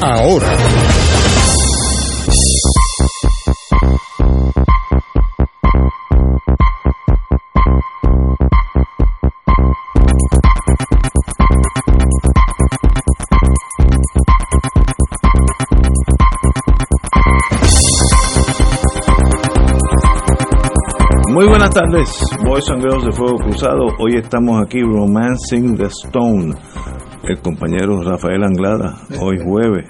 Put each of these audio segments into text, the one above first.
ahora. Muy buenas tardes, Boys and Girls de Fuego Cruzado. Hoy estamos aquí Romancing the Stone. El compañero Rafael Anglada, hoy jueves.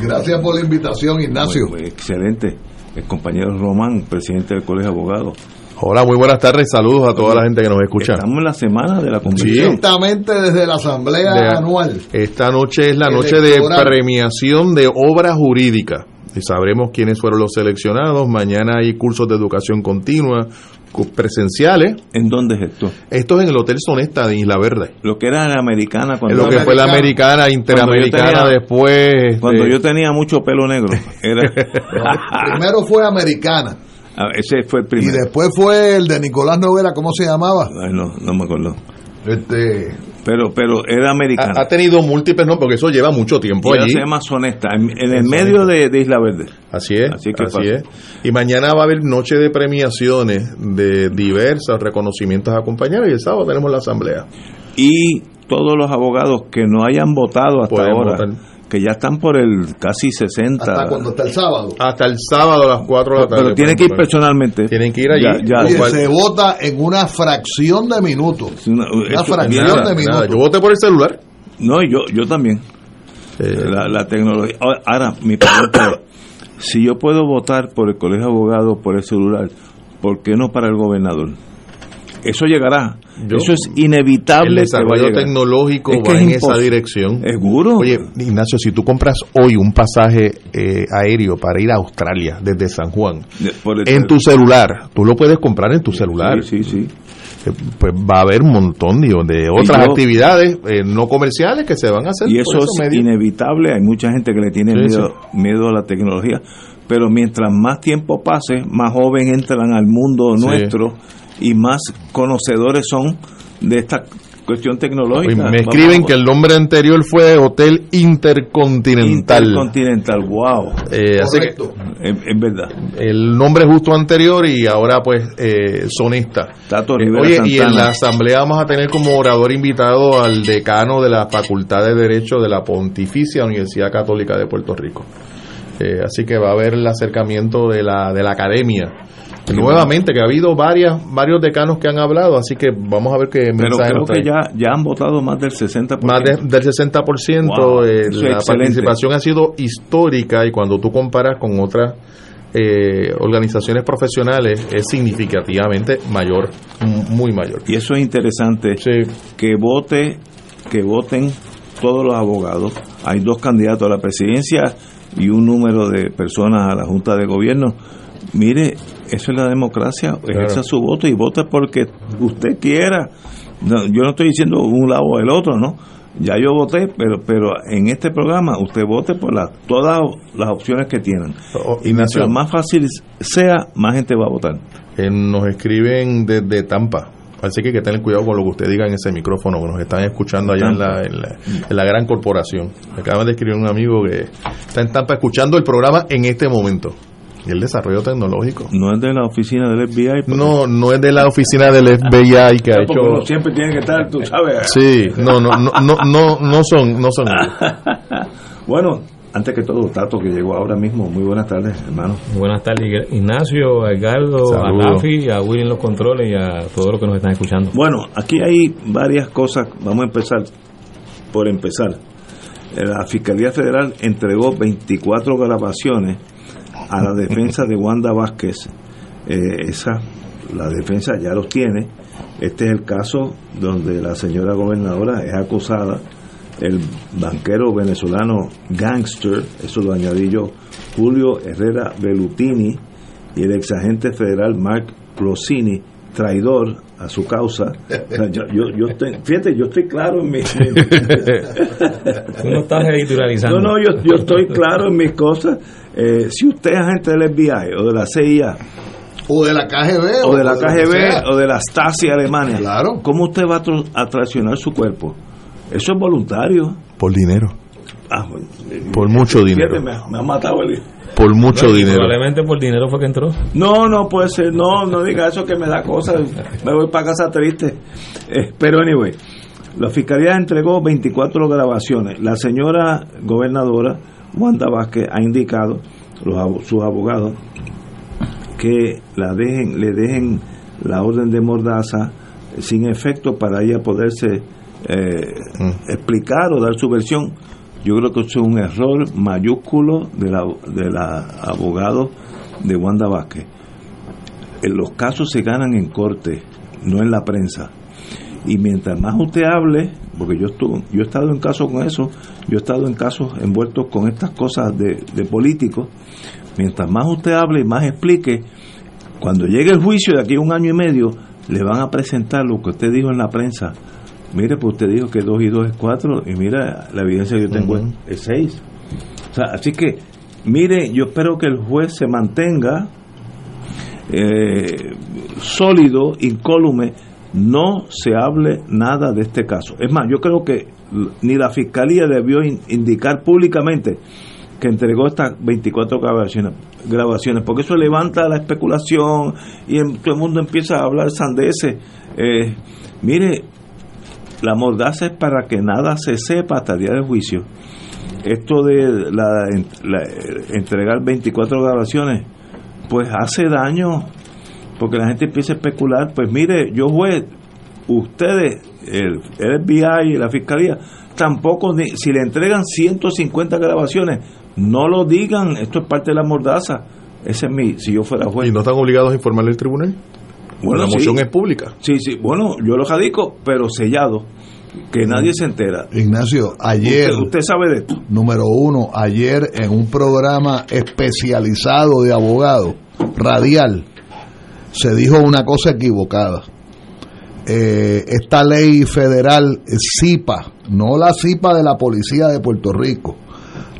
Gracias por la invitación, Ignacio. Muy- muy excelente. El compañero Román, presidente del Colegio de Abogados. Hola, muy buenas tardes. Saludos a toda la gente que nos escucha. Estamos en la semana de la convención. Directamente desde la Asamblea De- Anual. Esta noche es la noche de premiación de obra jurídica. Y sabremos quiénes fueron los seleccionados. Mañana hay cursos de educación continua, presenciales. ¿En dónde es esto? Esto es en el Hotel Sonesta de Isla Verde. Lo que era la americana cuando, lo que fue la Americana. americana, interamericana Cuando yo tenía- después. este, cuando yo tenía mucho pelo negro. Era, Primero fue Americana. Ah, ese fue el Y primero. después fue el de Nicolás Novela, ¿cómo se llamaba? Ay, no, no me acuerdo. Este, Pero, pero era americana. ha, ha tenido múltiples, no, porque eso lleva mucho tiempo Y allí. se llama Sonesta, en, en el medio de, de Isla Verde. Así es, Así así, que pasa. es. Y mañana va a haber noche de premiaciones de diversos reconocimientos a compañeros y el sábado tenemos la asamblea. y todos los abogados que no hayan votado hasta Pueden ahora, votar. Que ya están por el casi 60. hasta cuando está el sábado. Hasta el sábado a las 4 de la tarde. pero tienen que ir personalmente. Tienen que ir allí. Ya, ya, Oye, cual- se vota en una fracción de minutos. Una- Una eso- fracción Nada, de minutos. nada. Yo voté por el celular. No, yo, yo también. Eh, La, la tecnología. Ahora, Ahora, mi pregunta es, si yo puedo votar por el colegio de abogados por el celular, ¿por qué no para el gobernador? Eso llegará. Yo- Eso es el inevitable. a desarrollo tecnológico Es que va es en esa dirección. ¿Seguro? Oye, Ignacio, si tú compras hoy un pasaje eh, aéreo para ir a Australia desde San Juan, el- en tu celular, tú lo puedes comprar en tu celular. Sí, sí, sí. Eh, Pues va a haber un montón digo, de otras yo- actividades eh, no comerciales que se van a hacer. Y eso es inevitable. Hay mucha gente que le tiene Sí, miedo, miedo a la tecnología. Pero mientras más tiempo pase, más jóvenes entran al mundo Sí. nuestro y más conocedores son de esta cuestión tecnológica. Oye, me escriben que el nombre anterior fue Hotel Intercontinental. Intercontinental, wow. Eh, así que Correcto. Es, es verdad. el nombre justo anterior y ahora pues eh, sonista. Tato Eh, Rivera Oye, y en la asamblea vamos a tener como orador invitado al decano de la Facultad de Derecho de la Pontificia Universidad Católica de Puerto Rico. Eh, así que va a haber el acercamiento de la, de la academia. Nuevamente, que ha habido varias, varios decanos que han hablado, así que vamos a ver qué Pero creo que ya, ya han votado más del 60%. Más de- del 60%, Wow, eh, la participación ha sido histórica y cuando tú comparas con otras eh, organizaciones profesionales es significativamente mayor, muy mayor. Y eso es interesante. Sí, que vote, que voten todos los abogados. Hay dos candidatos a la presidencia y un número de personas a la Junta de Gobierno. Mire, eso es la democracia. Ejerza su voto y vote porque usted quiera. No, yo no estoy diciendo un lado o el otro, ¿no? Ya yo voté, pero pero en este programa usted vote por las todas las opciones que tienen. O- Y mientras más fácil sea, más gente va a votar. eh, nos escriben desde Tampa. Así que hay que tener cuidado con lo que usted diga en ese micrófono, que nos están escuchando allá en la, en la, en la gran corporación. Me acaban de escribir un amigo que está en Tampa escuchando el programa en este momento. Y el desarrollo tecnológico. No es de la oficina del FBI. porque- No, no es de la oficina del FBI que ha porque uno hecho. siempre tiene que estar, tú sabes. Sí, no, no, no, no, no, no son, no son. ellos. Bueno, antes que todo, Tato, que llegó ahora mismo. Muy buenas tardes, hermano. Buenas tardes, Ignacio, a Edgardo, a. Rafi, a Willy en los controles y a todos los que nos están escuchando. Bueno, aquí hay varias cosas. Vamos a empezar por empezar. La Fiscalía Federal entregó 24 grabaciones a la defensa de Wanda Vázquez. Eh, esa, la defensa ya los tiene. Este es el caso donde la señora gobernadora es acusada. El banquero venezolano gangster, eso lo añadí yo, Julio Herrera Bellutini y el exagente federal Mark Rossini, traidor a su causa. Yo, yo, yo estoy- fíjate, yo estoy claro en mi... Tú no estás editorializando. No, no, yo, yo estoy claro en mis cosas. Eh, si usted es agente del FBI o de la CIA O de la KGB. o de la. KGB o de la Stasi Alemania, Claro. ¿cómo usted va a, tro- a traicionar su cuerpo? Eso es voluntario. Por dinero. Ah, bueno, Por mucho dinero. me, me ha matado el... Por mucho No, dinero. Probablemente por dinero fue que entró. No, no puede ser, no, no diga eso que me da cosas, me voy para casa triste. Eh, pero anyway, la fiscalía entregó 24 grabaciones. La señora gobernadora Wanda Vázquez ha indicado, los, sus abogados, que la dejen, le dejen la orden de mordaza sin efecto para ella poderse eh, explicar o dar su versión. Yo creo que eso es un error mayúsculo de la, de la abogado de Wanda Vázquez. En los casos se ganan en corte, no en la prensa. Y mientras más usted hable, porque yo estuve, yo he estado en casos con eso, yo he estado en casos envueltos con estas cosas de, de políticos, mientras más usted hable y más explique, cuando llegue el juicio de aquí a un año y medio, le van a presentar lo que usted dijo en la prensa. Mire, pues usted dijo que 2 y 2 es 4, y mira, la evidencia que yo tengo es 6. O sea, así que, mire, yo espero que el juez se mantenga eh, sólido, incólume, no se hable nada de este caso. Es más, yo creo que ni la fiscalía debió in- indicar públicamente que entregó estas 24 grabaciones, grabaciones, porque eso levanta la especulación y en- todo el mundo empieza a hablar sandeces. Eh, mire, la mordaza es para que nada se sepa hasta el día del juicio. Esto de la, la- entregar 24 grabaciones, pues hace daño, porque la gente empieza a especular. Pues mire, yo juez, ustedes, el, el FBI y la fiscalía, tampoco, si le entregan 150 grabaciones, no lo digan, esto es parte de la mordaza. Ese es mi, si yo fuera juez. ¿Y no están obligados a informarle al tribunal? Bueno, la sí. moción es pública. Sí, sí, bueno, yo lo radico, pero sellado, que nadie se entera. Ignacio, ayer, Usted, usted sabe de esto. número uno, ayer en un programa especializado de abogados, radial, se dijo una cosa equivocada. Eh, esta ley federal eh, CIPA, no la CIPA de la Policía de Puerto Rico,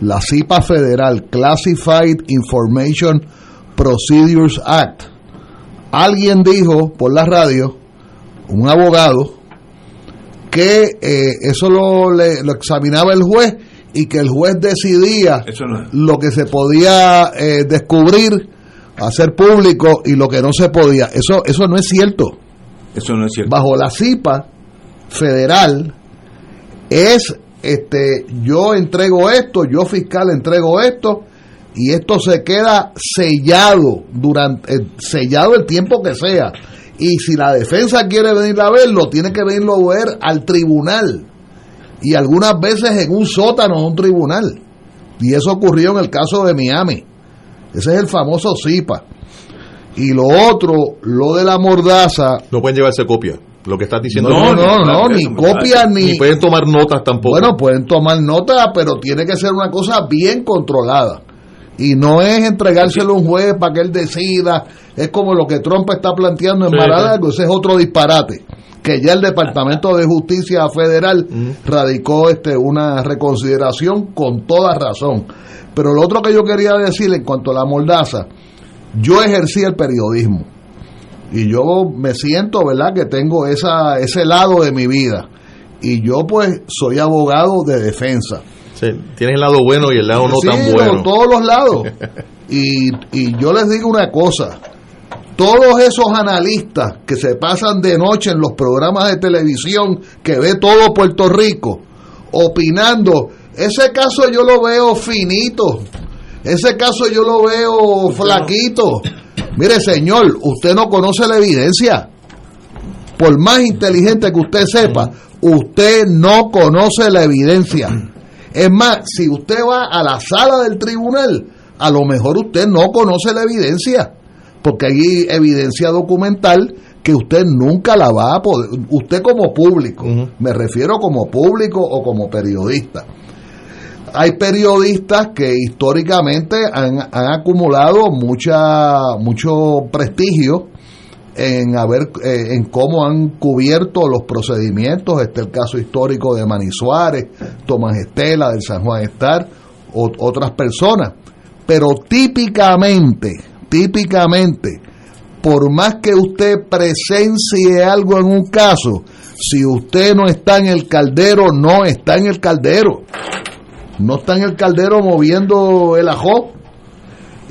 la CIPA federal, Classified Information Procedures Act. Alguien dijo por la radio, un abogado, que eh, eso lo, le- lo examinaba el juez y que el juez decidía Eso no es. lo que se podía eh, descubrir, hacer público y lo que no se podía. Eso, eso no es cierto. Eso no es cierto. Bajo la CIPA federal es este yo entrego esto, yo fiscal entrego esto y esto se queda sellado durante eh, sellado el tiempo que sea. Y si la defensa quiere venir a verlo, tiene que venirlo a ver al tribunal. Y algunas veces en un sótano de un tribunal. Y eso ocurrió en el caso de Miami. Ese es el famoso CIPA. Y lo otro, lo de la mordaza, No pueden llevarse copia. Lo que estás diciendo no, no, no, claro, ni eso, copia ni... ni pueden tomar notas tampoco. Bueno, pueden tomar nota, pero tiene que ser una cosa bien controlada. Y no es entregárselo a un juez para que él decida. Es como lo que Trump está planteando en Sí, Mar-a-Lago. Ese es otro disparate. Que ya el Departamento de Justicia Federal radicó este una reconsideración con toda razón. Pero lo otro que yo quería decir en cuanto a la mordaza, yo ejercí el periodismo. Y yo me siento, ¿verdad?, que tengo esa, ese lado de mi vida. Y yo, pues, soy abogado de defensa. Sí, tienes el lado bueno y el lado no Sí, tan no, bueno. todos los lados. Y, y yo les digo una cosa. Todos esos analistas que se pasan de noche en los programas de televisión que ve todo Puerto Rico, opinando Ese caso yo lo veo finito. Ese caso yo lo veo flaquito. Mire, señor, usted no conoce la evidencia. Por más inteligente que usted sepa, usted no conoce la evidencia. Es más, si usted va a la sala del tribunal, a lo mejor usted no conoce la evidencia, porque hay evidencia documental que usted nunca la va a poder, usted como público, me refiero como público o como periodista. Hay periodistas que históricamente han, han acumulado mucha, mucho prestigio en haber eh, en cómo han cubierto los procedimientos. Este el caso histórico de Mani Suárez Tomás Estela del San Juan Estar o, otras personas. Pero típicamente típicamente por más que usted presencie algo en un caso si usted no está en el caldero no está en el caldero. No está en el caldero moviendo el ajo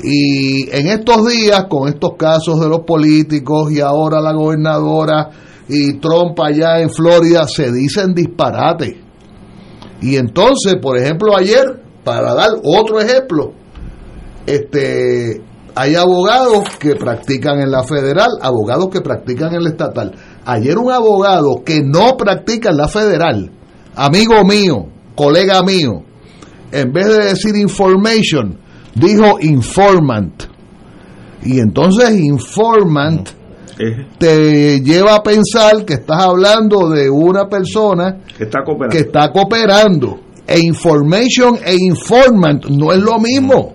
y en estos días, con estos casos de los políticos y ahora la gobernadora y Trump allá en Florida, se dicen disparate. Y entonces, por ejemplo, ayer, para dar otro ejemplo, este, hay abogados que practican en la federal, abogados que practican en la estatal. Ayer un abogado que no practica en la federal, amigo mío, colega mío, en vez de decir information, dijo informant. Y entonces informant te lleva a pensar que estás hablando de una persona que está cooperando. que está cooperando. E information e informant no es lo mismo.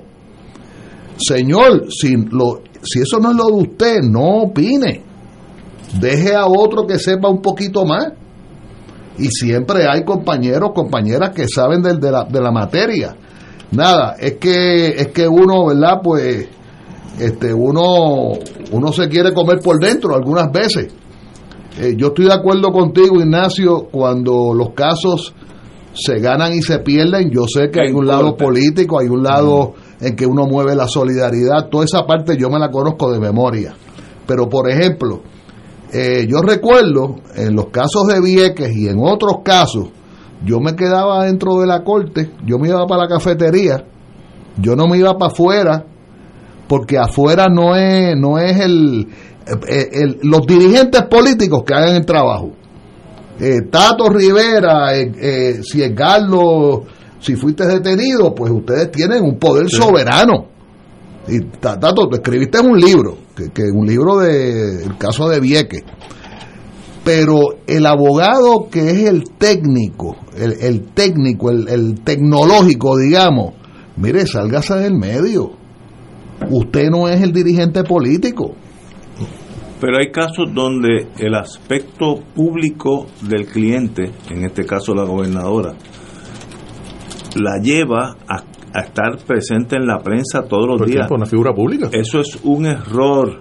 Señor, si, lo, si eso no es lo de usted, no opine. Deje a otro que sepa un poquito más. Y siempre hay compañeros, compañeras que saben de, de, la, de la materia nada, es que es que uno, ¿verdad? Pues este uno uno se quiere comer por dentro algunas veces. Eh, yo estoy de acuerdo contigo, Ignacio, cuando los casos se ganan y se pierden, yo sé que hay un lado político, hay un lado en que uno mueve la solidaridad, toda esa parte yo me la conozco de memoria. Pero por ejemplo, eh, yo recuerdo en los casos de Vieques y en otros casos, yo me quedaba dentro de la corte, yo me iba para la cafetería, yo no me iba para afuera, porque afuera no es, no es el, los dirigentes políticos que hagan el trabajo. Eh, Tato Rivera, eh, eh, si es Carlos, si fuiste detenido, pues ustedes tienen un poder soberano. Y Tato, tú escribiste en un libro, que, que un libro de el caso de Vieques pero el abogado que es el técnico, el, técnico, el, tecnológico, digamos, mire, sálgase del medio. Usted no es el dirigente político. Pero hay casos donde el aspecto público del cliente, en este caso la gobernadora, la lleva a, estar presente en la prensa todos los días. una figura pública. Eso es un error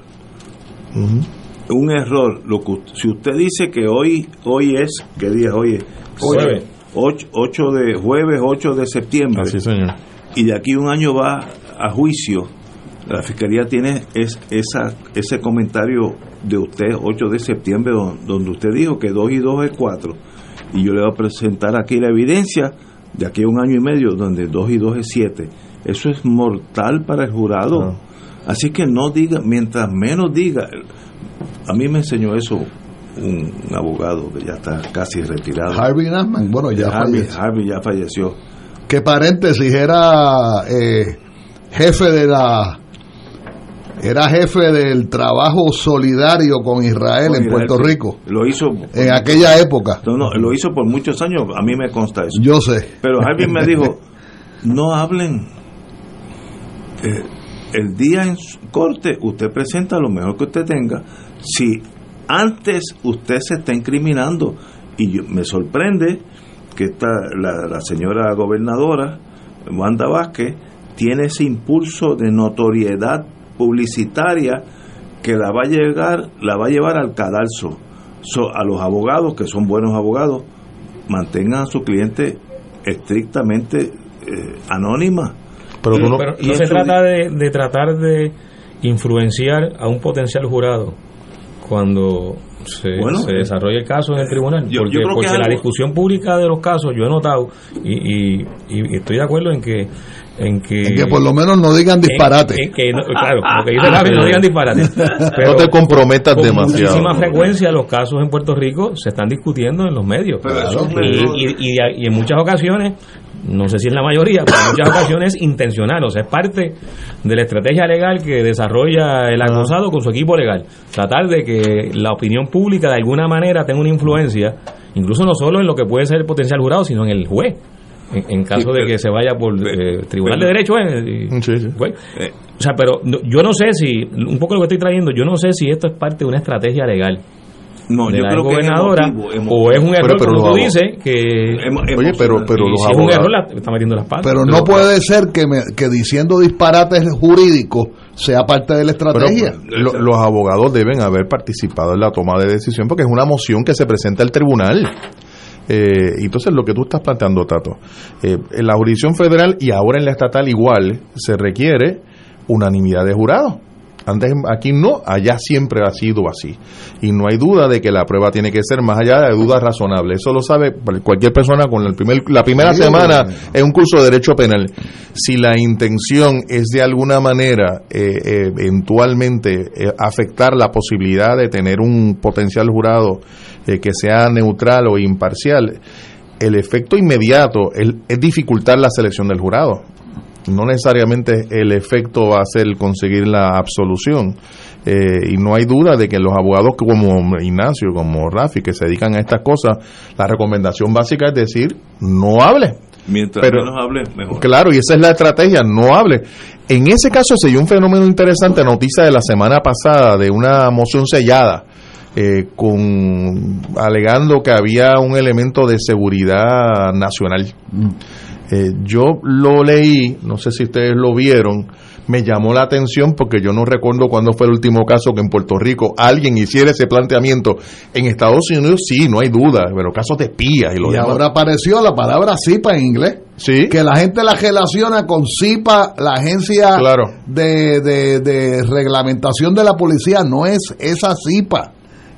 un error. Lo que, si usted dice que hoy hoy es, ¿qué día es hoy? Jueves. 8, de jueves 8 de septiembre. Así, señor. Y de aquí un año va a juicio. La fiscalía tiene es, esa, ese comentario de usted 8 de septiembre donde usted dijo que 2 y 2 es 4. Y yo le voy a presentar aquí la evidencia de aquí a un año y medio donde 2 y 2 es 7. Eso es mortal para el jurado. Así que no diga, mientras menos diga, a mí me enseñó eso un, abogado que ya está casi retirado. Harvey Nachman, bueno, ya Harvey, Harvey ya falleció. Que paréntesis, era eh, jefe de la era jefe del trabajo solidario con Israel en Puerto Rico. Lo hizo en aquella época. No, no, lo hizo por muchos años, a mí me consta eso. Yo sé. Pero Harvey me dijo, no hablen. Eh, el día en corte usted presenta lo mejor que usted tenga. Si antes usted se está incriminando, y me sorprende que esta, la, señora gobernadora, Wanda Vázquez, tiene ese impulso de notoriedad publicitaria que la va a llegar, la va a llevar al cadalso. a los abogados, que son buenos abogados, mantengan a su cliente estrictamente eh, anónima pero, no, se trata de, tratar de influenciar a un potencial jurado cuando se, Bueno, se eh, desarrolle el caso en el tribunal. yo- porque yo creo que porque es la algo- discusión pública de los casos, yo he notado, y, y, y estoy de acuerdo en que. En que, En que por lo menos no digan disparate. en- en que no- claro, lo que dice Gaby, no digan disparate. Pero no te comprometas con demasiado. muchísima frecuencia los casos en Puerto Rico se están discutiendo en los medios. Pero eso es un y, y- y- y en muchas ocasiones, no sé si en la mayoría, pero en muchas ocasiones es intencional, o sea, es parte de la estrategia legal que desarrolla el acusado con su equipo legal. Tratar de que la opinión pública de alguna manera tenga una influencia, incluso no solo en lo que puede ser el potencial jurado, sino en el juez. En, en caso de que se vaya por eh, Tribunal de Derecho, eh, y- Sí, sí. juez. Eh, O sea, pero yo no sé si, un poco lo que estoy trayendo, yo no sé si esto es parte de una estrategia legal no, de yo la creo que es emotivo, o es un error, pero como tú dices, que Oye, pero, pero los si es un error, abogados. la está metiendo las patas. Pero no puede ser que, me- que diciendo disparates jurídicos sea parte de la Pero, estrategia. lo- los abogados deben haber participado en la toma de decisión porque es una moción que se presenta al tribunal. Eh, entonces lo que tú estás planteando, Tato, eh, en la jurisdicción federal y ahora en la estatal igual se requiere unanimidad de jurado. Antes aquí no, allá siempre ha sido así. Y no hay duda de que la prueba tiene que ser más allá de dudas razonables. Eso lo sabe cualquier persona con el primer, la primera semana en un curso de Derecho Penal. Si la intención es de alguna manera eh, eh, eventualmente eh, afectar la posibilidad de tener un potencial jurado eh, que sea neutral o imparcial, el efecto inmediato es, es dificultar la selección del jurado. No necesariamente el efecto va a ser conseguir la absolución. Eh, y no hay duda de que los abogados como Ignacio, como Rafi, que se dedican a estas cosas, la recomendación básica es decir, no hable. Mientras pero- menos hable, mejor. Claro, y esa es la estrategia, no hable. En ese caso se dio un fenómeno interesante, noticia de la semana pasada, de una moción sellada, eh, con alegando que había un elemento de seguridad nacional. Eh, yo lo leí, no sé si ustedes lo vieron, me llamó la atención porque yo no recuerdo cuándo fue el último caso que en Puerto Rico alguien hiciera ese planteamiento. En Estados Unidos sí, no hay duda, pero casos de espías y lo Y demás. ahora apareció la palabra CIPA en inglés. sí, Que la gente la relaciona con CIPA, la agencia Claro. de, de, de reglamentación de la policía. No es esa CIPA.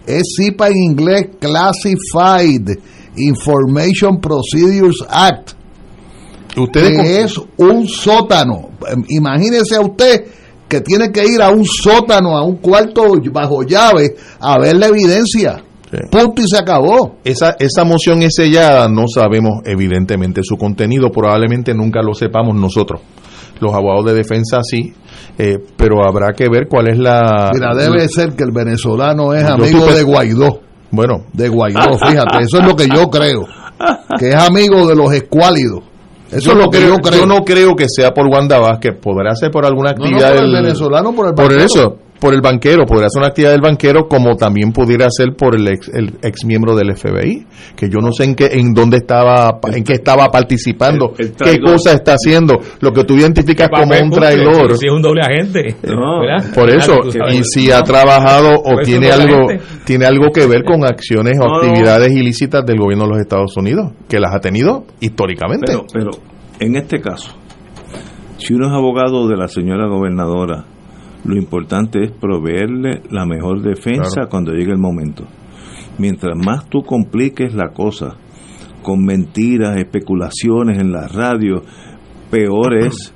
Es CIPA en inglés, Classified Information Procedures Act. Ustedes que es un sótano. Imagínese a usted que tiene que ir a un sótano, a un cuarto bajo llave, a ver la evidencia. Sí. Punto y se acabó. Esa, esa moción es sellada, no sabemos evidentemente su contenido, probablemente nunca lo sepamos nosotros. Los abogados de defensa sí, eh, pero habrá que ver cuál es la... Mira, debe ser que el venezolano es amigo de Guaidó. Bueno, De Guaidó, fíjate, eso es lo que yo creo. Que es amigo de los escuálidos. Eso es no lo que creo, yo creo. yo no creo que sea por Wanda Vázquez, podrá ser por alguna No, no actividad por el del- venezolano, por el Por banquero. eso, por el banquero, podría ser una actividad del banquero como también pudiera ser por el ex, el ex miembro del FBI, que yo no sé en qué, en dónde estaba, en qué estaba participando, El- el qué cosa está haciendo, lo que tú identificas ¿Qué como un traidor. Si es un doble agente. Por eso, y si ha trabajado o Por tiene algo. Tiene algo que ver con acciones o No, actividades ilícitas del gobierno de los Estados Unidos, que las ha tenido históricamente. Pero, pero en este caso, si uno es abogado de la señora gobernadora, lo importante es proveerle la mejor defensa Claro. cuando llegue el momento. Mientras más tú compliques la cosa con mentiras, especulaciones en la radio, peor es.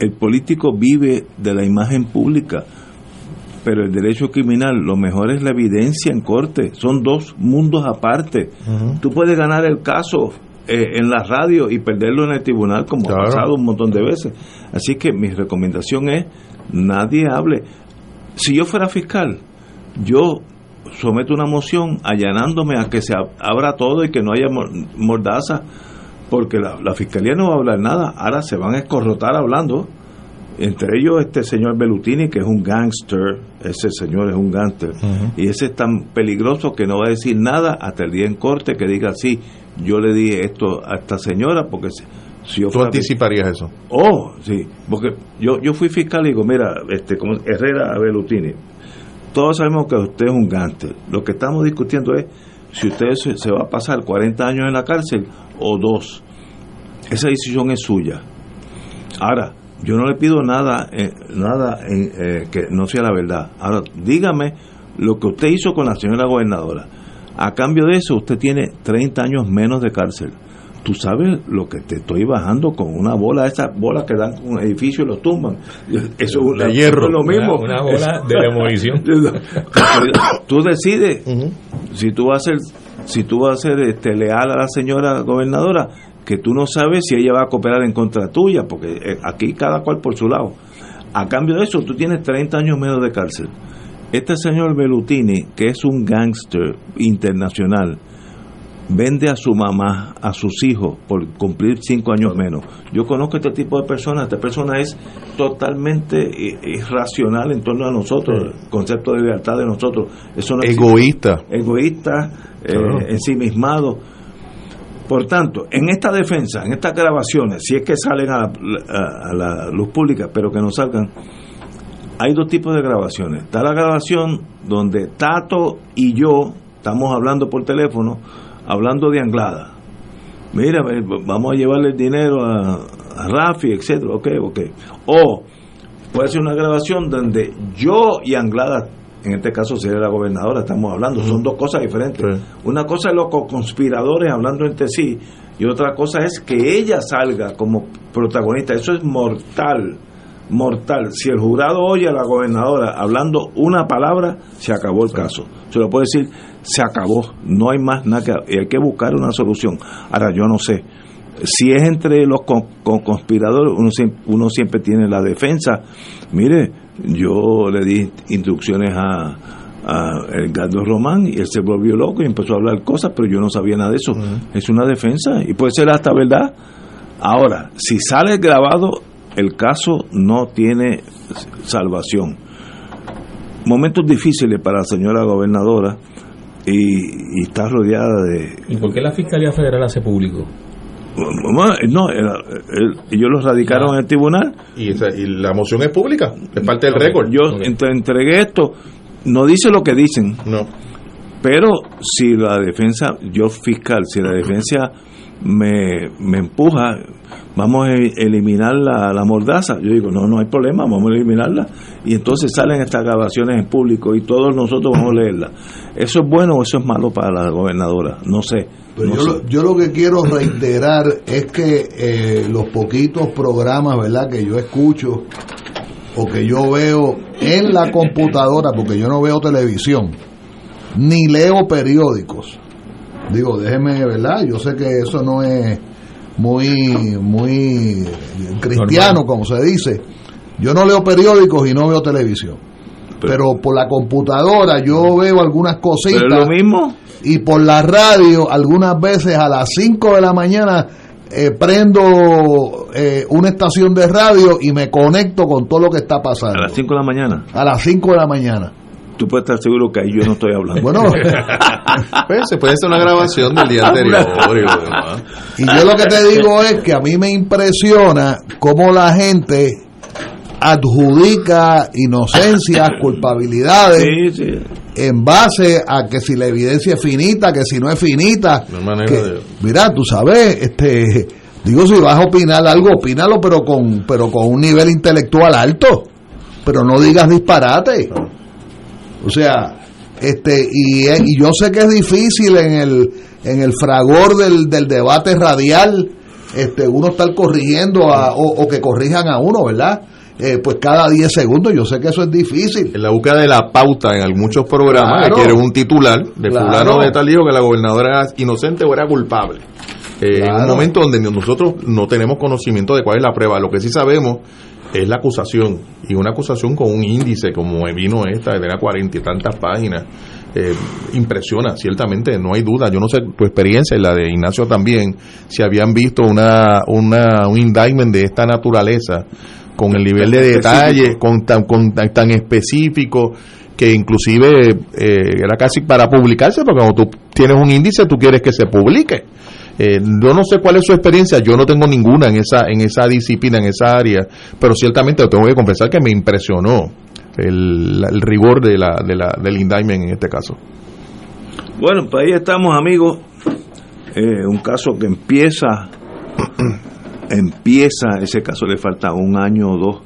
El político vive de la imagen pública, pero el derecho criminal, lo mejor es la evidencia en corte. Son dos mundos aparte. Ujú. Tú puedes ganar el caso eh, en la radio y perderlo en el tribunal como Claro. ha pasado un montón de veces. Así que mi recomendación es, nadie hable. Si yo fuera fiscal, yo someto una moción allanándome a que se ab- abra todo y que no haya mor- mordaza, porque la, la fiscalía no va a hablar nada. Ahora se van a escorrotar hablando. Entre ellos este señor Belutini, que es un gangster, ese señor es un gangster, y ese es tan peligroso que no va a decir nada hasta el día en corte que diga, sí, yo le dije esto a esta señora, porque si, yo Tú anticiparías eso. Oh, sí, porque yo, yo fui fiscal y digo, mira, este, como Herrera Belutini, todos sabemos que usted es un gante. Lo que estamos discutiendo es si usted se, se va a pasar 40 años en la cárcel o dos. Esa decisión es suya. Ahora, yo no le pido nada, eh, nada en, eh, que no sea la verdad. Ahora, dígame lo que usted hizo con la señora gobernadora, a cambio de eso usted tiene 30 años menos de cárcel. Tú sabes lo que te estoy bajando con una bola, esas bolas que dan con un edificio y los tumban. Eso es De hierro. lo mismo. Una, una bola de demolición. tú decides si tú vas a ser si tú vas a ser este, leal a la señora gobernadora que tú no sabes si ella va a cooperar en contra tuya porque eh, aquí cada cual por su lado a cambio de eso tú tienes 30 años menos de cárcel este señor Belutini que es un gángster internacional vende a su mamá, a sus hijos, por cumplir cinco años menos. Yo conozco este tipo de personas, esta persona es totalmente i- irracional en torno a nosotros, el concepto de libertad de nosotros. Eso no existe. Egoísta. Egoísta, eh, Claro. ensimismado. Por tanto, en esta defensa, en estas grabaciones, si es que salen a la, luz pública, pero que no salgan, hay dos tipos de grabaciones. Está la grabación donde Tato y yo estamos hablando por teléfono, hablando de Anglada. Mira, vamos a llevarle el dinero a, a Rafi, etcétera, ok, ok. O puede ser una grabación donde yo y Anglada, en este caso sería la gobernadora, estamos hablando, son dos cosas diferentes. Sí. Una cosa es los co- conspiradores hablando entre sí y otra cosa es que ella salga como protagonista. Eso es mortal, mortal. Si el jurado oye a la gobernadora hablando una palabra, se acabó el caso. Se lo puede decir, se acabó, no hay más nada que... y hay que buscar una solución. Ahora, yo no sé. Si es entre los con- con conspiradores, uno, uno siempre tiene la defensa. Mire, yo le di instrucciones a, a Edgardo Román y él se volvió loco y empezó a hablar cosas, pero yo no sabía nada de eso. Es una defensa y puede ser hasta verdad. Ahora, si sale grabado, el caso no tiene salvación. Momentos difíciles para la señora gobernadora y, y está rodeada de... ¿Y por qué la Fiscalía Federal hace público? No, era- él- ellos los radicaron en el tribunal Y, esa- y la moción es pública, es parte del récord. Yo Ok. entre- entregué esto, no dice lo que dicen, No. pero si la defensa, yo fiscal, si la defensa me, me empuja, vamos a eliminar la, la mordaza. Yo digo, no, no hay problema, vamos a eliminarla. Y entonces salen estas grabaciones en público y todos nosotros vamos a leerlas. ¿Eso es bueno o eso es malo para la gobernadora? No sé. Pero no yo, sé. lo, yo lo que quiero reiterar es que eh, los poquitos programas, ¿verdad?, que yo escucho o que yo veo en la computadora, porque yo no veo televisión, ni leo periódicos. Digo, déjeme, ¿verdad? Yo sé que eso no es muy, muy cristiano, Normal. como se dice. Yo no leo periódicos y no veo televisión. Pero por la computadora yo veo algunas cositas Pero es lo mismo. y por la radio algunas veces a las 5 de la mañana eh, prendo eh, una estación de radio y me conecto con todo lo que está A pasando. las 5 de la mañana. A las 5 de la mañana. Tú puedes estar seguro que ahí yo no estoy hablando. Bueno, Pues, se puede hacer una grabación del día anterior y lo demás. y yo lo que te digo es que a mí me impresiona cómo la gente adjudica inocencias, culpabilidades sí, sí. en base a que si la evidencia es finita, que si no es finita. No hay manera que- de- Mira, tú sabes, este, digo, si vas a opinar algo, opínalo, pero con, pero con un nivel intelectual alto. Pero no digas disparate. O sea, este, y, y yo sé que es difícil en el, en el fragor del, del debate radial, este, uno estar corrigiendo a, o, o que corrijan a uno, ¿verdad? Eh, pues cada 10 segundos, yo sé que eso es difícil. En la búsqueda de la pauta en muchos programas Claro. que quieren un titular de Claro. fulano de tal hijo que la gobernadora era inocente o era culpable. Eh, En un momento donde nosotros no tenemos conocimiento de cuál es la prueba, lo que sí sabemos es la acusación y una acusación con un índice como vino esta, de cuarenta y tantas páginas. eh, impresiona, ciertamente, no hay duda. Yo no sé tu experiencia y la de Ignacio también, si habían visto una, una, un indictment de esta naturaleza con el nivel de detalle, con tan, con tan, tan específico que inclusive eh, era casi para publicarse, porque cuando tú tienes un índice tú quieres que se publique. Eh, yo no sé cuál es su experiencia, yo no tengo ninguna en esa en esa disciplina, en esa área, pero ciertamente tengo que confesar que me impresionó el, el rigor de la, de la, del indictment en este caso. Bueno, pues ahí estamos, amigos. Eh, un caso que empieza, empieza, ese caso le falta un año o dos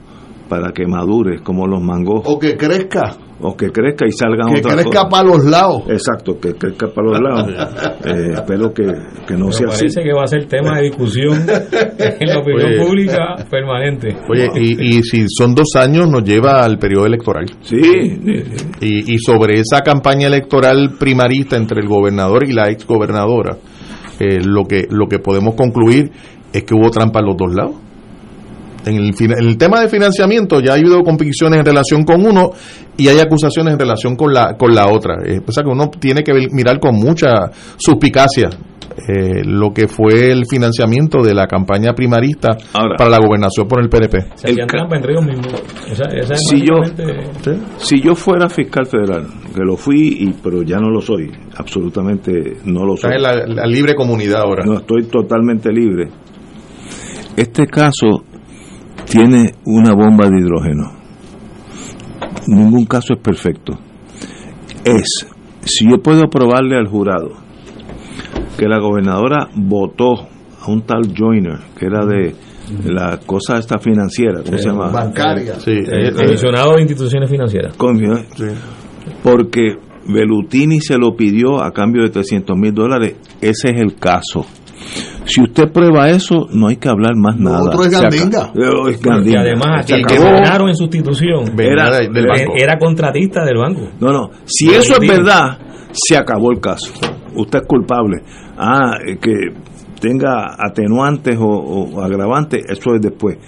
para que madure, como los mangos. O que crezca. O que crezca y salgan que crezca para los lados. Exacto, que crezca para los lados. Eh, espero que, que no Me sea así. parece que va a ser tema de discusión en la opinión Oye. pública permanente. Oye, y, y si son dos años, nos lleva al periodo electoral. Sí, Y, y sobre esa campaña electoral primarista entre el gobernador y la exgobernadora, eh, lo, que, lo que podemos concluir es que hubo trampa en los dos lados. En el, en el tema de financiamiento ya ha habido convicciones en relación con uno y hay acusaciones en relación con la, con la otra. Eh, o sea que uno tiene que mirar con mucha suspicacia eh, lo que fue el financiamiento de la campaña primarista Ahora. para la gobernación por el PNP. Se El trampa. Esa, esa es Si yo- si yo fuera fiscal federal, que lo fui, y, pero ya no lo soy, absolutamente no lo soy. Está en la, la libre comunidad ahora. No estoy totalmente libre. Este caso tiene una bomba de hidrógeno. Ningún caso es perfecto. Es, si yo puedo probarle al jurado que la gobernadora votó a un tal Joyner, que era de la cosa esta financiera, ¿cómo se llama? Bancaria. Sí, El eh, eh, comisionado de instituciones financieras. Con- sí. porque Belutini se lo pidió a cambio de 300 mil dólares. Ese es el caso. Si usted prueba eso, no hay que hablar más nada. otro es gandinga. Y además, el que ganaron en sustitución Era- de- del era- banco. era contratista del banco. No, no. Si eso es verdad, se acabó el caso. Usted es culpable. Ah, que tenga atenuantes o, o agravantes, eso es después.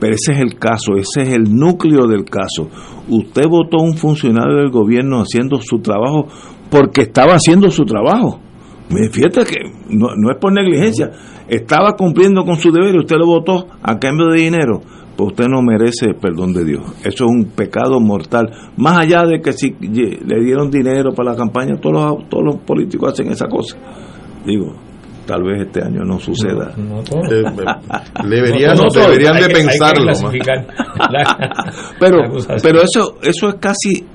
Pero ese es el caso, ese es el núcleo del caso. Usted votó a un funcionario del gobierno haciendo su trabajo porque estaba haciendo su trabajo. Me- Fíjate que no, no es por negligencia, estaba cumpliendo con su deber y usted lo votó a cambio de dinero. Pues usted no merece el perdón de Dios. Eso es un pecado mortal. Más allá de que si le dieron dinero para la campaña, todos los, todos los políticos hacen esa cosa. Digo, tal vez este año no suceda. No. Eh, eh, deberían, No, no, todo. deberían Hay de que- hay que pensarlo. la- Pero, la pero eso, eso es casi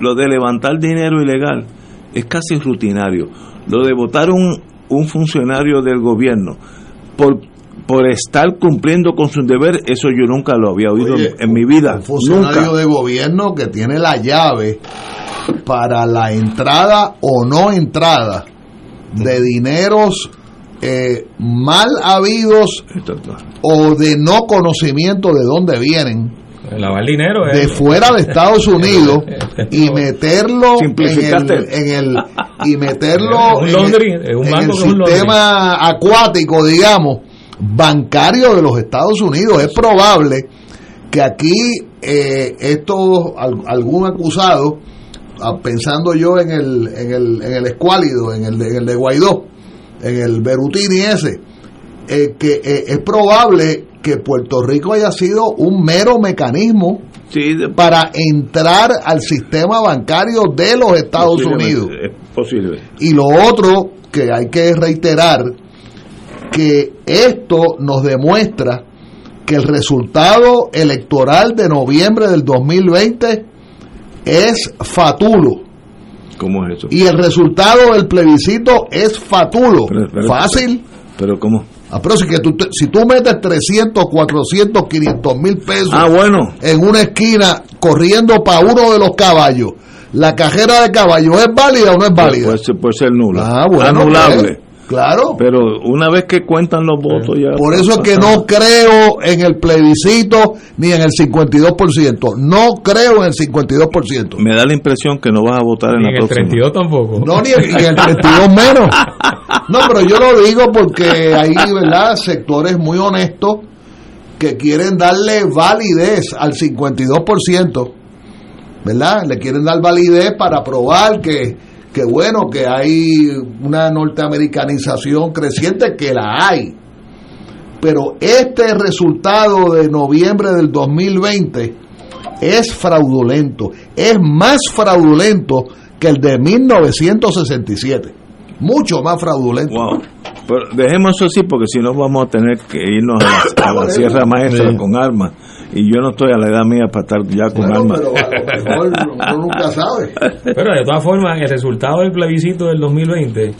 lo de levantar dinero ilegal es casi rutinario. Lo de votar un, un funcionario del gobierno por por estar cumpliendo con su deber, eso yo nunca lo había oído Oye, en mi vida. Un funcionario Nunca. de gobierno que tiene la llave para la entrada o no entrada de dineros eh, mal habidos o de no conocimiento de dónde vienen lavar dinero de es- fuera de Estados Unidos y meterlo en el, en el y meterlo Un en laundry, el, es un en el sistema acuático digamos bancario de los Estados Unidos. Es probable que aquí eh, estos al- algún acusado ah, pensando yo en el en el en el escuálido en el de, en el de Guaidó en el Berutini ese eh, que eh, es probable que Puerto Rico haya sido un mero mecanismo Sí, de- para entrar al sistema bancario de los Estados Unidos. Es posible. Y lo otro que hay que reiterar, que esto nos demuestra que el resultado electoral de noviembre del 2020 es fatulo. ¿Cómo es eso? Y el resultado del plebiscito es fatulo. Pero- pero- Fácil. Pero ¿cómo? Ah, pero si, que tú, si tú metes 300, 400, 500 mil pesos Ah, bueno. en una esquina corriendo para uno de los caballos, ¿la cajera de caballos es válida o no es válida? Puede ser, puede ser nula. Ah, bueno, Anulable. pues, claro. Pero una vez que cuentan los votos ya... Por eso es que no creo en el plebiscito ni en el 52%. No creo en el 52%. Me da la impresión que no vas a votar en ni la en el próxima. 32 tampoco. No, ni en, ni en el 32 menos. No, pero yo lo digo porque hay, ¿verdad?, sectores muy honestos que quieren darle validez al 52%, ¿verdad? Le quieren dar validez para probar que, que bueno, que hay una norteamericanización creciente, que la hay. Pero este resultado de noviembre del 2020 es fraudulento, es más fraudulento que el de 1967, mucho más fraudulento. Wow. Pero dejemos eso así porque si no vamos a tener que irnos a la, a la Sierra Maestra Sí. con armas. Y yo no estoy a la edad mía para estar ya con Bueno, armas. pero a lo mejor uno nunca sabe. Pero de todas formas, el resultado del plebiscito del 2020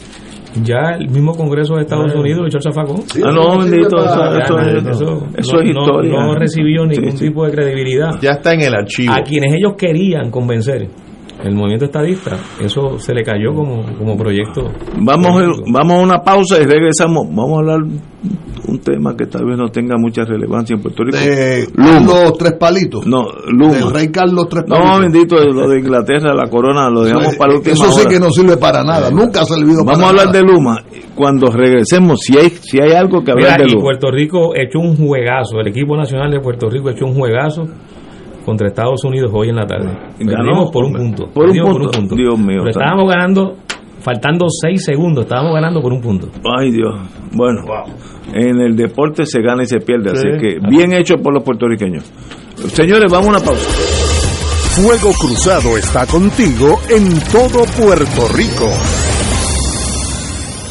Ya el mismo Congreso de Estados Unidos lo echó al zafacón. ah, no, bendito, eso, eso, eso- no- es no- historia. No, recibió ningún Sí, sí. tipo de credibilidad. Ya está en el archivo. A quienes ellos querían convencer, el movimiento estadista, eso se le cayó como, como proyecto. Vamos, político. vamos a una pausa y regresamos. Vamos a hablar un tema que tal vez no tenga mucha relevancia en Puerto Rico. De. Carlos Tres Palitos. No, Del Luma. rey Carlos Tres Palitos. No, bendito, lo de Inglaterra, la corona, lo dejamos para la última Eso sí hora. que no sirve para nada. Nunca ha servido para Vamos a hablar nada. de Luma. Cuando regresemos, si hay, si hay algo que Mira, hablar de y Luma. Puerto Rico echó un juegazo, el equipo nacional de Puerto Rico echó un juegazo contra Estados Unidos hoy en la tarde. Ganó, Perdimos por un punto. Por un Perdimos punto. Dios mío, Pero santo. estábamos ganando, faltando seis segundos, estábamos ganando por un punto. Ay, Dios. Bueno, en el deporte se gana y se pierde, Sí. así que bien hecho por los puertorriqueños. Señores, vamos a una pausa. Fuego Cruzado está contigo en todo Puerto Rico.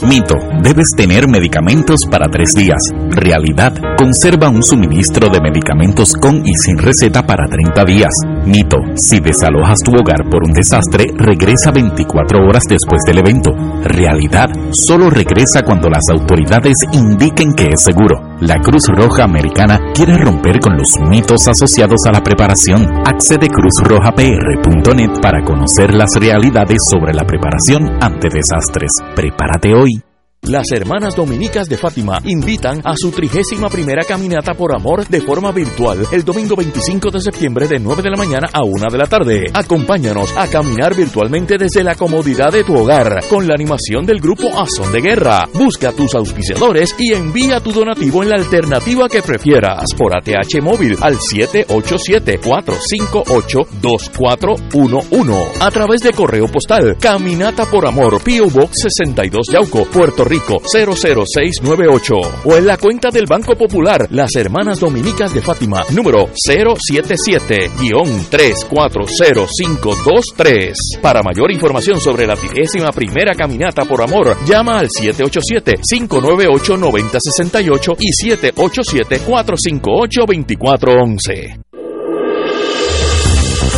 Mito, debes tener medicamentos para tres días. Realidad, conserva un suministro de medicamentos con y sin receta para 30 días. Mito, si desalojas tu hogar por un desastre, regresa 24 horas después del evento. Realidad, solo regresa cuando las autoridades indiquen que es seguro. La Cruz Roja Americana quiere romper con los mitos asociados a la preparación. Accede cruzrojapr.net para conocer las realidades sobre la preparación ante desastres. Prepárate hoy. Las hermanas dominicas de Fátima invitan a su trigésima primera caminata por amor de forma virtual el domingo 25 de septiembre de 9 de la mañana a 1 de la tarde. Acompáñanos a caminar virtualmente desde la comodidad de tu hogar con la animación del grupo Azón de Guerra. Busca tus auspiciadores y envía tu donativo en la alternativa que prefieras por ATH móvil al 787-458-2411 a través de correo postal Caminata por Amor P.O. Box 62 Yauco, Puerto Rico 00698 o en la cuenta del Banco Popular Las Hermanas Dominicas de Fátima número 077-340523. Para mayor información sobre la vigésima primera caminata por amor, llama al 787-598-9068 y 787-458-2411.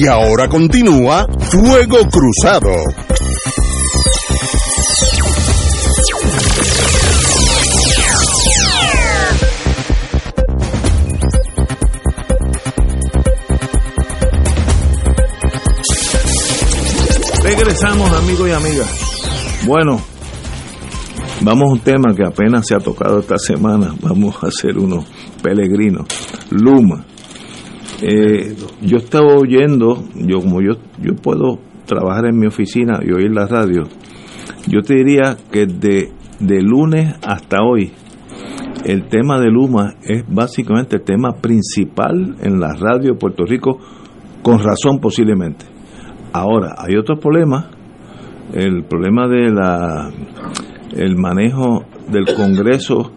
Y ahora continúa Fuego Cruzado. Regresamos, amigos y amigas. Bueno, vamos a un tema que apenas se ha tocado esta semana. Vamos a hacer unos peregrinos. Luma. Eh, yo estaba oyendo, yo como yo, yo puedo trabajar en mi oficina y oír la radio, yo te diría que de, de lunes hasta hoy, el tema de Luma es básicamente el tema principal en la radio de Puerto Rico, con razón posiblemente. Ahora, hay otros problemas, el problema de la el manejo del Congreso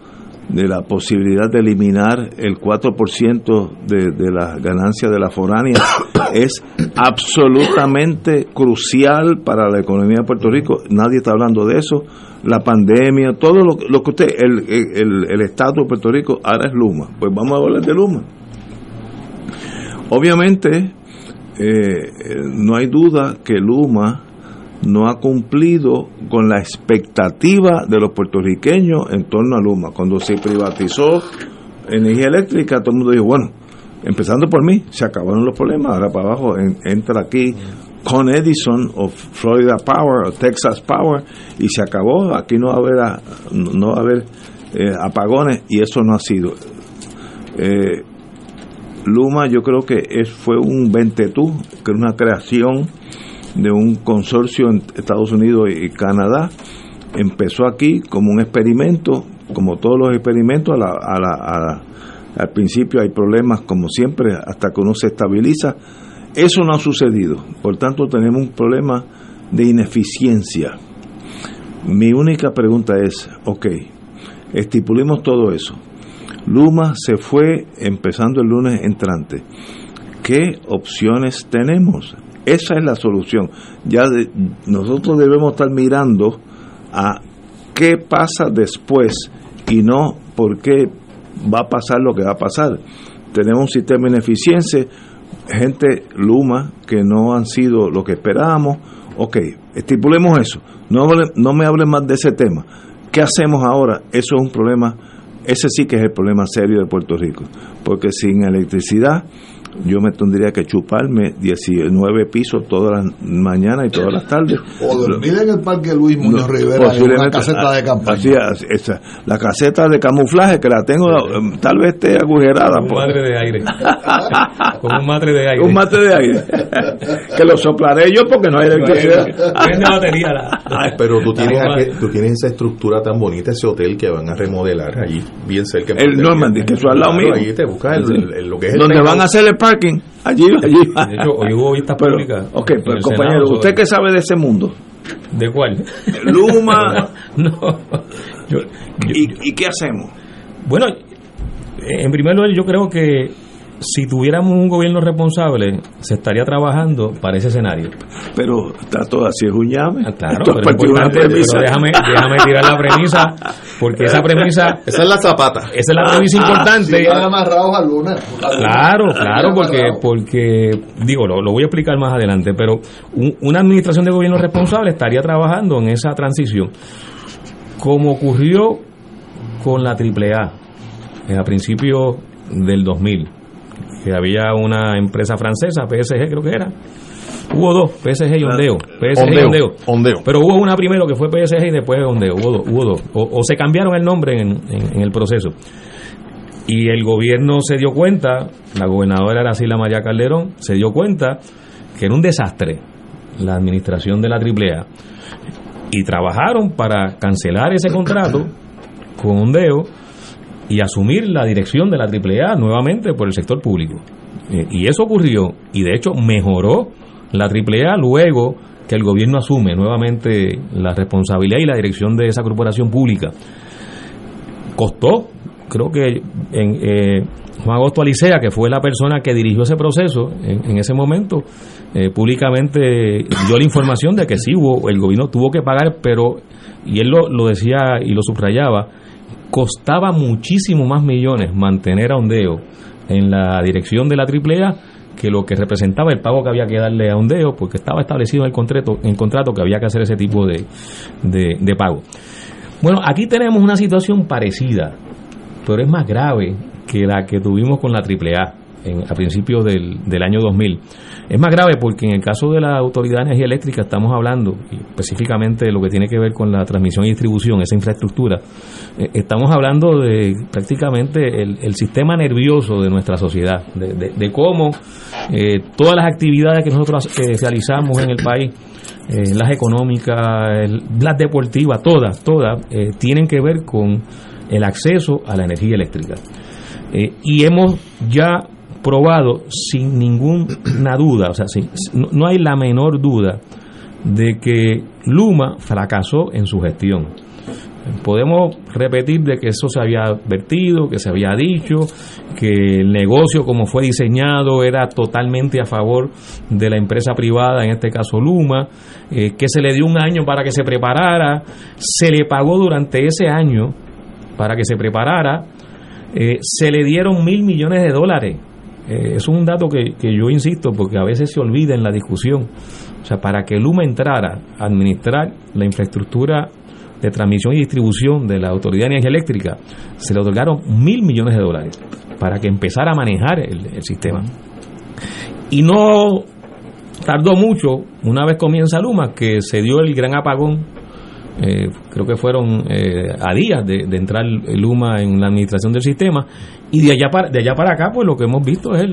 de la posibilidad de eliminar el 4% de, de las ganancias de la foránea es absolutamente crucial para la economía de Puerto Rico. Nadie está hablando de eso. La pandemia, todo lo, lo que usted, el, el, el estatus de Puerto Rico ahora es Luma. Pues vamos a hablar de Luma. Obviamente, eh, no hay duda que Luma no ha cumplido con la expectativa de los puertorriqueños en torno a Luma. Cuando se privatizó energía eléctrica, todo el mundo dijo, bueno, empezando por mí, se acabaron los problemas, ahora para abajo entra aquí con Edison o Florida Power o Texas Power y se acabó, aquí no va a haber, no va a haber eh, apagones y eso no ha sido. Eh, Luma yo creo que es, fue un ventetú, que es una creación de un consorcio en Estados Unidos y Canadá. Empezó aquí como un experimento, como todos los experimentos, a la, a la, al principio hay problemas como siempre hasta que uno se estabiliza. Eso no ha sucedido, por tanto tenemos un problema de ineficiencia. Mi única pregunta es, ok, estipulemos todo eso. Luma se fue empezando el lunes entrante. ¿Qué opciones tenemos? Esa es la solución. Ya nosotros debemos estar mirando a qué pasa después y no por qué va a pasar lo que va a pasar. Tenemos un sistema ineficiente, gente Luma que no han sido lo que esperábamos. Ok, estipulemos eso. No, no me hablen más de ese tema. ¿Qué hacemos ahora? Eso es un problema, ese sí que es el problema serio de Puerto Rico. Porque sin electricidad yo me tendría que chuparme 19 pisos todas las mañanas y todas las tardes. O dormir en el Parque Luis Muñoz Rivera en una caseta de campaña. Así, esa, la caseta de camuflaje que la tengo, em, tal vez esté agujerada. Con un madre de aire. Con un matre de aire. Un de aire. que lo soplaré yo porque no hay electricidad. Vende batería. La, pero tú tienes, tú tienes esa estructura tan bonita, ese hotel que van a remodelar allí, bien cerca. El Normandy, que eso al lado mío. Allí te buscas el, lo que es el Donde van a hacer el parking. Allí, allí. De hecho, hoy hubo vistas públicas. Ok, pero compañero, ¿usted qué sabe de ese mundo? ¿De cuál? Luma. no. Yo, yo, ¿Y, ¿Y qué hacemos? Bueno, en primer lugar, yo creo que si tuviéramos un gobierno responsable, se estaría trabajando para ese escenario. Pero está todo así, es un llame. Ah, claro, pero, importante, pero déjame, déjame tirar la premisa, porque esa premisa... Esa es la zapata. Esa es la premisa importante. Si van amarrados a luna. Claro, claro, porque, porque digo, lo, lo, voy a explicar más adelante, pero un, una administración de gobierno responsable estaría trabajando en esa transición, como ocurrió con la AAA a principios del 2000 que había una empresa francesa, PSG creo que era. Hubo dos, PSG y Ondeo. PSG Ondeo, y Ondeo. Ondeo. Pero hubo una primero que fue PSG y después Ondeo. Hubo dos. Hubo dos. O, o, se cambiaron el nombre en, en, en, el proceso. Y el gobierno se dio cuenta, la gobernadora era Sila María Calderón, se dio cuenta que era un desastre la administración de la AAA. Y trabajaron para cancelar ese contrato con Ondeo y asumir la dirección de la AAA nuevamente por el sector público. Eh, y eso ocurrió, y de hecho mejoró la AAA luego que el gobierno asume nuevamente la responsabilidad y la dirección de esa corporación pública. Costó, creo que en eh, Juan Agosto Alicea, que fue la persona que dirigió ese proceso en, en ese momento, eh, públicamente dio la información de que sí hubo, el gobierno tuvo que pagar, pero, y él lo, lo decía y lo subrayaba, costaba muchísimo más millones mantener a Ondeo en la dirección de la AAA que lo que representaba el pago que había que darle a Ondeo, porque estaba establecido en el contrato, en contrato que había que hacer ese tipo de, de, de pago. Bueno, aquí tenemos una situación parecida, pero es más grave que la que tuvimos con la AAA en, a principios del, del, año 2000. Es más grave porque en el caso de la Autoridad de Energía Eléctrica estamos hablando, específicamente de lo que tiene que ver con la transmisión y distribución, esa infraestructura, eh, estamos hablando de prácticamente el, sistema nervioso de nuestra sociedad, de, cómo eh, todas las actividades que nosotros eh, realizamos en el país, las económicas, las deportivas, todas, todas, tienen que ver con el acceso a la energía eléctrica. y hemos ya probado sin ninguna duda, o sea, sin, no, no, hay la menor duda de que Luma fracasó en su gestión. Podemos repetir de que eso se había advertido, que se había dicho, que el negocio como fue diseñado era totalmente a favor de la empresa privada, en este caso Luma, eh, que se le dio un año para que se preparara, se le pagó durante ese año para que se preparara, eh, se le dieron mil millones de dólares. Eh, es un dato que, que yo insisto porque a veces se olvida en la discusión. O sea, para que Luma entrara a administrar la infraestructura de transmisión y distribución de la Autoridad de Energía Eléctrica, se le otorgaron mil millones de dólares para que empezara a manejar el, sistema. Y no tardó mucho, una vez comienza Luma, que se dio el gran apagón. Eh, creo que fueron eh, a días de, entrar Luma en la administración del sistema y de allá para, de allá para acá pues lo que hemos visto es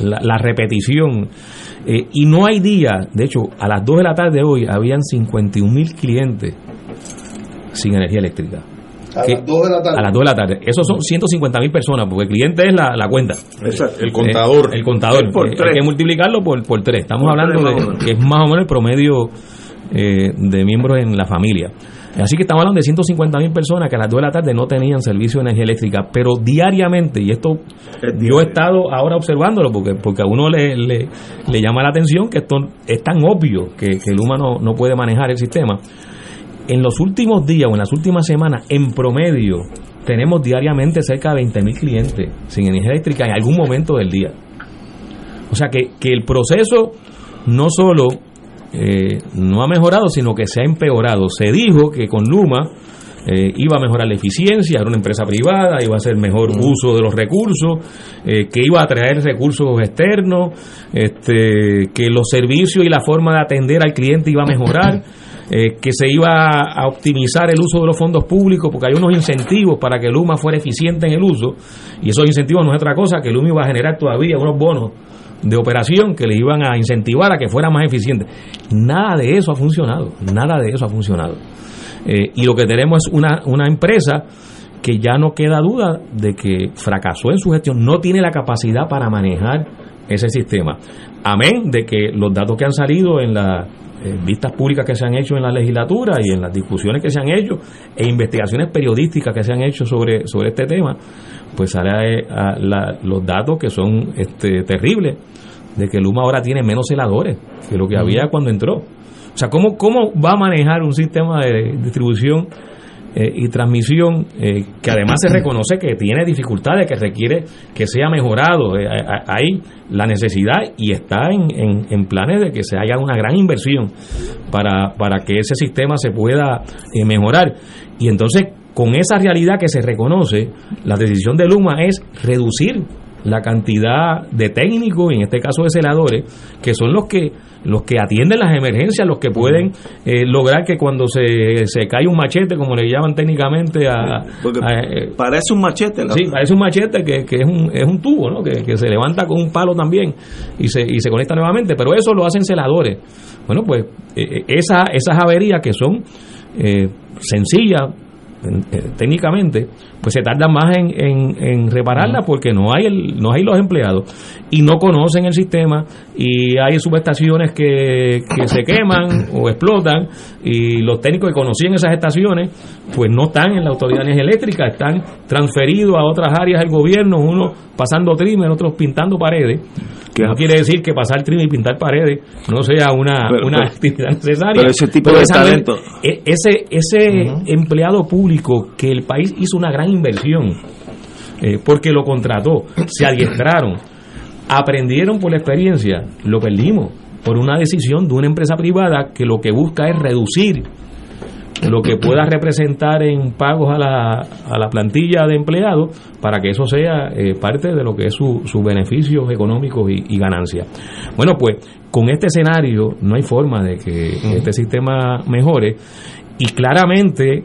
la, repetición eh, y no hay día, de hecho a las 2 de la tarde hoy habían 51 mil clientes sin energía eléctrica. A las 2 de la tarde. A las 2 de la tarde. Esos son 150 mil personas, porque el cliente es la, la cuenta. El contador. el contador. Eh, hay que multiplicarlo por, por 3. Estamos hablando de que es más o menos el promedio eh, de miembros en la familia. Así que estamos hablando de 150 mil personas que a las 2 de la tarde no tenían servicio de energía eléctrica, pero diariamente, y esto yo he estado ahora observándolo porque, porque a uno le, le, llama la atención que esto es tan obvio que, que el humano no puede manejar el sistema en los últimos días o en las últimas semanas, en promedio, tenemos diariamente cerca de 20.000 clientes sin energía eléctrica en algún momento del día. O sea que, el proceso no solo eh, no ha mejorado, sino que se ha empeorado. Se dijo que con Luma eh, iba a mejorar la eficiencia, era una empresa privada, iba a hacer mejor uso de los recursos, eh, que iba a traer recursos externos, este, que los servicios y la forma de atender al cliente iba a mejorar. Eh, que se iba a optimizar el uso de los fondos públicos porque hay unos incentivos para que Luma fuera eficiente en el uso y esos incentivos no es otra cosa que Luma iba a generar todavía unos bonos de operación que le iban a incentivar a que fuera más eficiente. Nada de eso ha funcionado, nada de eso ha funcionado. Eh, y lo que tenemos es una, una empresa que ya no queda duda de que fracasó en su gestión, no tiene la capacidad para manejar ese sistema. Amén de que los datos que han salido en la eh, vistas públicas que se han hecho en la legislatura y en las discusiones que se han hecho e investigaciones periodísticas que se han hecho sobre, sobre este tema, pues sale a, los datos que son este, terribles de que Luma ahora tiene menos celadores que lo que había cuando entró. O sea, ¿cómo, ¿cómo va a manejar un sistema de distribución eh, y transmisión eh, que además se reconoce que tiene dificultades, que requiere que sea mejorado. Eh, hay la necesidad y está en, en, planes de que se haga una gran inversión para, para que ese sistema se pueda mejorar. Y entonces, con esa realidad que se reconoce, la decisión de Luma es reducir la cantidad de técnicos, en este caso de celadores, que son los que los que atienden las emergencias, los que pueden eh, lograr que cuando se, se cae un machete, como le llaman técnicamente a... Eh, parece un machete. Sí, parece un machete que, que, es, un, es un tubo, ¿no? Que, se levanta con un palo también y se, y se conecta nuevamente, pero eso lo hacen celadores. Bueno, pues eh, esa, esas averías que son sencillas, eh, técnicamente, pues se tarda más en, en, repararla porque no hay el, no hay los empleados y no conocen el sistema y hay subestaciones que, que se queman o explotan y los técnicos que conocían esas estaciones pues no están en la autoridad de eléctrica, están transferidos a otras áreas del gobierno, unos pasando trimmer, otros pintando paredes que no quiere decir que pasar trim y pintar paredes no sea una, una actividad necesaria. Pero ese tipo de talento. E, ese, ese empleado público que el país hizo una gran inversión eh, porque lo contrató, se adiestraron, aprendieron por la experiencia, lo perdimos por una decisión de una empresa privada que lo que busca es reducir lo que pueda representar en pagos a la, a la plantilla de empleados para que eso sea eh, parte de lo que es sus su beneficios económicos y, ganancias. Bueno, pues con este escenario no hay forma de que este sistema mejore y claramente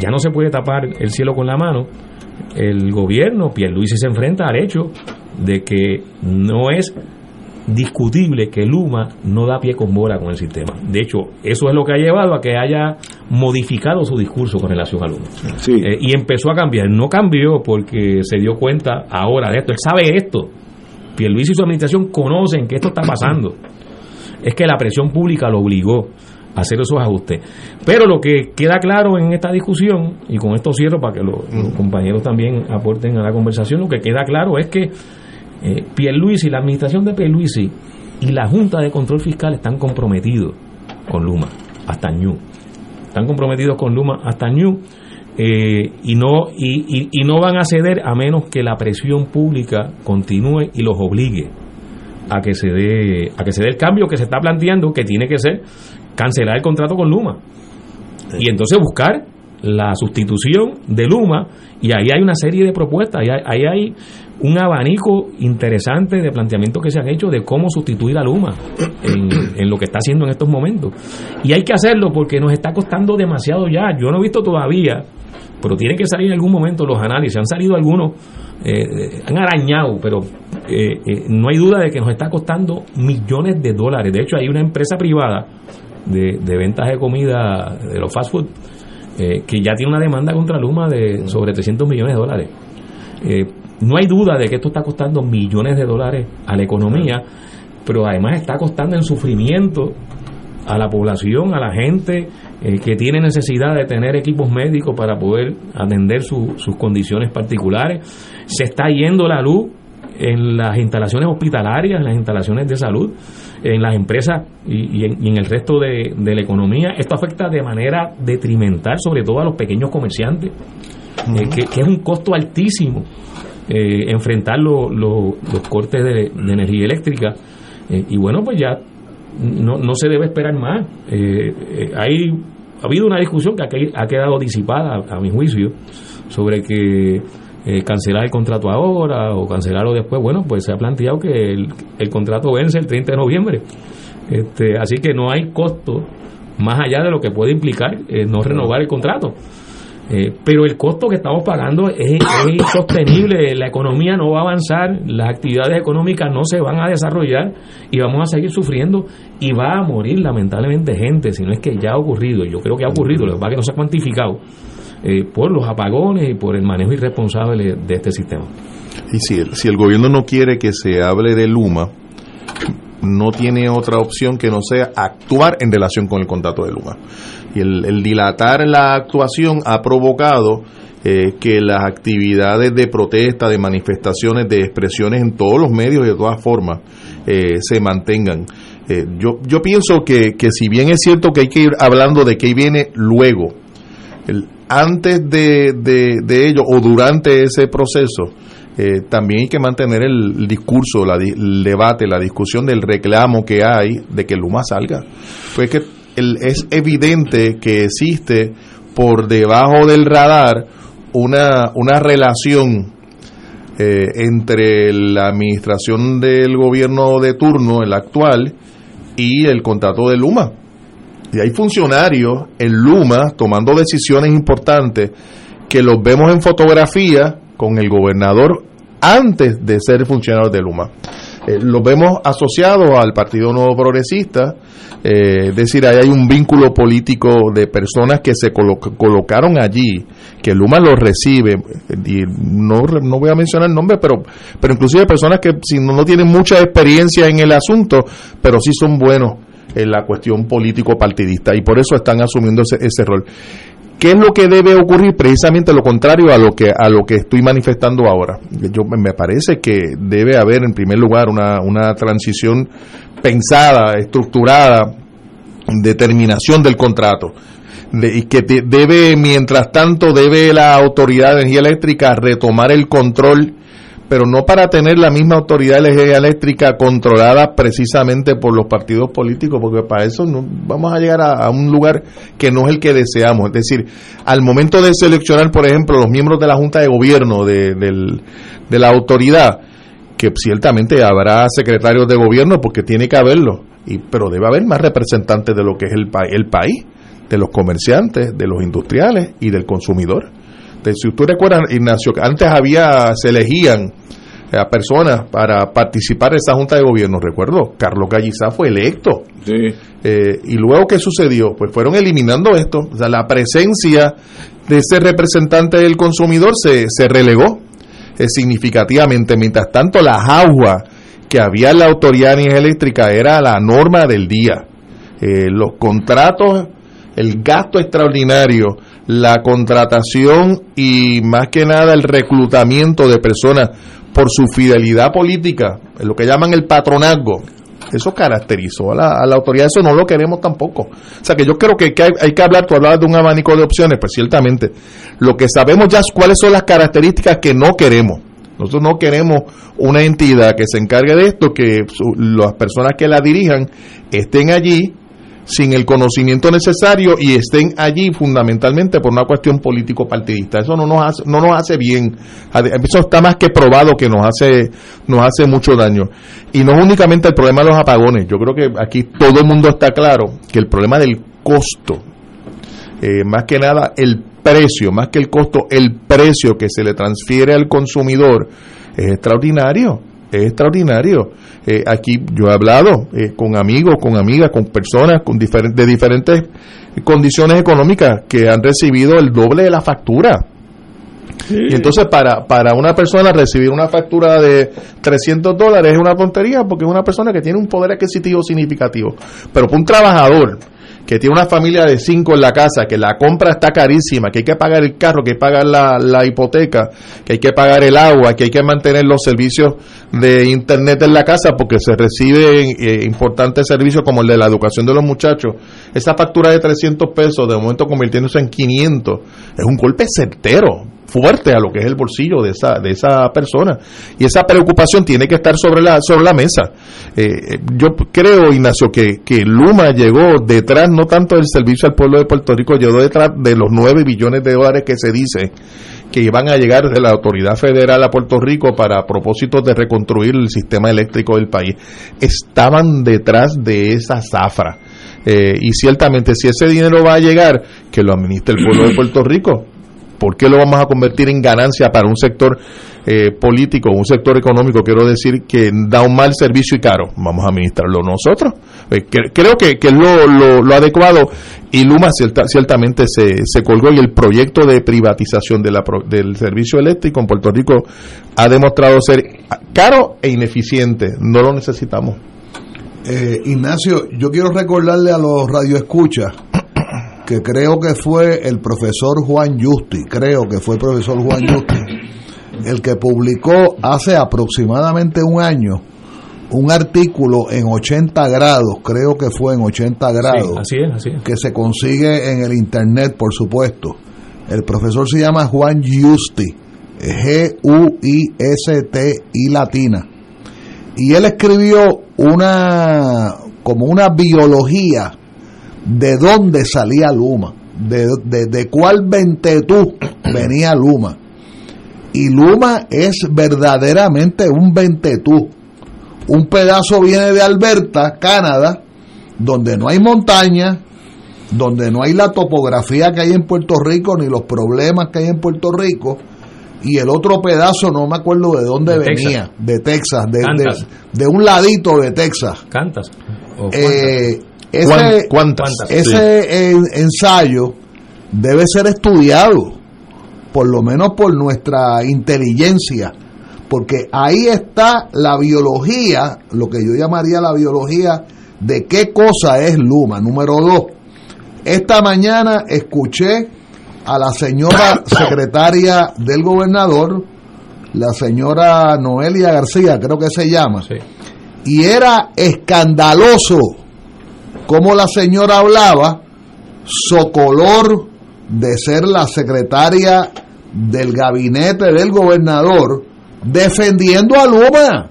ya no se puede tapar el cielo con la mano. El gobierno, Pierluisi se enfrenta al hecho de que no es discutible que Luma no da pie con bola con el sistema. De hecho, eso es lo que ha llevado a que haya modificado su discurso con relación a Luma. Eh, y empezó a cambiar. No cambió porque se dio cuenta ahora de esto. Él sabe esto. Pierluisi y su administración conocen que esto está pasando. Es que la presión pública lo obligó. hacer esos ajustes. Pero lo que queda claro en esta discusión, y con esto cierro para que los, los compañeros también aporten a la conversación, lo que queda claro es que eh, Pierluisi, la administración de Pierluisi y la Junta de Control Fiscal están comprometidos con Luma, hasta Ñu. Están comprometidos con Luma hasta Ñu. eh, y no y, y- no van a ceder a menos que la presión pública continúe y los obligue a que se dé a que se dé el cambio que se está planteando que tiene que ser cancelar el contrato con Luma y entonces buscar la sustitución de Luma y ahí hay una serie de propuestas, ahí ahí hay un abanico interesante de planteamientos que se han hecho de cómo sustituir a Luma en, lo que está haciendo en estos momentos. Y hay que hacerlo porque nos está costando demasiado ya. Yo no he visto todavía, pero tienen que salir en algún momento los análisis. Han salido algunos, eh, han arañado, pero eh, eh, no hay duda de que nos está costando millones de dólares. De hecho, hay una empresa privada de, ventas de comida de los fast food eh, que ya tiene una demanda contra Luma de sobre 300 millones de dólares. Eh, no hay duda de que esto está costando millones de dólares a la economía, pero además está costando en sufrimiento a la población, a la gente eh, que tiene necesidad de tener equipos médicos para poder atender su- sus condiciones particulares. Se está yendo la luz en las instalaciones hospitalarias, en las instalaciones de salud, en las empresas y, y en, y en el resto de, de la economía. Esto afecta de manera detrimental, sobre todo a los pequeños comerciantes, eh, que, que es un costo altísimo eh, enfrentar lo- lo- los cortes de, energía eléctrica. Eh, y bueno, pues ya no, no se debe esperar más. Eh, eh, hay, ha habido una discusión que ha, ha quedado disipada, a mi juicio, sobre que cancelar el contrato ahora o cancelarlo después. Bueno, pues se ha planteado que el, contrato vence el 30 de noviembre. Este, así que no hay costo más allá de lo que puede implicar no renovar el contrato. Eh, pero el costo que estamos pagando es, es insostenible, la economía no va a avanzar, las actividades económicas no se van a desarrollar y vamos a seguir sufriendo y va a morir lamentablemente gente, si no es que ya ha ocurrido, yo creo que ha ocurrido, lo que pasa que no se ha cuantificado eh, por los apagones y por el manejo irresponsable de este sistema. Y si si el gobierno no quiere que se hable de Luma, no tiene otra opción que no sea actuar en relación con el contrato de Luma. Y el, dilatar la actuación ha provocado eh, que las actividades de protesta, de manifestaciones, de expresiones en todos los medios y de todas formas eh, se mantengan. Eh, yo, yo pienso que, que si bien es cierto que hay que ir hablando de qué viene luego, antes de, de, de ello o durante ese proceso, eh, también hay que mantener el, discurso, la el debate, la discusión del reclamo que hay de que Luma salga. Pues que es evidente que existe por debajo del radar una, una relación eh, entre la administración del gobierno de turno, el actual, y el contrato de Luma. Y hay funcionarios en Luma tomando decisiones importantes que los vemos en fotografía con el gobernador antes de ser funcionario de Luma. Eh, los vemos asociados al Partido Nuevo Progresista, eh, es decir, hay un vínculo político de personas que se colo- colocaron allí, que Luma los recibe, y no, no voy a mencionar el nombre, pero, pero inclusive personas que si no, no tienen mucha experiencia en el asunto, pero sí son buenos en la cuestión político-partidista, y por eso están asumiendo ese, ese rol. ¿Qué es lo que debe ocurrir? Precisamente lo contrario a lo que a lo que estoy manifestando ahora. Yo me parece que debe haber en primer lugar una, una transición pensada, estructurada, determinación del contrato. Y que debe, mientras tanto, debe la Autoridad de Energía Eléctrica retomar el control, pero no para tener la misma Autoridad Eléctrica controlada precisamente por los partidos políticos, porque para eso no, vamos a llegar a, un lugar que no es el que deseamos. Es decir, al momento de seleccionar, por ejemplo, los miembros de la Junta de Gobierno de, de la autoridad, que ciertamente habrá secretarios de gobierno porque tiene que haberlo, y, pero debe haber más representantes de lo que es el, el país, de los comerciantes, de los industriales y del consumidor. Entonces, si usted recuerda, Ignacio, que antes había, se elegían eh, a personas para participar en esa junta de gobierno, recuerdo, Carlos Gallizá fue electo. Eh, y luego, ¿qué sucedió? Pues fueron eliminando esto, o sea, la presencia de ese representante del consumidor se, se relegó eh, significativamente. Mientras tanto, las aguas que había en la Autoridad de Eléctrica era la norma del día. Eh, los contratos, el gasto extraordinario, la contratación y más que nada el reclutamiento de personas por su fidelidad política, lo que llaman el patronazgo, eso caracterizó a la, la, autoridad, eso no lo queremos tampoco. O sea que yo creo que, hay, hay, que hablar, tú hablabas de un abanico de opciones, pues ciertamente, lo que sabemos ya es cuáles son las características que no queremos. Nosotros no queremos una entidad que se encargue de esto, que su, las personas que la dirijan estén allí sin el conocimiento necesario y estén allí fundamentalmente por una cuestión político partidista. Eso no nos hace, no nos hace bien. Eso está más que probado que nos hace nos hace mucho daño. Y no es únicamente el problema de los apagones. Yo creo que aquí todo el mundo está claro que el problema del costo, eh, más que nada el precio, más que el costo, el precio que se le transfiere al consumidor es extraordinario es extraordinario. Eh, aquí yo he hablado eh, con amigos, con amigas, con personas con de diferentes condiciones económicas que han recibido el doble de la factura. Y entonces para, para una persona recibir una factura de 300 dólares es una tontería porque es una persona que tiene un poder adquisitivo significativo. Pero para un trabajador que tiene una familia de cinco en la casa, que la compra está carísima, que hay que pagar el carro, que hay que pagar la, la hipoteca, que hay que pagar el agua, que hay que mantener los servicios de internet en la casa porque se reciben eh, importantes servicios como el de la educación de los muchachos. Esa factura de 300 pesos de momento convirtiéndose en 500 es un golpe certero fuerte a lo que es el bolsillo de esa de esa persona. Y esa preocupación tiene que estar sobre la sobre la mesa. Eh, yo creo Ignacio que, que Luma llegó detrás no tanto del servicio al pueblo de Puerto Rico llegó detrás de los 9 billones de dólares que se dice que iban a llegar de la autoridad federal a Puerto Rico para propósitos de reconstruir el sistema eléctrico del país. Estaban detrás de esa zafra. Eh, y ciertamente si ese dinero va a llegar que lo administre el pueblo de Puerto Rico ¿Por qué lo vamos a convertir en ganancia para un sector eh, político, un sector económico? Quiero decir que da un mal servicio y caro. Vamos a administrarlo nosotros. Eh, creo que, es lo, adecuado y Luma cierta, ciertamente se, se, colgó y el proyecto de privatización del servicio eléctrico en Puerto Rico ha demostrado ser caro e ineficiente. No lo necesitamos. Eh, Ignacio, yo quiero recordarle a los radioescuchas que creo que fue el profesor Juan Justi, creo que fue el profesor Juan Justi, el que publicó hace aproximadamente un año un artículo en 80 grados, creo que fue en 80 grados, sí, así es, así es. que se consigue en el internet, por supuesto. El profesor se llama Juan Justi, G-U-I-S-T-I latina. Y él escribió una, como una biología de dónde salía Luma, de, de, de cuál ventetú venía Luma. Y Luma es verdaderamente un ventetú. Un pedazo viene de Alberta, Canadá, donde no hay montaña, donde no hay la topografía que hay en Puerto Rico, ni los problemas que hay en Puerto Rico, y el otro pedazo no me acuerdo de dónde De venía, Texas. de Texas, de, de, de un ladito de Texas. Cantas. Eh, ¿Cuán- ese, ¿Cuántas? ese en- ensayo debe ser estudiado, por lo menos por nuestra inteligencia, porque ahí está la biología, lo que yo llamaría la biología de qué cosa es Luma. Número dos, esta mañana escuché a la señora secretaria del gobernador, la señora Noelia García, creo que se llama, Sí. y era escandaloso como la señora hablaba, socolor de ser la secretaria del gabinete del gobernador, defendiendo a Luma.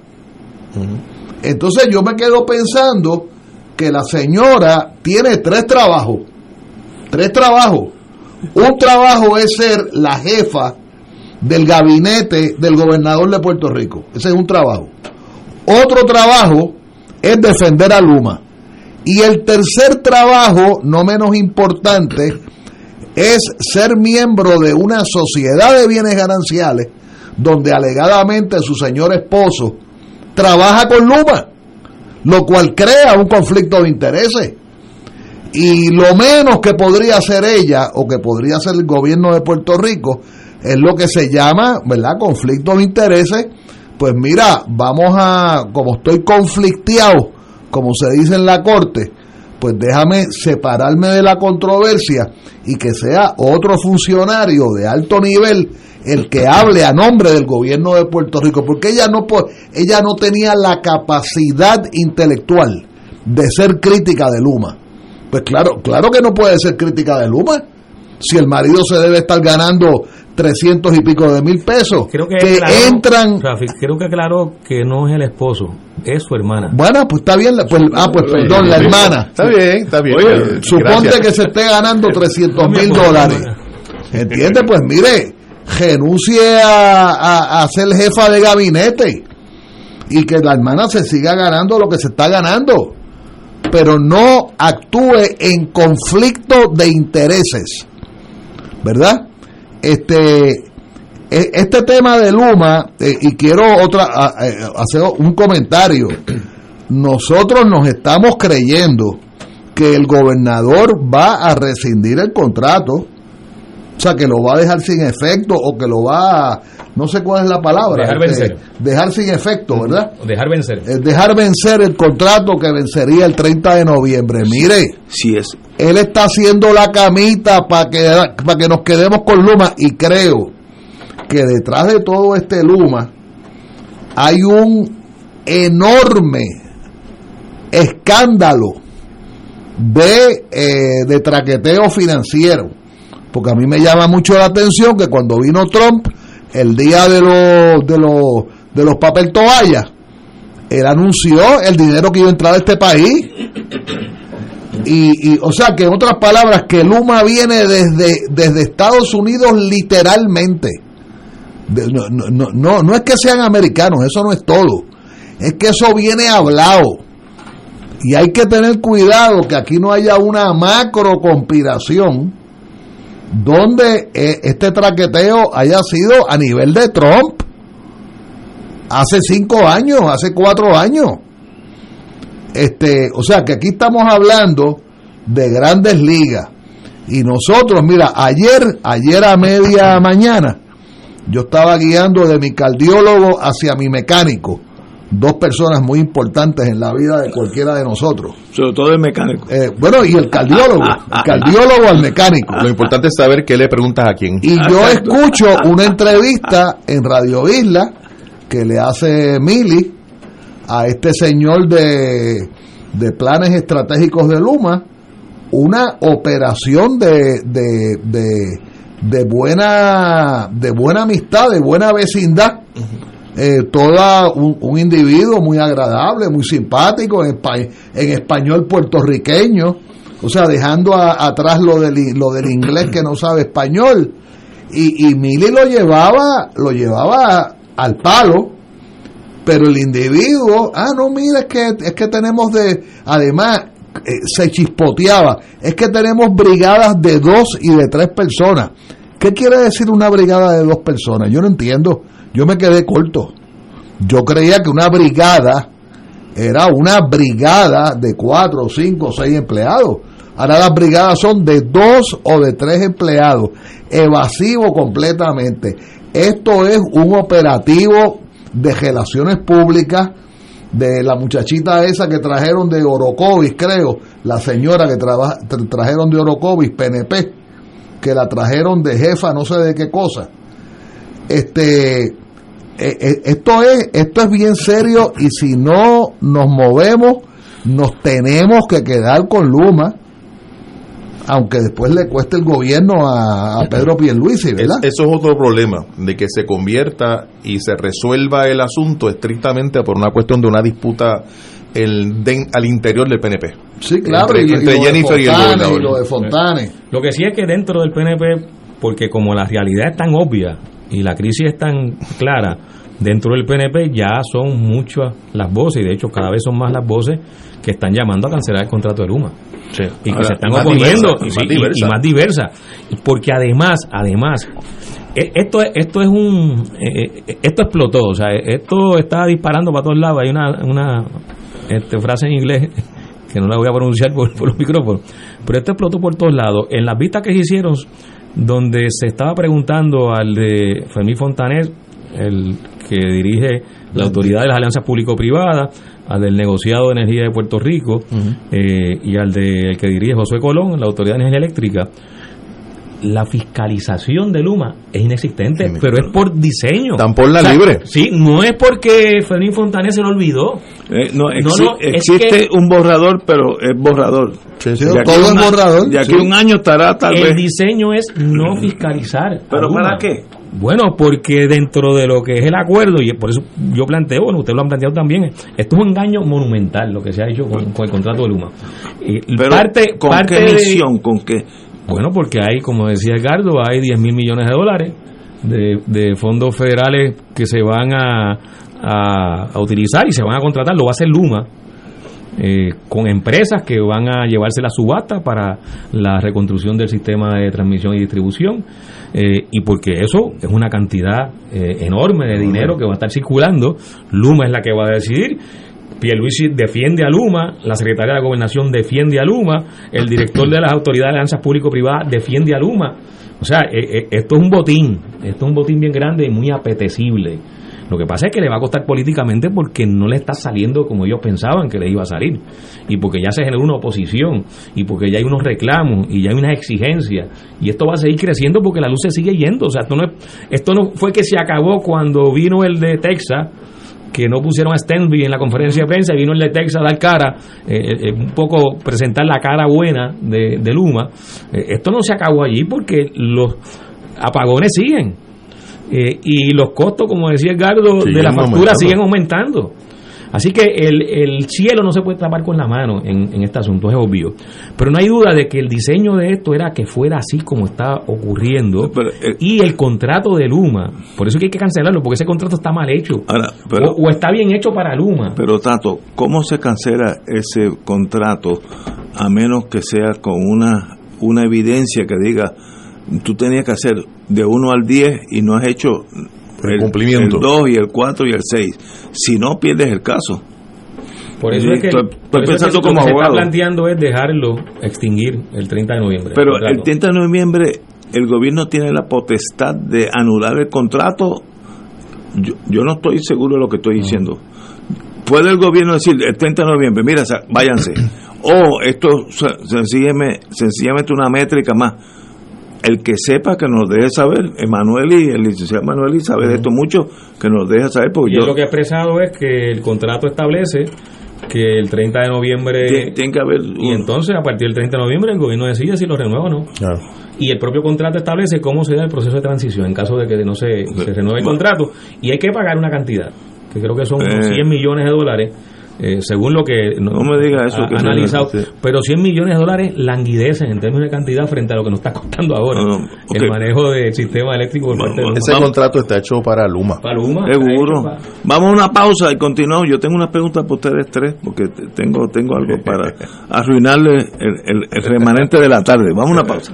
Entonces yo me quedo pensando que la señora tiene tres trabajos, tres trabajos. Un trabajo es ser la jefa del gabinete del gobernador de Puerto Rico. Ese es un trabajo. Otro trabajo es defender a Luma. Y el tercer trabajo, no menos importante, es ser miembro de una sociedad de bienes gananciales donde alegadamente su señor esposo trabaja con Luma, lo cual crea un conflicto de intereses. Y lo menos que podría hacer ella o que podría hacer el gobierno de Puerto Rico es lo que se llama, ¿verdad?, conflicto de intereses. Pues mira, vamos a, como estoy conflicteado, como se dice en la corte, pues déjame separarme de la controversia y que sea otro funcionario de alto nivel el que hable a nombre del gobierno de Puerto Rico, porque ella no ella no tenía la capacidad intelectual de ser crítica de Luma. Pues claro, claro que no puede ser crítica de Luma. Si el marido se debe estar ganando 300 y pico de mil pesos, Creo que, que aclaró, entran Rafi, creo que aclaró que no es el esposo, es su hermana. Bueno, pues está bien, la- pues, ah, pues perdón, la hermana. Está bien, está bien. Oye, suponte gracias. que se esté ganando 300 No, mi mil dólares. ¿Entiende? Pues mire, renuncie a, a- a ser jefa de gabinete y que la hermana se siga ganando lo que se está ganando, pero no actúe en conflicto de intereses, ¿verdad? Este, e- este tema de Luma, eh, y quiero otra hacer un comentario, nosotros nos estamos creyendo que el gobernador va a rescindir el contrato, o sea, que lo va a dejar sin efecto o que lo va a, no sé cuál es la palabra, Dejar este, vencer. dejar sin efecto, ¿verdad? Dejar vencer. Eh, dejar vencer el contrato que vencería el 30 de noviembre. Mire, Si es él está haciendo la camita para que, para que nos quedemos con Luma y creo que detrás de todo este Luma hay un enorme escándalo de, eh, de traqueteo financiero. Porque a mí me llama mucho la atención que cuando vino Trump, el día de los, de los, de los papel toallas, él anunció el dinero que iba a entrar a este país. Y, y, o sea que en otras palabras, que Luma viene desde, desde Estados Unidos literalmente. De- no, no, no, no es que sean americanos, eso no es todo. Es que eso viene hablado. Y hay que tener cuidado que aquí no haya una macro conspiración donde eh, este traqueteo haya sido a nivel de Trump. Hace cinco años, hace cuatro años. Este, o sea que aquí estamos hablando de grandes ligas. Y nosotros, mira, ayer, ayer a media mañana, yo estaba guiando de mi cardiólogo hacia mi mecánico. Dos personas muy importantes en la vida de cualquiera de nosotros. sobre todo el mecánico. Eh, bueno, y el cardiólogo, el cardiólogo al mecánico. Lo importante es saber qué le preguntas a quién. Y yo escucho una entrevista en Radio Isla que le hace Mili a este señor de, de planes estratégicos de Luma, una operación de, de, de, de buena, de buena amistad, de buena vecindad. Eh, toda un, un individuo muy agradable, muy simpático, en, en español puertorriqueño, o sea, dejando a- atrás lo del, lo del inglés que no sabe español. Y, y Mili lo llevaba, lo llevaba al palo, pero el individuo, ah, no, mira, es que, es que tenemos de, además, eh, se chispoteaba, es que tenemos brigadas de dos y de tres personas. ¿Qué quiere decir una brigada de dos personas? Yo no entiendo, yo me quedé corto. Yo creía que una brigada era una brigada de cuatro, cinco, seis empleados. Ahora las brigadas son de dos o de tres empleados, evasivo completamente. Esto es un operativo de relaciones públicas de la muchachita esa que trajeron de Orocovis, creo, la señora que traba- tra- trajeron de Orocovis, PNP, que la trajeron de jefa, no sé de qué cosa. Este, eh, eh, esto es, esto es bien serio y si no nos movemos, nos tenemos que quedar con Luma, aunque después le cueste el gobierno a, a Pedro Pierluisi, Es- ¿verdad? eso es otro problema, de que se convierta y se resuelva el asunto estrictamente por una cuestión de una disputa el, den- al interior del PNP. sí, claro, entre- y, entre y lo de Jennifer y el gobernador. y lo de Fontane. Lo que sí es que dentro del PNP, porque como la realidad es tan obvia y la crisis es tan clara, dentro del PNP ya son muchas las voces, y de hecho cada vez son más las voces que están llamando a cancelar el contrato de Luma. Y que se están oponiendo diversa, y, y sí, más y- más diversa. Porque además, además, e- esto, es- esto es un eh, eh, esto explotó, o sea, esto está disparando para todos lados. Hay una, una este, frase en inglés que no la voy a pronunciar por, por los micrófonos, pero esto explotó por todos lados. En las vistas que se hicieron, donde se estaba preguntando al de Fermín Fontaner el que dirige la Autoridad de las Alianzas Público-Privadas, al del Negociado de Energía de Puerto Rico eh, y al de, el que dirige José Colón, la Autoridad de Energía Eléctrica, la fiscalización de Luma es inexistente, pero es por diseño. Están por la libre. Sí, no es porque Fermín Fontanes se lo olvidó. Eh, no, existe que- un borrador, pero es borrador. Sí, aquí todo es borrador. De aquí Sí. un año estará tal el vez. diseño es no fiscalizar. ¿Pero Luma. para qué? Bueno, porque dentro de lo que es el acuerdo, y por eso yo planteo, bueno, ustedes lo han planteado también, esto es un engaño monumental lo que se ha hecho con, con el contrato de Luma. Y Pero, parte, ¿Con parte qué de- misión? ¿Con qué? bueno, porque hay, como decía Edgardo, hay 10 mil millones de dólares de, de fondos federales que se van a, a- utilizar y se van a contratar, lo va a hacer Luma, eh, con empresas que van a llevarse la subasta para la reconstrucción del sistema de transmisión y distribución, eh, y porque eso es una cantidad eh, enorme de dinero que va a estar circulando, Luma es la que va a decidir. Pierluisi defiende a Luma, la secretaria de Gobernación defiende a Luma, el director de las autoridades de alianzas público-privadas defiende a Luma. O sea, esto es un botín, esto es un botín bien grande y muy apetecible. Lo que pasa es que le va a costar políticamente porque no le está saliendo como ellos pensaban que le iba a salir. Y porque ya se generó una oposición, y porque ya hay unos reclamos, y ya hay unas exigencias. Y esto va a seguir creciendo porque la luz se sigue yendo. O sea, esto no, es- esto no fue que se acabó cuando vino el de Texas, que no pusieron a Stenby en la conferencia de prensa, y vino el de Texas a dar cara, eh, eh, un poco presentar la cara buena de, de Luma. Eh, esto no se acabó allí porque los apagones siguen. Eh, y los costos, como decía Edgardo, de la factura aumentando. siguen aumentando. Así que el, el cielo no se puede tapar con la mano en, en este asunto, es obvio. Pero no hay duda de que el diseño de esto era que fuera así como está ocurriendo. Pero, eh, y el contrato de Luma, por eso es que hay que cancelarlo, porque ese contrato está mal hecho. Ahora, pero- o, o está bien hecho para Luma. Pero Tato, ¿cómo se cancela ese contrato a menos que sea con una, una evidencia que diga, tú tenías que hacer de 1 al 10 y no has hecho El cumplimiento. el 2 y el 4 y el 6? Si no, pierdes el caso. Por eso es que, estoy- por estoy eso es que pensando lo que se está planteando es dejarlo extinguir el 30 de noviembre. Pero el 30 de noviembre el gobierno tiene la potestad de anular el contrato. Yo, yo no estoy seguro de lo que estoy diciendo. Puede el gobierno decir el 30 de noviembre, mira, váyanse. O esto es sencillamente, sencillamente una métrica más. El que sepa que nos deje saber, Emanuel y el licenciado Emanuel y sabe de esto mucho, que nos deje saber, porque Y yo lo que ha expresado es que el contrato establece que el 30 de noviembre... tiene, tiene que haber Y entonces, a partir del 30 de noviembre, el gobierno decide si lo renueva o no. Claro. Y el propio contrato establece cómo se da el proceso de transición en caso de que no se, se renueve el contrato. Y hay que pagar una cantidad, que creo que son unos Eh. 100 millones de dólares, eh, según lo que No me diga eso, ha que analizado. sí. Pero 100 millones de dólares languidecen en términos de cantidad frente a lo que nos está costando ahora No, no, ok. el manejo del sistema eléctrico por parte de Luma. Ese contrato está hecho para Luma. Para Luma, Seguro. para- Vamos a una pausa y continuamos. Yo tengo una pregunta para ustedes tres, porque te- tengo, tengo algo para arruinarle el, el- el remanente de la tarde. Vamos a una pausa.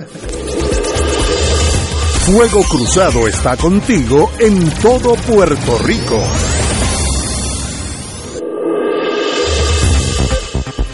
Fuego Cruzado está contigo en todo Puerto Rico.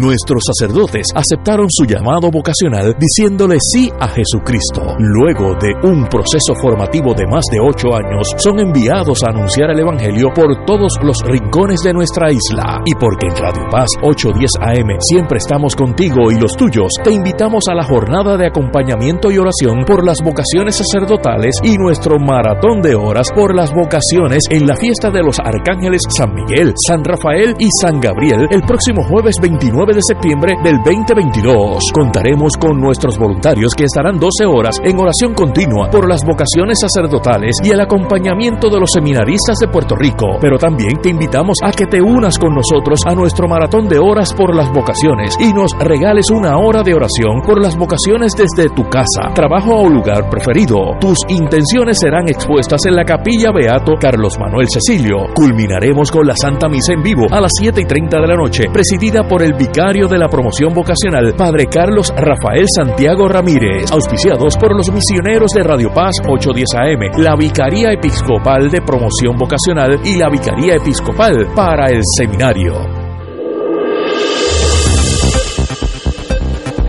Nuestros sacerdotes aceptaron su llamado vocacional diciéndole sí a Jesucristo. Luego de un proceso formativo de más de ocho años, son enviados a anunciar el Evangelio por todos los rincones de nuestra isla. Y porque en Radio Paz 810 AM siempre estamos contigo y los tuyos, te invitamos a la jornada de acompañamiento y oración por las vocaciones sacerdotales y nuestro maratón de horas por las vocaciones en la fiesta de los arcángeles San Miguel, San Rafael y San Gabriel el próximo jueves 29 de septiembre del 2022. Contaremos con nuestros voluntarios que estarán 12 horas en oración continua por las vocaciones sacerdotales y el acompañamiento de los seminaristas de Puerto Rico. Pero también te invitamos a que te unas con nosotros a nuestro maratón de horas por las vocaciones y nos regales una hora de oración por las vocaciones desde tu casa, trabajo o lugar preferido. Tus intenciones serán expuestas en la capilla Beato Carlos Manuel Cecilio. Culminaremos con la Santa Misa en vivo a las 7 y 30 de la noche, presidida por el vicario de la promoción vocacional, Padre Carlos Rafael Santiago Ramírez, auspiciados por los misioneros de Radio Paz 810 AM, la Vicaría Episcopal de Promoción Vocacional y la Vicaría Episcopal para el Seminario.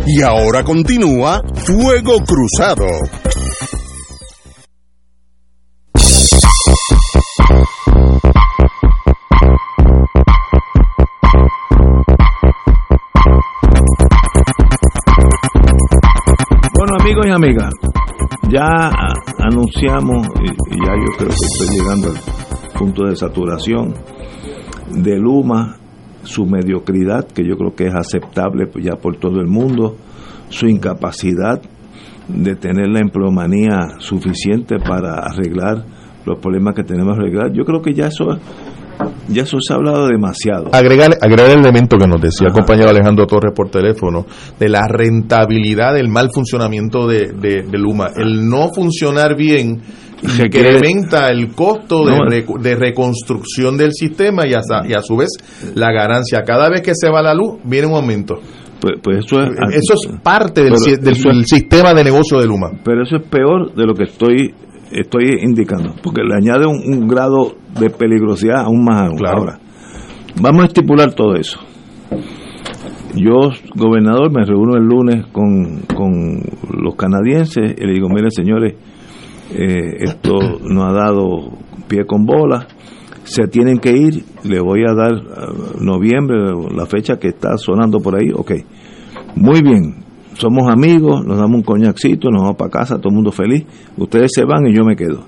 Y ahora continúa Fuego Cruzado. Amigos y amigas, ya anunciamos, y ya yo creo que estoy llegando al punto de saturación, de Luma, su mediocridad, que yo creo que es aceptable ya por todo el mundo, su incapacidad de tener la empleomanía suficiente para arreglar los problemas que tenemos que arreglar. Yo creo que ya eso ya eso se ha hablado demasiado. Agregar, agregar el elemento que nos decía el compañero Alejandro Torres por teléfono, de la rentabilidad del mal funcionamiento de, de- de Luma. El no funcionar bien incrementa el costo de, No. de reconstrucción del sistema y a, y a su vez la ganancia. Cada vez que se va la luz, viene un aumento. Pues, pues eso es, Eso es parte del, Pero del- del sistema de negocio de Luma. pero eso es peor de lo que estoy estoy indicando, porque le añade un, un grado de peligrosidad aún más aún. Claro. Ahora, vamos a estipular todo eso. Yo, gobernador, me reúno el lunes con, con los canadienses y le digo, mire señores, eh, esto nos ha dado pie con bola, se tienen que ir, le voy a dar eh, noviembre, la fecha que está sonando por ahí, ok, muy bien, somos amigos, nos damos un coñacito, nos vamos para casa, todo el mundo feliz, ustedes se van y yo me quedo.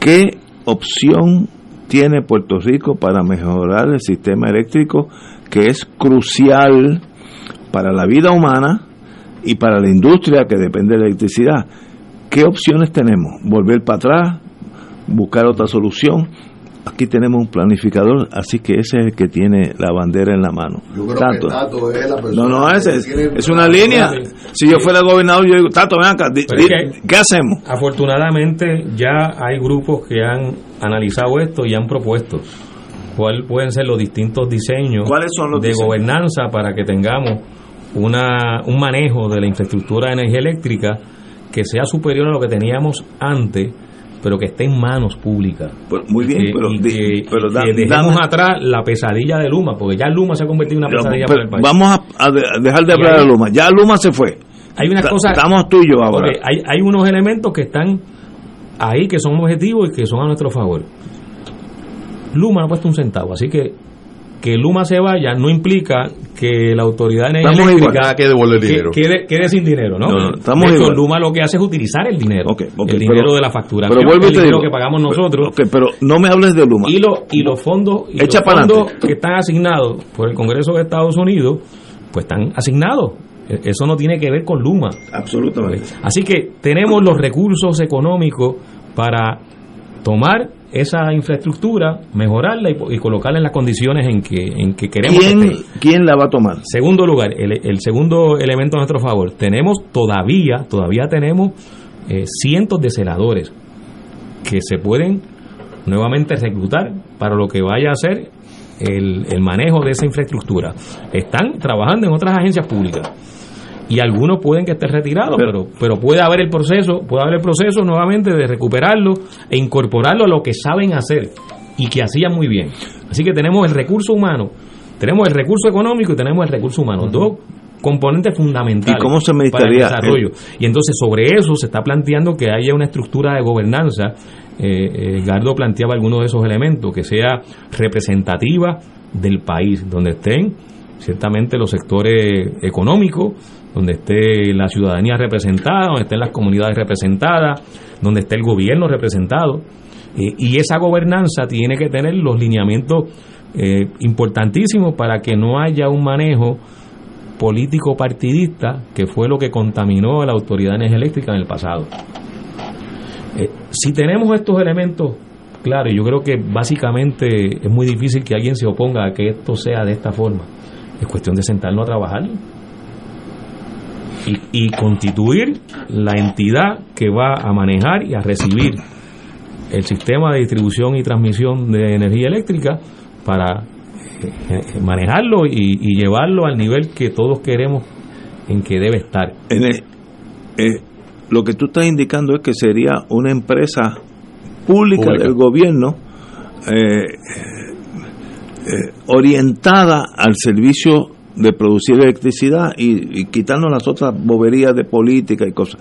¿Qué opción tiene Puerto Rico para mejorar el sistema eléctrico que es crucial para la vida humana y para la industria que depende de la electricidad? ¿Qué opciones tenemos? ¿Volver para atrás? ¿Buscar otra solución? Aquí tenemos un planificador, así que ese es el que tiene la bandera en la mano. Yo creo Tato. que Tato es la persona No, no, ese es, es una línea. Si yo fuera gobernador, yo digo, Tato, ven acá, di- di- que- ¿qué hacemos? Afortunadamente ya hay grupos que han analizado esto y han propuesto cuáles pueden ser los distintos diseños ¿Cuáles son los de diseños? gobernanza para que tengamos una, un manejo de la infraestructura de energía eléctrica que sea superior a lo que teníamos antes, pero que esté en manos públicas. Pues, muy bien, Que- pero, que, pero da- que dejemos dame- atrás la pesadilla de Luma, porque ya Luma se ha convertido en una pesadilla pero para el país. vamos a, a de- a dejar de Y hablar hay- de Luma. Ya Luma se fue. Hay unas cosas. Estamos tú y yo ahora. Hay, hay unos elementos que están ahí que son objetivos y que son a nuestro favor. Luma no ha puesto un centavo, así que que Luma se vaya no implica que la autoridad igual. que devolver que- dinero. quede, quede sin dinero, ¿no? No, no, estamos hecho. Luma lo que hace es utilizar el dinero, el dinero pero- de la facturación, pero el dinero digo. que pagamos nosotros. Pero no me hables de Luma. Y, lo- y los fondos, y Echa los para fondos que están asignados por el Congreso de Estados Unidos, pues están asignados. E- Eso no tiene que ver con Luma. Absolutamente. Así que tenemos los recursos económicos para tomar esa infraestructura, mejorarla y, colocarla en las condiciones en que, en que queremos que ¿Quién, esté. ¿Quién la va a tomar? Segundo lugar, el, el segundo elemento a nuestro favor, tenemos todavía, todavía tenemos eh, cientos de celadores que se pueden nuevamente reclutar para lo que vaya a ser el, el manejo de esa infraestructura. Están trabajando en otras agencias públicas y algunos pueden que estén retirados, pero, pero puede haber el proceso, puede haber el proceso nuevamente de recuperarlo e incorporarlo a lo que saben hacer y que hacían muy bien. Así que tenemos el recurso humano, tenemos el recurso económico y tenemos el recurso humano, dos componentes fundamentales ¿Y cómo se para el desarrollo. Y entonces sobre eso se está planteando que haya una estructura de gobernanza. Eh, eh, Edgardo planteaba algunos de esos elementos, que sea representativa del país, donde estén ciertamente los sectores económicos, donde esté la ciudadanía representada, donde estén las comunidades representadas, donde esté el gobierno representado. Eh, y esa gobernanza tiene que tener los lineamientos eh, importantísimos para que no haya un manejo político partidista que fue lo que contaminó a la Autoridad de Energía Eléctrica en el pasado. Eh, si tenemos estos elementos, claro, yo creo que básicamente es muy difícil que alguien se oponga a que esto sea de esta forma. Es cuestión de sentarnos a trabajar y, y constituir la entidad que va a manejar y a recibir el sistema de distribución y transmisión de energía eléctrica para eh, eh, manejarlo y, y llevarlo al nivel que todos queremos en que debe estar. En el- eh, lo que tú estás indicando es que sería una empresa pública, Pública. del gobierno eh, eh, orientada al servicio de producir electricidad y, y quitarnos las otras boberías de política y cosas.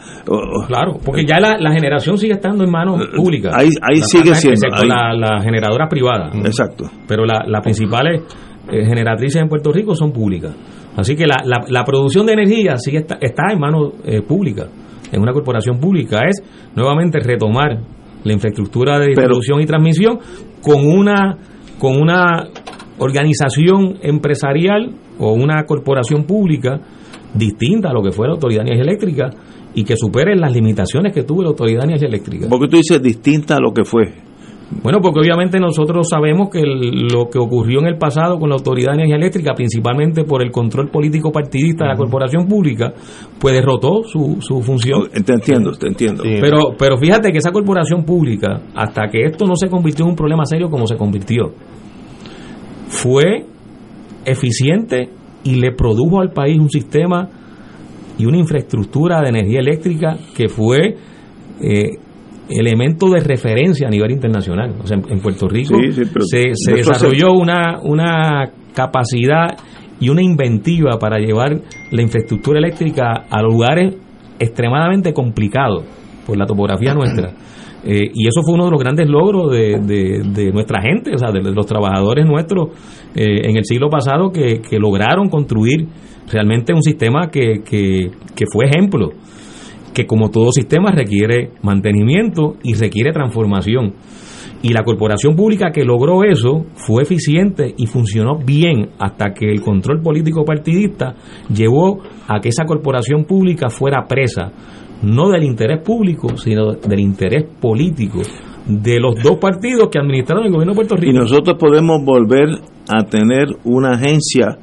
Claro, porque ya la, la generación sigue estando en manos públicas. Ahí- ahí La sigue siendo, excepto ahí. la- las generadoras privadas. Exacto. Pero la- las principales eh, generatrices en Puerto Rico son públicas. Así que la, la- la producción de energía sigue está, está en manos eh, públicas, en una corporación pública. Es nuevamente retomar la infraestructura de distribución y transmisión con una, con una organización empresarial o una corporación pública distinta a lo que fue la Autoridad de Energía Eléctrica y que supere las limitaciones que tuvo la Autoridad de Energía Eléctrica. Porque tú dices distinta a lo que fue. Bueno, porque obviamente nosotros sabemos que el- lo que ocurrió en el pasado con la Autoridad de Energía Eléctrica, principalmente por el control político partidista de la corporación pública, pues derrotó su, su función. Te entiendo, te entiendo. Pero, pero fíjate que esa corporación pública, hasta que esto no se convirtió en un problema serio como se convirtió, fue eficiente y le produjo al país un sistema y una infraestructura de energía eléctrica que fue eh, elemento de referencia a nivel internacional. O sea, en, Puerto Rico Sí, sí, pero se, hace- desarrolló una, una capacidad y una inventiva para llevar la infraestructura eléctrica a lugares extremadamente complicados por la topografía nuestra. Eh, y eso fue uno de los grandes logros de, de- nuestra gente, o sea, de, los trabajadores nuestros eh, en el siglo pasado que, que lograron construir realmente un sistema que, que, que fue ejemplo, que como todo sistema requiere mantenimiento y requiere transformación. Y la corporación pública que logró eso fue eficiente y funcionó bien hasta que el control político partidista llevó a que esa corporación pública fuera presa, no del interés público, sino del interés político de los dos partidos que administraron el gobierno de Puerto Rico. Y nosotros podemos volver a tener una agencia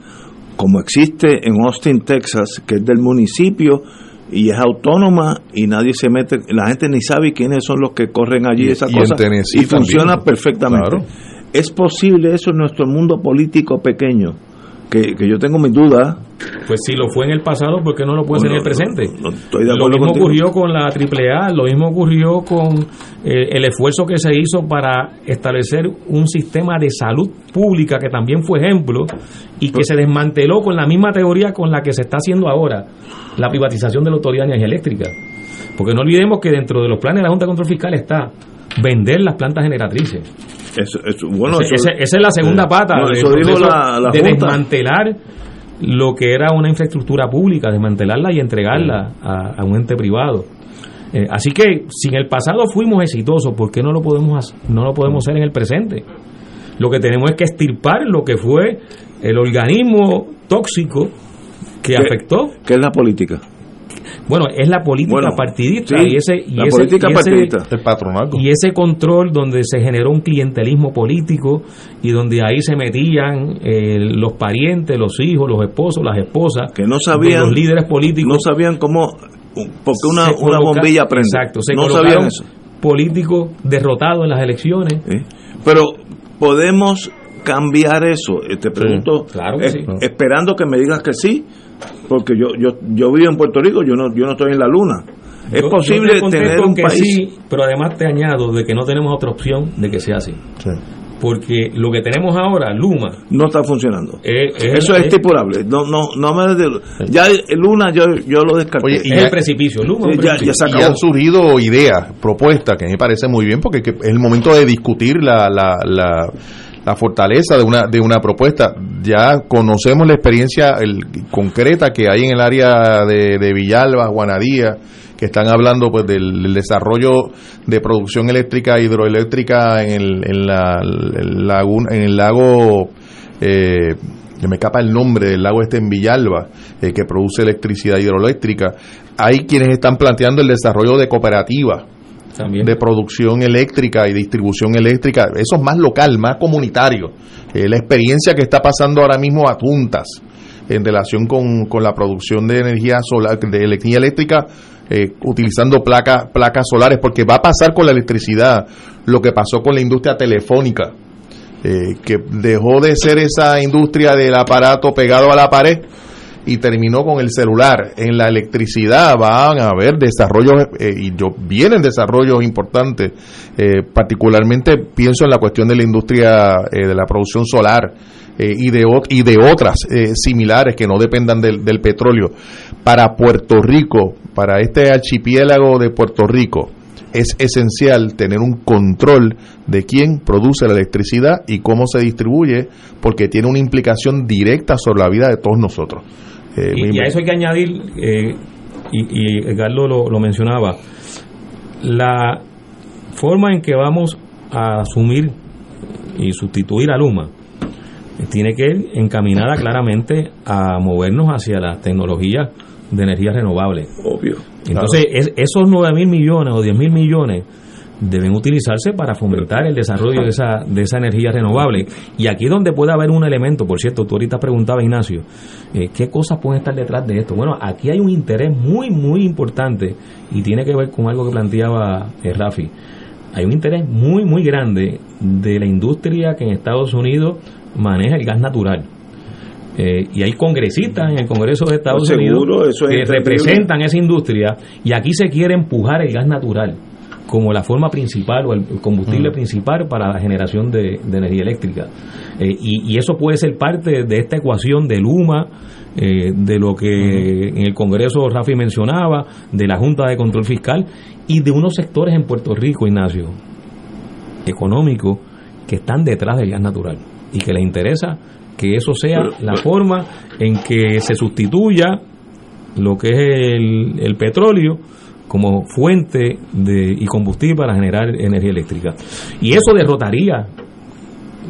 como existe en Austin, Texas, que es del municipio y es autónoma y nadie se mete, la gente ni sabe quiénes son los que corren allí Y- esa y cosa y funciona también. perfectamente. Claro. Es posible eso en nuestro mundo político pequeño, que, que yo tengo mis dudas. Pues si lo fue en el pasado, ¿por qué no lo puede ser en el presente? no, no, estoy de lo acuerdo mismo contigo. ocurrió con la AAA, lo mismo ocurrió con eh, el esfuerzo que se hizo para establecer un sistema de salud pública que también fue ejemplo y que se desmanteló con la misma teoría con la que se está haciendo ahora la privatización de la Autoridad de Energía Eléctrica. Porque no olvidemos que dentro de los planes de la Junta de Control Fiscal está vender las plantas generatrices. Eso- eso- bueno, Ese- eso- ese- esa es la segunda eh, pata no, del eso dijo proceso la, la de Junta. desmantelar lo que era una infraestructura pública, desmantelarla y entregarla a, a un ente privado. Eh, así que si en el pasado fuimos exitosos, ¿por qué no lo podemos hacer- no lo podemos hacer en el presente? Lo que tenemos es que estirpar lo que fue el organismo tóxico que ¿Qué- afectó. ¿Qué es la política? Bueno, es la política Bueno, partidista sí, y ese y la ese- política y ese- partidista. El patronato. y ese control donde se generó un clientelismo político y donde ahí se metían eh, los parientes, los hijos, los esposos, las esposas Que no sabían, los líderes políticos. no sabían cómo, porque una, una bombilla prende. Exacto, se no sabían eso. políticos derrotados en las elecciones. ¿eh? Pero podemos cambiar eso. Eh, Te pregunto, claro que es- sí. esperando que me digas que sí, porque yo yo yo vivo en Puerto Rico, yo no yo no estoy en la luna. Es Yo- posible yo te tener un que país sí, pero además te añado de que no tenemos otra opción de que sea así. Porque lo que tenemos ahora, Luma, no está funcionando. eh, es, Eso es es- estipulable. No no no me de- ya el Luna yo yo lo descarté. Oye, es y el ya- precipicio. Luma es Ya- ya se y acabó. han surgido ideas, propuestas, que me parece muy bien, porque que es el momento de discutir la, la, la, la fortaleza de una, de una propuesta. Ya conocemos la experiencia concreta que hay en el área de, de Villalba, Guanadía, que están hablando pues del, desarrollo de producción eléctrica hidroeléctrica en el, en la, el en el lago eh, que me escapa el nombre del lago este en Villalba, eh, que produce electricidad hidroeléctrica. Hay quienes están planteando el desarrollo de cooperativas De producción eléctrica y distribución eléctrica. Eso es más local, más comunitario. Eh, la experiencia que está pasando ahora mismo a puntas en relación con, con la producción de energía solar, de energía eléctrica, eh, utilizando placas placas solares, porque va a pasar con la electricidad lo que pasó con la industria telefónica, eh, que dejó de ser esa industria del aparato pegado a la pared y terminó con el celular. En la electricidad van a haber desarrollos, eh, y yo, vienen desarrollos importantes, eh, particularmente pienso en la cuestión de la industria eh, de la producción solar y, de, y de otras similares que no dependan del, del petróleo. Para Puerto Rico, para este archipiélago de Puerto Rico, es esencial tener un control de quién produce la electricidad y cómo se distribuye, porque tiene una implicación directa sobre la vida de todos nosotros. Eh, Y, a eso hay que añadir, eh, y, y Edgardo lo, lo mencionaba, la forma en que vamos a asumir y sustituir a Luma tiene que ir encaminada claramente a movernos hacia las tecnologías de energía renovable. Obvio. Entonces, es- esos 9 mil millones o 10 mil millones deben utilizarse para fomentar el desarrollo de esa, de esa energía renovable. Y aquí es donde puede haber un elemento, por cierto, tú ahorita preguntabas, Ignacio, eh, ¿qué cosas pueden estar detrás de esto? Bueno, aquí hay un interés muy, muy importante y tiene que ver con algo que planteaba eh, Rafi. Hay un interés muy, muy grande de la industria que en Estados Unidos maneja el gas natural. Eh, y hay congresistas en el Congreso de Estados Pues seguro, Unidos es que representan esa industria y aquí se quiere empujar el gas natural como la forma principal o el combustible principal para la generación de, de energía eléctrica. Eh, y, y eso puede ser parte de esta ecuación de Luma, eh, de lo que en el Congreso Rafi mencionaba, de la Junta de Control Fiscal y de unos sectores en Puerto Rico, Ignacio, económicos, que están detrás del gas natural y que les interesa que eso sea la forma en que se sustituya lo que es el, el petróleo como fuente de, y combustible para generar energía eléctrica. Y eso derrotaría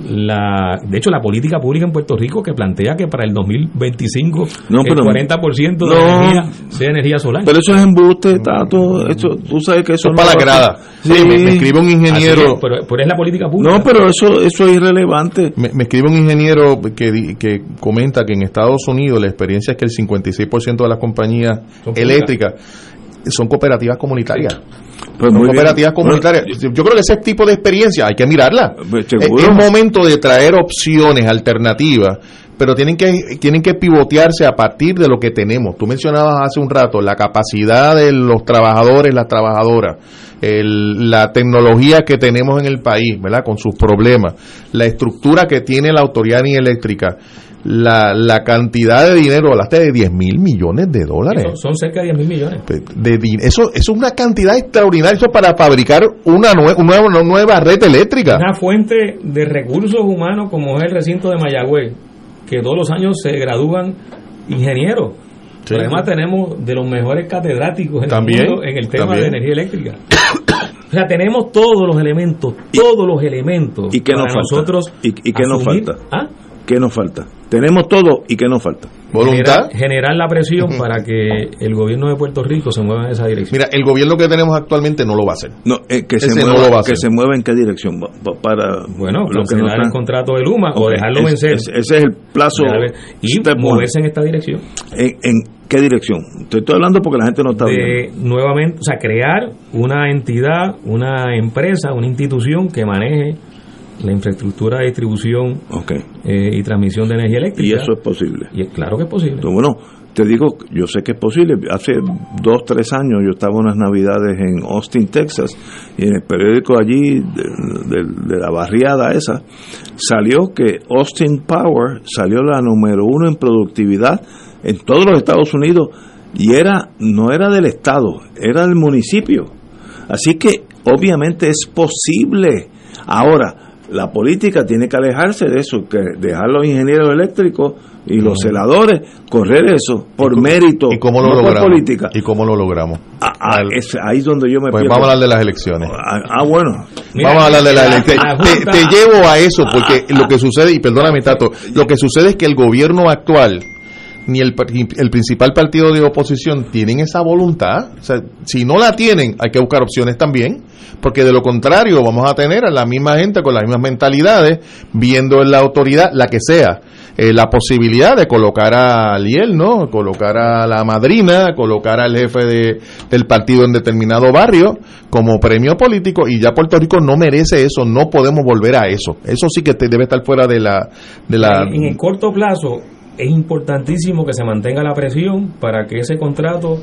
la, de hecho, la política pública en Puerto Rico que plantea que para el 2025 No, el pero- 40% de no. la energía sea energía solar. Pero eso es embuste, Tato. Eso, tú sabes que eso no para la grada. Sí. Me, me escribe un ingeniero. es, pero, pero es la política pública. No, pero eso, eso es irrelevante. Me, me escribe un ingeniero que, di- que comenta que en Estados Unidos la experiencia es que el 56% de las compañías eléctricas son cooperativas comunitarias. Pues son bien. cooperativas comunitarias. Yo creo que ese tipo de experiencia hay que mirarla. Pues Es, seguro. es momento de traer opciones alternativas, pero tienen que tienen que pivotearse a partir de lo que tenemos. Tú mencionabas hace un rato la capacidad de los trabajadores, las trabajadoras, el- la tecnología que tenemos en el país, ¿verdad? Con sus problemas, la estructura que tiene la autoridad eléctrica. La, la cantidad de dinero, hablaste de 10 mil millones de dólares. Son, son cerca de 10 mil millones. De, di- eso, eso es una cantidad extraordinaria eso para fabricar una, nue- una nueva, una nueva red eléctrica. Una fuente de recursos humanos como es el recinto de Mayagüez, que todos los años se gradúan ingenieros. Sí. Pero además tenemos de los mejores catedráticos en También, el mundo en el tema también. de energía eléctrica. o sea, tenemos todos los elementos, todos los elementos ¿Y qué para nos falta? nosotros ¿Y, y qué nos falta? ¿Ah? ¿Qué nos falta? Tenemos todo y ¿qué nos falta? Voluntad. Generar, generar la presión para que el gobierno de Puerto Rico se mueva en esa dirección. Mira, el gobierno que tenemos actualmente no lo va a hacer. No, eh, que, se Ese no mueva, lo va a que hacer. se mueva en qué dirección para Bueno, lo que cancelar el contrato de Luma o dejarlo es- vencer. es- ese es el plazo y moverse en esta dirección. ¿En, en qué dirección? Estoy hablando porque la gente no está viendo. de nuevamente, o sea, crear una entidad, una empresa, una institución que maneje la infraestructura de distribución eh, y transmisión de energía eléctrica. Y eso es posible. Y es claro que es posible. Entonces, bueno, te digo, yo sé que es posible. Hace dos, tres años yo estaba unas navidades en Austin, Texas, y en el periódico allí, de, de- de la barriada esa, salió que Austin Power salió la número uno en productividad en todos los Estados Unidos, y era no era del Estado, era del municipio. Así que obviamente es posible. Ahora, la política tiene que alejarse de eso, que dejar los ingenieros eléctricos y los celadores correr eso por mérito, ¿Y cómo lo no por logramos? política. ¿Y cómo lo logramos? Ah, ah, es ahí donde yo me Pues pierdo. vamos a hablar de las elecciones. Ah, ah, bueno. Mira, Vamos a hablar de las la- elecciones. la Te, Junta- te llevo a eso porque lo que sucede, y perdóname Tato, lo que sucede es que el gobierno actual ni el, el principal partido de oposición tienen esa voluntad. O sea, si no la tienen, hay que buscar opciones también, porque de lo contrario vamos a tener a la misma gente con las mismas mentalidades, viendo en la autoridad, la que sea, eh, la posibilidad de colocar a Liel, ¿no? Colocar a la madrina, colocar al jefe de, del partido en determinado barrio como premio político y ya Puerto Rico no merece eso, no podemos volver a eso. Eso sí que te- debe estar fuera de la... De la en el corto plazo es importantísimo que se mantenga la presión para que ese contrato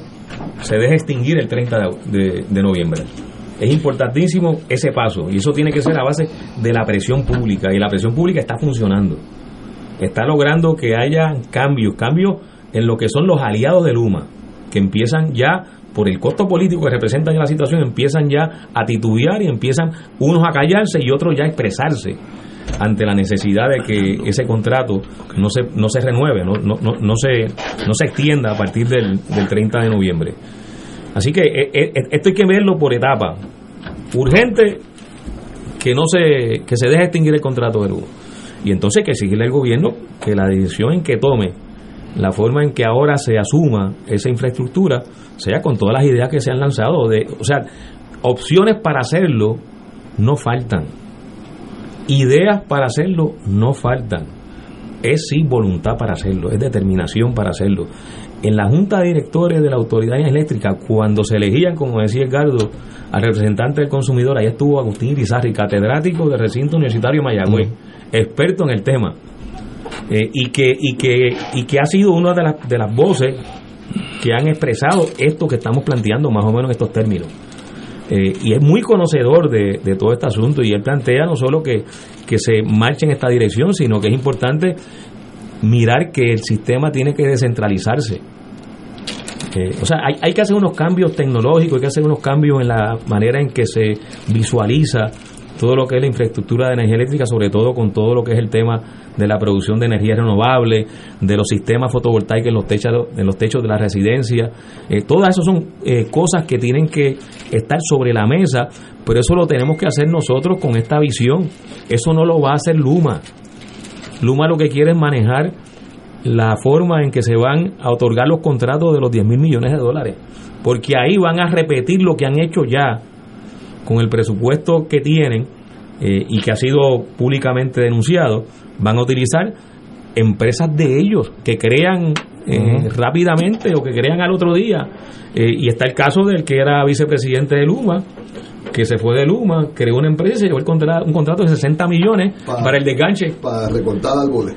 se deje extinguir el 30 de, de- noviembre. Es importantísimo ese paso y eso tiene que ser a base de la presión pública y la presión pública está funcionando. Está logrando que haya cambios, cambios en lo que son los aliados de Luma, que empiezan ya por el costo político que representan en la situación, empiezan ya a titubear y empiezan unos a callarse y otros ya a expresarse ante la necesidad de que ese contrato no se, no se renueve, no, no, no, no se, no se extienda a partir del, del 30 de noviembre. Así que eh, eh, esto hay que verlo por etapa. Urgente que no se, que se deje extinguir el contrato de luz. Y entonces que exigirle al gobierno que la decisión en que tome, la forma en que ahora se asuma esa infraestructura, sea con todas las ideas que se han lanzado. De, o sea, opciones para hacerlo no faltan. Ideas para hacerlo no faltan. Es sí voluntad para hacerlo, es determinación para hacerlo. En la Junta de Directores de la Autoridad Eléctrica, cuando se elegían, como decía Edgardo, al representante del consumidor, ahí estuvo Agustín Irizarry, catedrático del recinto universitario Mayagüez, experto en el tema, eh, y, que, y, que, y que ha sido una de las, de las voces que han expresado esto que estamos planteando más o menos en estos términos. Eh, y es muy conocedor de, de todo este asunto y él plantea no solo que, que se marche en esta dirección, sino que es importante mirar que el sistema tiene que descentralizarse. Eh, o sea, hay, hay que hacer unos cambios tecnológicos, hay que hacer unos cambios en la manera en que se visualiza todo lo que es la infraestructura de energía eléctrica, sobre todo con todo lo que es el tema de la producción de energía renovable, de los sistemas fotovoltaicos en los techos, en los techos de la residencia. Eh, todas esas son eh, cosas que tienen que estar sobre la mesa, pero eso lo tenemos que hacer nosotros con esta visión. Eso no lo va a hacer Luma. Luma lo que quiere es manejar la forma en que se van a otorgar los contratos de los 10 mil millones de dólares, porque ahí van a repetir lo que han hecho ya con el presupuesto que tienen eh, y que ha sido públicamente denunciado, van a utilizar empresas de ellos que crean eh, rápidamente o que crean al otro día. Eh, y está el caso del que era vicepresidente de Luma, que se fue de Luma, creó una empresa y se llevó el contra- un contrato de 60 millones Pa- para el desganche. Para recortar árboles.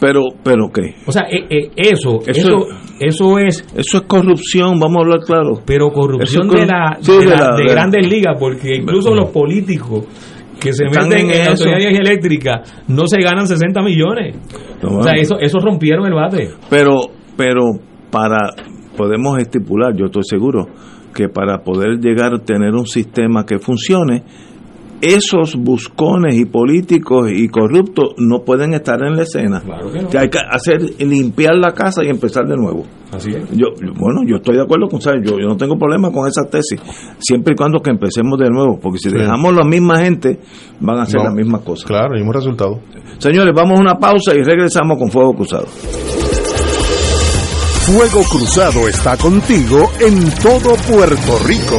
Pero, pero ¿qué? O sea, eh, eh, eso, Eso- eso, eso es Eso es corrupción, vamos a hablar claro. pero corrupción de, la, sí, de, de la- la- de de- grandes ligas, porque incluso los políticos que se Están meten en, en la eso. autoridad de energía eléctrica no se ganan 60 millones. No, o sea, eso, eso rompieron el bate. Pero, pero para, podemos estipular, yo estoy seguro, que para poder llegar a tener un sistema que funcione, esos buscones y políticos y corruptos no pueden estar en la escena. que no. Que hay que hacer, limpiar la casa y empezar de nuevo. Así es. Yo, bueno, yo estoy de acuerdo con Sara, yo, yo no tengo problema con esa tesis, siempre y cuando que empecemos de nuevo, porque si Sí. dejamos la misma gente, van a hacer No. las mismas cosas. Claro, el mismo resultado. Señores, vamos a una pausa y regresamos con Fuego Cruzado. Fuego Cruzado está contigo en todo Puerto Rico.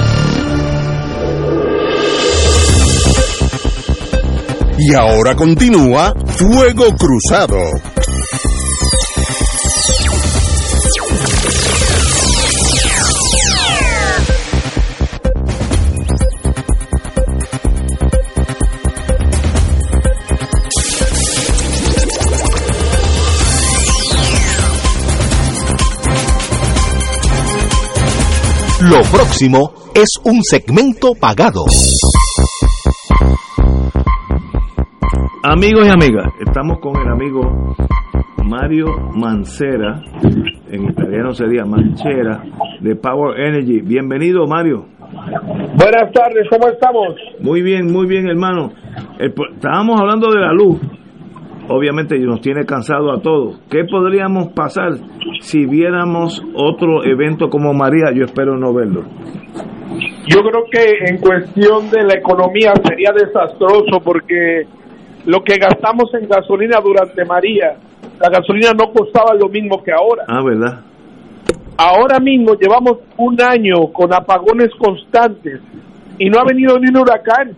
Y ahora continúa Fuego Cruzado. Lo próximo es un segmento pagado. Amigos y amigas, estamos con el amigo Mario Mancera, en italiano sería Manchera, de Power Energy. Bienvenido, Mario. Buenas tardes, ¿cómo estamos? Muy bien, muy bien, hermano. El pro- estábamos hablando de la luz. Obviamente nos tiene cansado a todos. ¿Qué podríamos pasar si viéramos otro evento como María? Yo espero no verlo. Yo creo que en cuestión de la economía sería desastroso porque lo que gastamos en gasolina durante María, la gasolina no costaba lo mismo que ahora. Ah, ¿verdad? Ahora mismo llevamos un año con apagones constantes y no ha venido ni un huracán.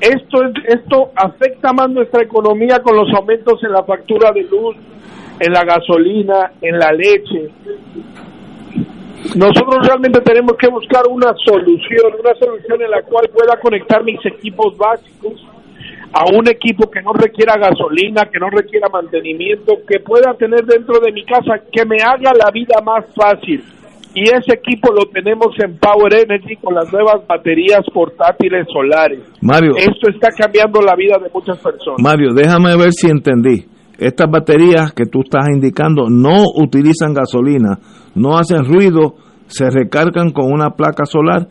Esto es, esto afecta más nuestra economía con los aumentos en la factura de luz, en la gasolina, en la leche. Nosotros realmente tenemos que buscar una solución, una solución en la cual pueda conectar mis equipos básicos a un equipo que no requiera gasolina, que no requiera mantenimiento, que pueda tener dentro de mi casa, que me haga la vida más fácil. Y ese equipo lo tenemos en Power Energy con las nuevas baterías portátiles solares. Mario. Esto está cambiando la vida de muchas personas. Mario, déjame ver si entendí. Estas baterías que tú estás indicando no utilizan gasolina, no hacen ruido, se recargan con una placa solar.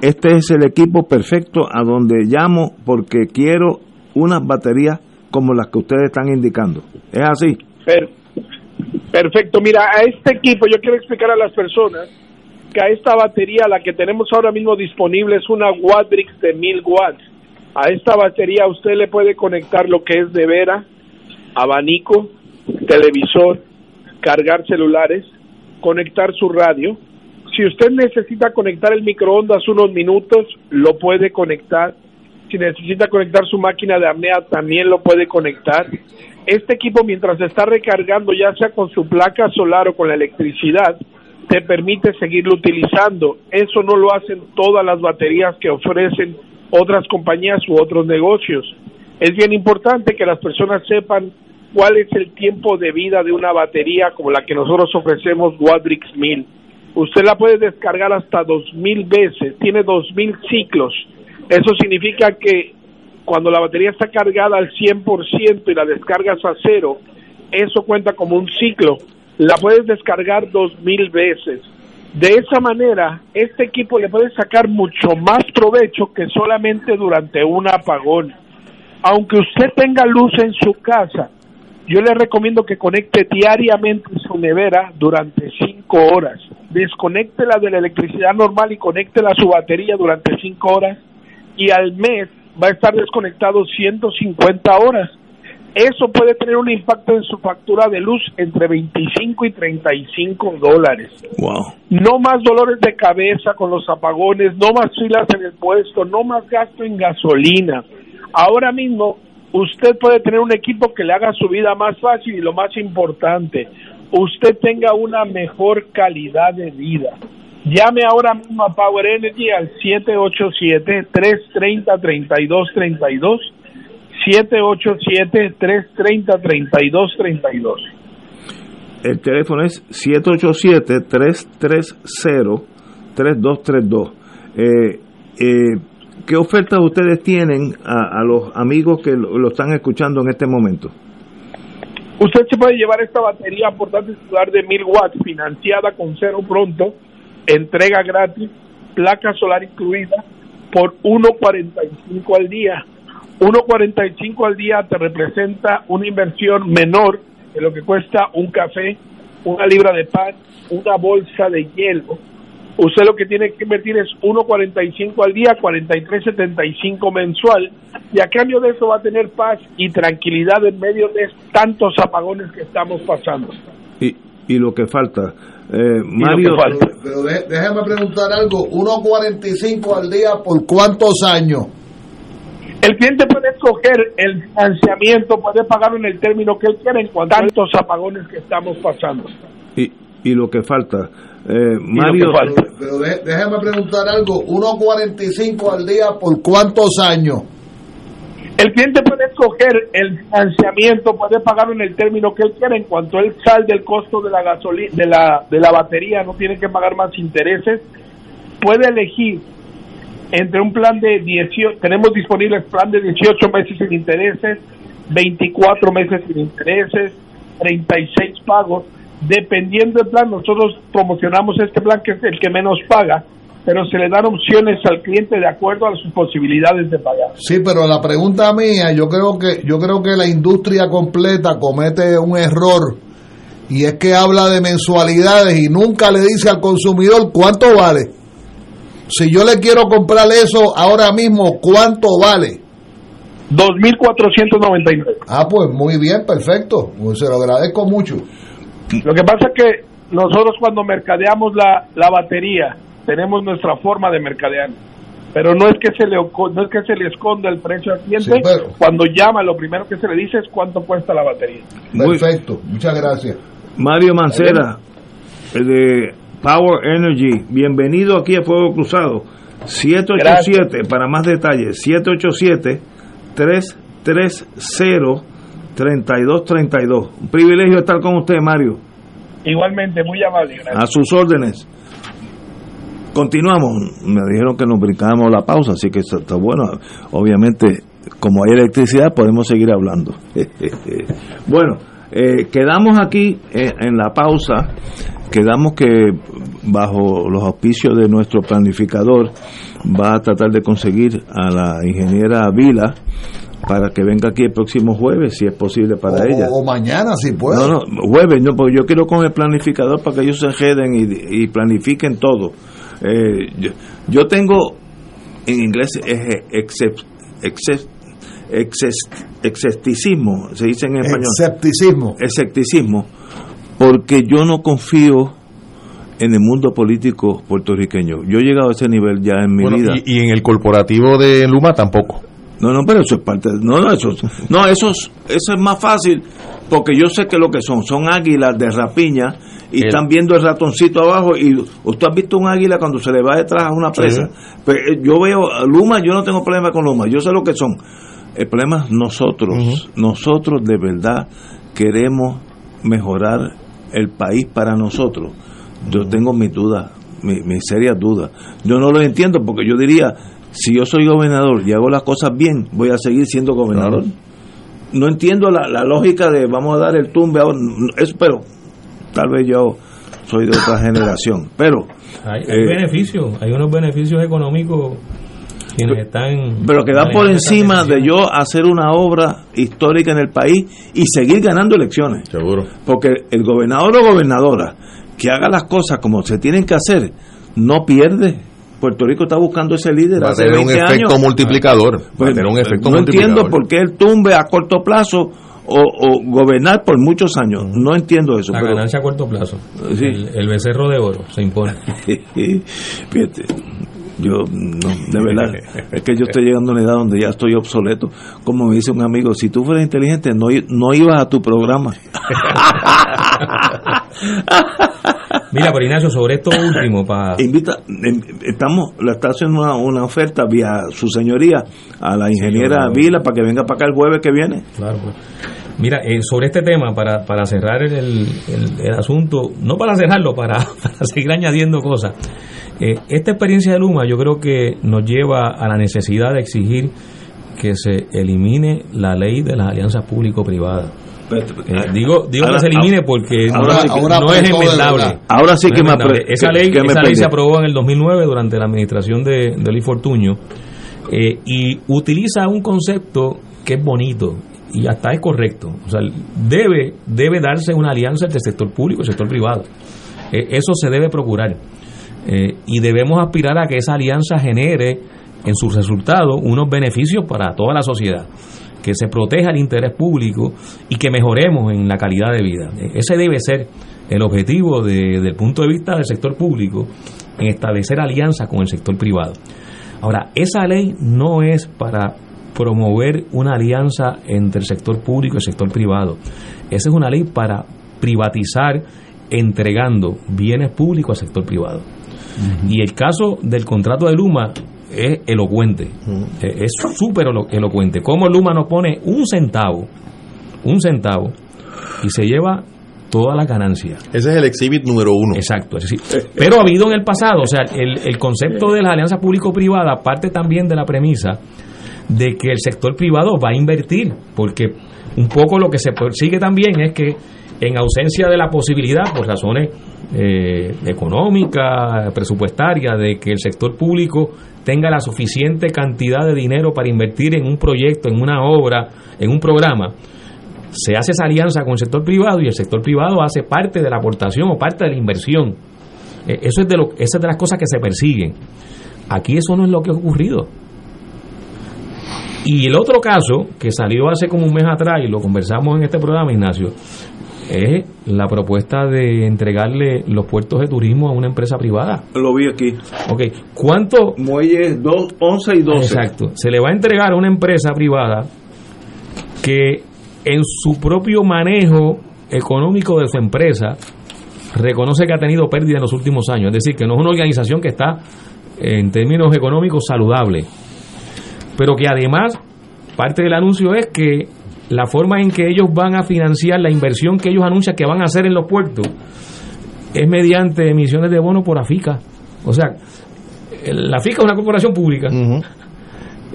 Este es el equipo perfecto a donde llamo porque quiero unas baterías como las que ustedes están indicando. ¿Es así? Per- perfecto. Mira, a este equipo yo quiero explicar a las personas que a esta batería, la que tenemos ahora mismo disponible, es una Wadrix de 1000 watts. A esta batería usted le puede conectar lo que es de vera, abanico, televisor, cargar celulares, conectar su radio. Si usted necesita conectar el microondas unos minutos, lo puede conectar. Si necesita conectar su máquina de apnea, también lo puede conectar. Este equipo, mientras está recargando, ya sea con su placa solar o con la electricidad, te permite seguirlo utilizando. Eso no lo hacen todas las baterías que ofrecen otras compañías u otros negocios. Es bien importante que las personas sepan cuál es el tiempo de vida de una batería como la que nosotros ofrecemos Wadrix 1000. Usted la puede descargar hasta 2000 veces, tiene 2000 ciclos. Eso significa que cuando la batería está cargada al 100% y la descargas a cero, eso cuenta como un ciclo. La puedes descargar 2000 veces. De esa manera, este equipo le puede sacar mucho más provecho que solamente durante un apagón. Aunque usted tenga luz en su casa, yo le recomiendo que conecte diariamente su nevera durante cinco horas. Desconéctela de la electricidad normal y conéctela a su batería durante cinco horas y al mes va a estar desconectado 150 horas. Eso puede tener un impacto en su factura de luz entre 25 y 35 dólares. Wow. No más dolores de cabeza con los apagones, no más filas en el puesto, no más gasto en gasolina. Ahora mismo usted puede tener un equipo que le haga su vida más fácil y lo más importante, usted tenga una mejor calidad de vida. Llame ahora mismo a Power Energy al 787-330-3232. 787-330-3232. El teléfono es 787-330-3232. Eh, eh, ¿Qué ofertas ustedes tienen a, a los amigos que lo, lo, están escuchando en este momento? Usted se puede llevar esta batería portátil celular de 1000 watts financiada con cero pronto entrega gratis, placa solar incluida, por 1.45 al día. 1.45 al día te representa una inversión menor de lo que cuesta un café, una libra de pan, una bolsa de hielo. Usted lo que tiene que invertir es 1.45 al día, 43.75 mensual, y a cambio de eso va a tener paz y tranquilidad en medio de tantos apagones que estamos pasando. Y, y lo que falta, eh, Mario, pero, pero de, déjame preguntar algo, 1.45 al día por cuántos años? El cliente puede escoger el financiamiento, puede pagarlo en el término que él quiera en cuanto a tantos apagones que estamos pasando. Y, y lo que falta, eh, Mario, que falta. pero, pero de, déjame preguntar algo, 1.45 al día por cuántos años? El cliente puede escoger el financiamiento, puede pagarlo en el término que él quiera. En cuanto él sal del costo de la gasolina, de la, de la batería, no tiene que pagar más intereses. Puede elegir entre un plan de 18, tenemos disponible el plan de 18 meses sin intereses, 24 meses sin intereses, 36 pagos. Dependiendo del plan, nosotros promocionamos este plan que es el que menos paga pero se le dan opciones al cliente de acuerdo a sus posibilidades de pagar. Sí, pero la pregunta mía, yo creo que yo creo que la industria completa comete un error y es que habla de mensualidades y nunca le dice al consumidor cuánto vale. Si yo le quiero comprar eso ahora mismo, ¿cuánto vale? 2.499. Ah, pues muy bien, perfecto. Pues se lo agradezco mucho. Lo que pasa es que nosotros cuando mercadeamos la, la batería, tenemos nuestra forma de mercadear. Pero no es que se le no es que se le esconda el precio al cliente. Sí, pero... Cuando llama, lo primero que se le dice es cuánto cuesta la batería. Perfecto, muchas gracias. Mario Mancera, de Power Energy, bienvenido aquí a Fuego Cruzado. 787, gracias. para más detalles, 787 330 3232. Un privilegio estar con usted, Mario. Igualmente, muy amable. Gracias. A sus órdenes. Continuamos. Me dijeron que nos brincábamos la pausa, así que está, está bueno. Obviamente, como hay electricidad, podemos seguir hablando. bueno, eh, quedamos aquí eh, en la pausa. Quedamos que bajo los auspicios de nuestro planificador va a tratar de conseguir a la ingeniera Vila para que venga aquí el próximo jueves, si es posible para o, ella. O mañana, si puede. No, no, jueves, no, porque yo quiero con el planificador para que ellos se queden y, y planifiquen todo. Eh, yo, yo, tengo en inglés excep, excep, escepticismo, se dice en español. Escepticismo. Escepticismo, porque yo no confío en el mundo político puertorriqueño. Yo he llegado a ese nivel ya en mi vida. Y, en el corporativo de Luma tampoco. No, no, pero eso es parte de, no, no, eso, no, eso, es- eso es más fácil porque yo sé que lo que son, son águilas de rapiña y El- están viendo el ratoncito abajo y usted ha visto un águila cuando se le va detrás a una presa. Pues, eh, yo veo Luma, yo no tengo problema con Luma, yo sé lo que son. El problema es nosotros, nosotros de verdad queremos mejorar el país para nosotros. Yo tengo mis dudas, mis, mis serias dudas. Yo no lo entiendo porque yo diría, si yo soy gobernador y hago las cosas bien, voy a seguir siendo gobernador. No entiendo la, la lógica de vamos a dar el tumbe ahora. Eso, pero tal vez yo soy de otra generación. Pero Hay, hay Eh, beneficios, hay unos beneficios económicos quienes están... pero que da por encima de yo hacer una obra histórica en el país y seguir ganando elecciones. Seguro. Porque el gobernador o gobernadora que haga las cosas como se tienen que hacer, no pierde. Puerto Rico está buscando ese líder Va a hace tener un 20 efecto años. multiplicador. Va Pues, a tener un efecto no multiplicador. entiendo por qué el tumbe a corto plazo o, o gobernar por muchos años. No entiendo eso. La pero- ganancia a corto plazo. Sí. El, el becerro de oro se impone. Fíjate, yo, no, de verdad, es que yo estoy llegando a una edad donde ya estoy obsoleto. Como me dice un amigo, si tú fueras inteligente, no, no ibas a tu programa. Mira, por Ignacio, sobre esto último, para... Invita, em, estamos, le está haciendo una, una oferta vía su señoría a la ingeniera. Vila para que venga para acá el jueves que viene. Claro, pues. Mira, eh, sobre este tema, para, para cerrar el, el- el asunto, no para cerrarlo, para, para seguir añadiendo cosas, eh, esta experiencia de Luma yo creo que nos lleva a la necesidad de exigir que se elimine la ley de las alianzas público-privadas. Eh, digo digo Ahora- que se elimine porque ahora no, que- no es enmendable. Ahora sí No que es me apre- esa que- ley, que me esa ley se aprobó en el 2009 durante la administración de, de Luis Fortuño eh, y utiliza un concepto que es bonito y hasta es correcto. O sea, debe, debe darse una alianza entre el sector público y el sector privado. Eh, eso se debe procurar. Eh, y debemos aspirar a que esa alianza genere en sus resultados unos beneficios para toda la sociedad, que se proteja el interés público y que mejoremos en la calidad de vida. Eh, Ese debe ser el objetivo de- desde el punto de vista del sector público en establecer alianzas con el sector privado. Ahora, esa ley no es para promover una alianza entre el sector público y el sector privado. Esa es una ley para privatizar entregando bienes públicos al sector privado. Y el caso del contrato de Luma es elocuente, Eh, es súper elo- elocuente. Como Luma nos pone un centavo, un centavo, y se lleva toda la ganancia. Ese es el exhibit número uno. Exacto. decir, pero ha habido en el pasado, o sea, el, el concepto de la alianza público-privada parte también de la premisa de que el sector privado va a invertir, porque un poco lo que se persigue también es que en ausencia de la posibilidad, por razones eh, económicas, presupuestarias, de que el sector público tenga la suficiente cantidad de dinero para invertir en un proyecto, en una obra, en un programa, se hace esa alianza con el sector privado y el sector privado hace parte de la aportación o parte de la inversión. Eh, Eso es de, lo, esa es de las cosas que se persiguen. Aquí eso no es lo que ha ocurrido. Y el otro caso, que salió hace como un mes atrás y lo conversamos en este programa, Ignacio, es la propuesta de entregarle los puertos de turismo a una empresa privada. Lo vi aquí. Ok, ¿cuánto? Muelles 2, 11 y 12. Exacto. Se le va a entregar a una empresa privada que en su propio manejo económico de su empresa reconoce que ha tenido pérdida en los últimos años. Es decir, que no es una organización que está en términos económicos saludable. Pero que además, parte del anuncio es que la forma en que ellos van a financiar la inversión que ellos anuncian que van a hacer en los puertos es mediante emisiones de bonos por AFICA. O sea, la FICA es una corporación pública.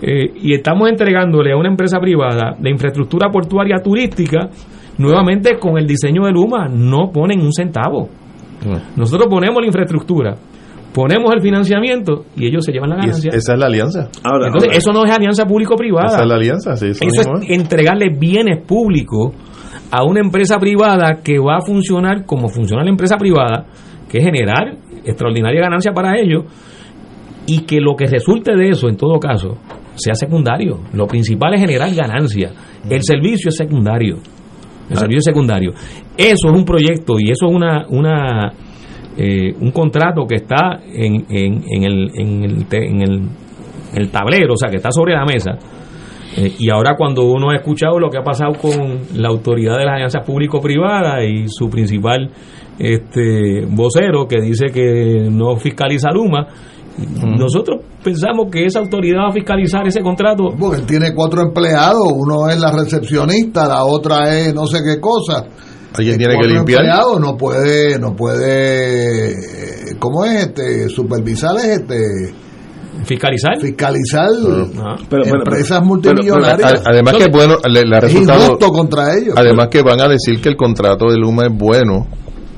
Eh, y estamos entregándole a una empresa privada la infraestructura portuaria turística, nuevamente con el diseño de Luma, no ponen un centavo. Nosotros ponemos la infraestructura, ponemos el financiamiento y ellos se llevan la es- ganancia. esa es la alianza. Entonces, eso no es alianza público-privada. Esa es la alianza, sí, eso es entregarle bienes públicos a una empresa privada que va a funcionar como funciona la empresa privada, que es generar extraordinaria ganancia para ellos y que lo que resulte de eso, en todo caso, sea secundario. Lo principal es generar ganancia. El servicio es secundario. El servicio es secundario. Eso es un proyecto y eso es una, una eh, un contrato que está en, en, en el, en, el, te- en el- en el tablero, o sea, que está sobre la mesa Eh, y ahora cuando uno ha escuchado lo que ha pasado con la autoridad de las alianzas público-privadas y su principal este vocero que dice que no fiscaliza Luma, nosotros pensamos que esa autoridad va a fiscalizar ese contrato. Porque él tiene cuatro empleados, uno es la recepcionista, la otra es no sé qué cosa. Alguien Eh, tiene que limpiar. empleados no puede, no puede, eh, ¿cómo es este? Supervisar es este. Fiscalizar. Fiscalizar Ah. Pero- pero- empresas pero- multimillonarias. Además que bueno, le, le ha es resultado injusto contra ellos. Además que van a decir que el contrato de Luma es bueno,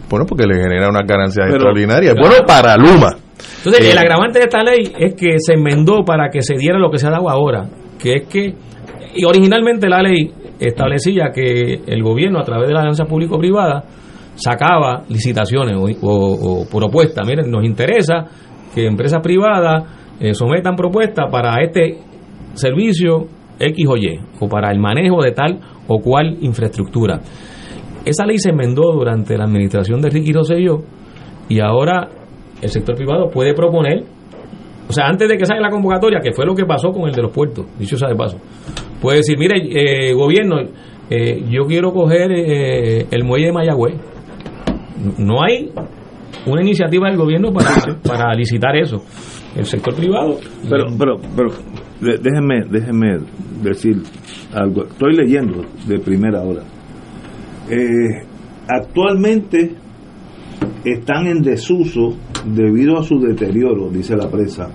bueno porque le genera unas ganancias Pero- extraordinarias. Es bueno para Luma. Entonces, Eh, el agravante de esta ley es que se enmendó para que se diera lo que se ha dado ahora, que es que, y originalmente la ley establecía que el gobierno, a través de la alianza público-privada, sacaba licitaciones o, propuestas. Miren, nos interesa que empresas privadas eh, sometan propuestas para este servicio X o Y, o para el manejo de tal o cual infraestructura. Esa ley se enmendó durante la administración de Ricky Rosselló y ahora el sector privado puede proponer, o sea, antes de que salga la convocatoria, que fue lo que pasó con el de los puertos, dicho sea de paso, puede decir, mire, eh, gobierno, eh, yo quiero coger eh, el muelle de Mayagüez. No hay una iniciativa del gobierno para, para licitar eso. El sector privado. Pero, pero, pero déjenme, déjenme decir algo. Estoy leyendo de primera hora. Eh, actualmente están en desuso debido a su deterioro, dice la prensa.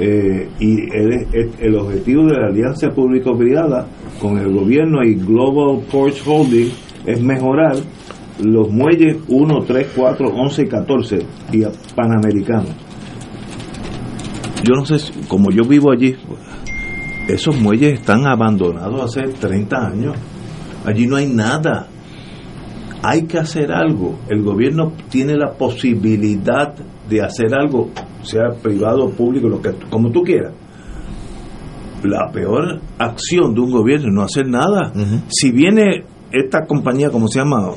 Eh, y el, el- el objetivo de la alianza público-privada con el gobierno y Global Port Holding es mejorar los muelles 1, 3, 4, 11 y 14 y panamericanos yo no sé, como yo vivo allí, esos muelles están abandonados hace 30 años. Allí no hay nada. Hay que hacer algo. El gobierno tiene la posibilidad de hacer algo, sea privado o público, lo que, como tú quieras. La peor acción de un gobierno es no hacer nada. Si viene esta compañía, como se llama?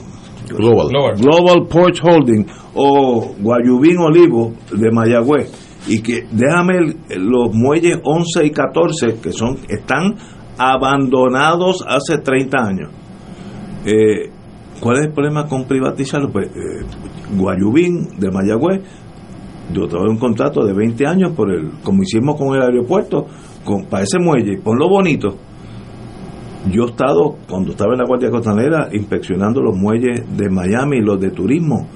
Global. Global Port Holding o Guayubín Olivo de Mayagüez y que déjame el- los muelles 11 y 14 que son están abandonados hace 30 años. Eh, ¿Cuál es el problema con privatizarlo? Pues eh, Guayubín de Mayagüez yo tuve un contrato de 20 años por el como hicimos con el aeropuerto con, para ese muelle, ponlo bonito. Yo he estado, cuando estaba en la Guardia Costanera, inspeccionando los muelles de Miami y los de turismo,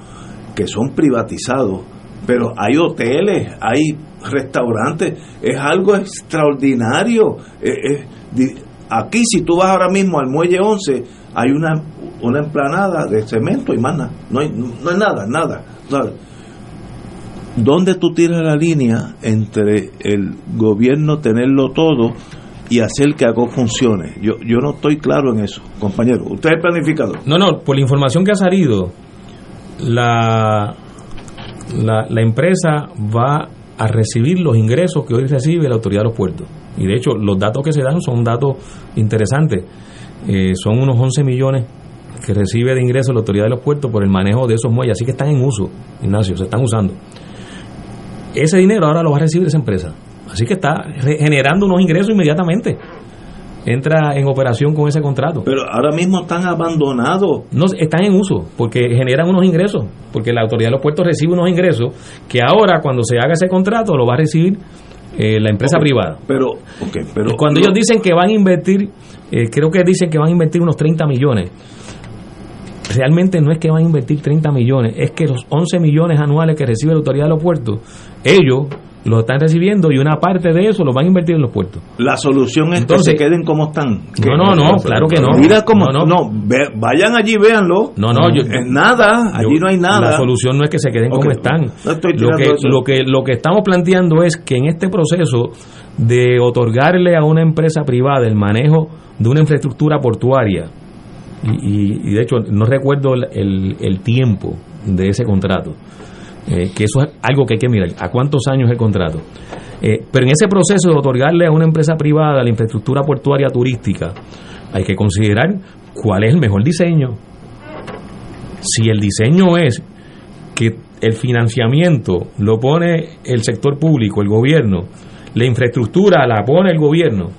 que son privatizados, pero hay hoteles, hay restaurantes, es algo extraordinario. Eh, eh, aquí, si tú vas ahora mismo al muelle 11, hay una, una emplanada de cemento y más nada, no hay, no hay nada, nada. ¿Dónde tú tiras la línea entre el gobierno tenerlo todo y hacer que algo funcione? Yo, yo no estoy claro en eso, compañero. Usted es planificador. No, no, por la información que ha salido, la, la, la empresa va a recibir los ingresos que hoy recibe la autoridad de los puertos. Y de hecho, los datos que se dan son datos interesantes. Eh, son unos 11 millones que recibe de ingresos la autoridad de los puertos por el manejo de esos muelles. Así que están en uso, Ignacio, se están usando. Ese dinero ahora lo va a recibir esa empresa. Así que está generando unos ingresos inmediatamente. Entra en operación con ese contrato. Pero ahora mismo están abandonados. No, están en uso porque generan unos ingresos. Porque la autoridad de los puertos recibe unos ingresos que ahora, cuando se haga ese contrato, lo va a recibir eh, la empresa privada. Pero, ok, pero. Y cuando ellos dicen que van a invertir, eh, creo que dicen que van a invertir unos 30 millones. Realmente no es que van a invertir 30 millones, es que los 11 millones anuales que recibe la autoridad de los puertos, ellos los están recibiendo y una parte de eso los van a invertir en los puertos. La solución es Entonces- que se queden como están. No, no, no, claro que no. Mira cómo. No, No, no. ve- vayan allí, véanlo. No, no, yo- es nada. Allí Yo- no hay nada. La solución no es que se queden como están. no estoy lo, que, eso. lo, que, lo que estamos planteando es que en este proceso de otorgarle a una empresa privada el manejo de una infraestructura portuaria, y, y- y de hecho no recuerdo el, el- tiempo de ese contrato, eh, que eso es algo que hay que mirar, a cuántos años el contrato. Eh, pero en ese proceso de otorgarle a una empresa privada la infraestructura portuaria turística, hay que considerar cuál es el mejor diseño. Si el diseño es que el financiamiento lo pone el sector público, el gobierno, la infraestructura la pone el gobierno,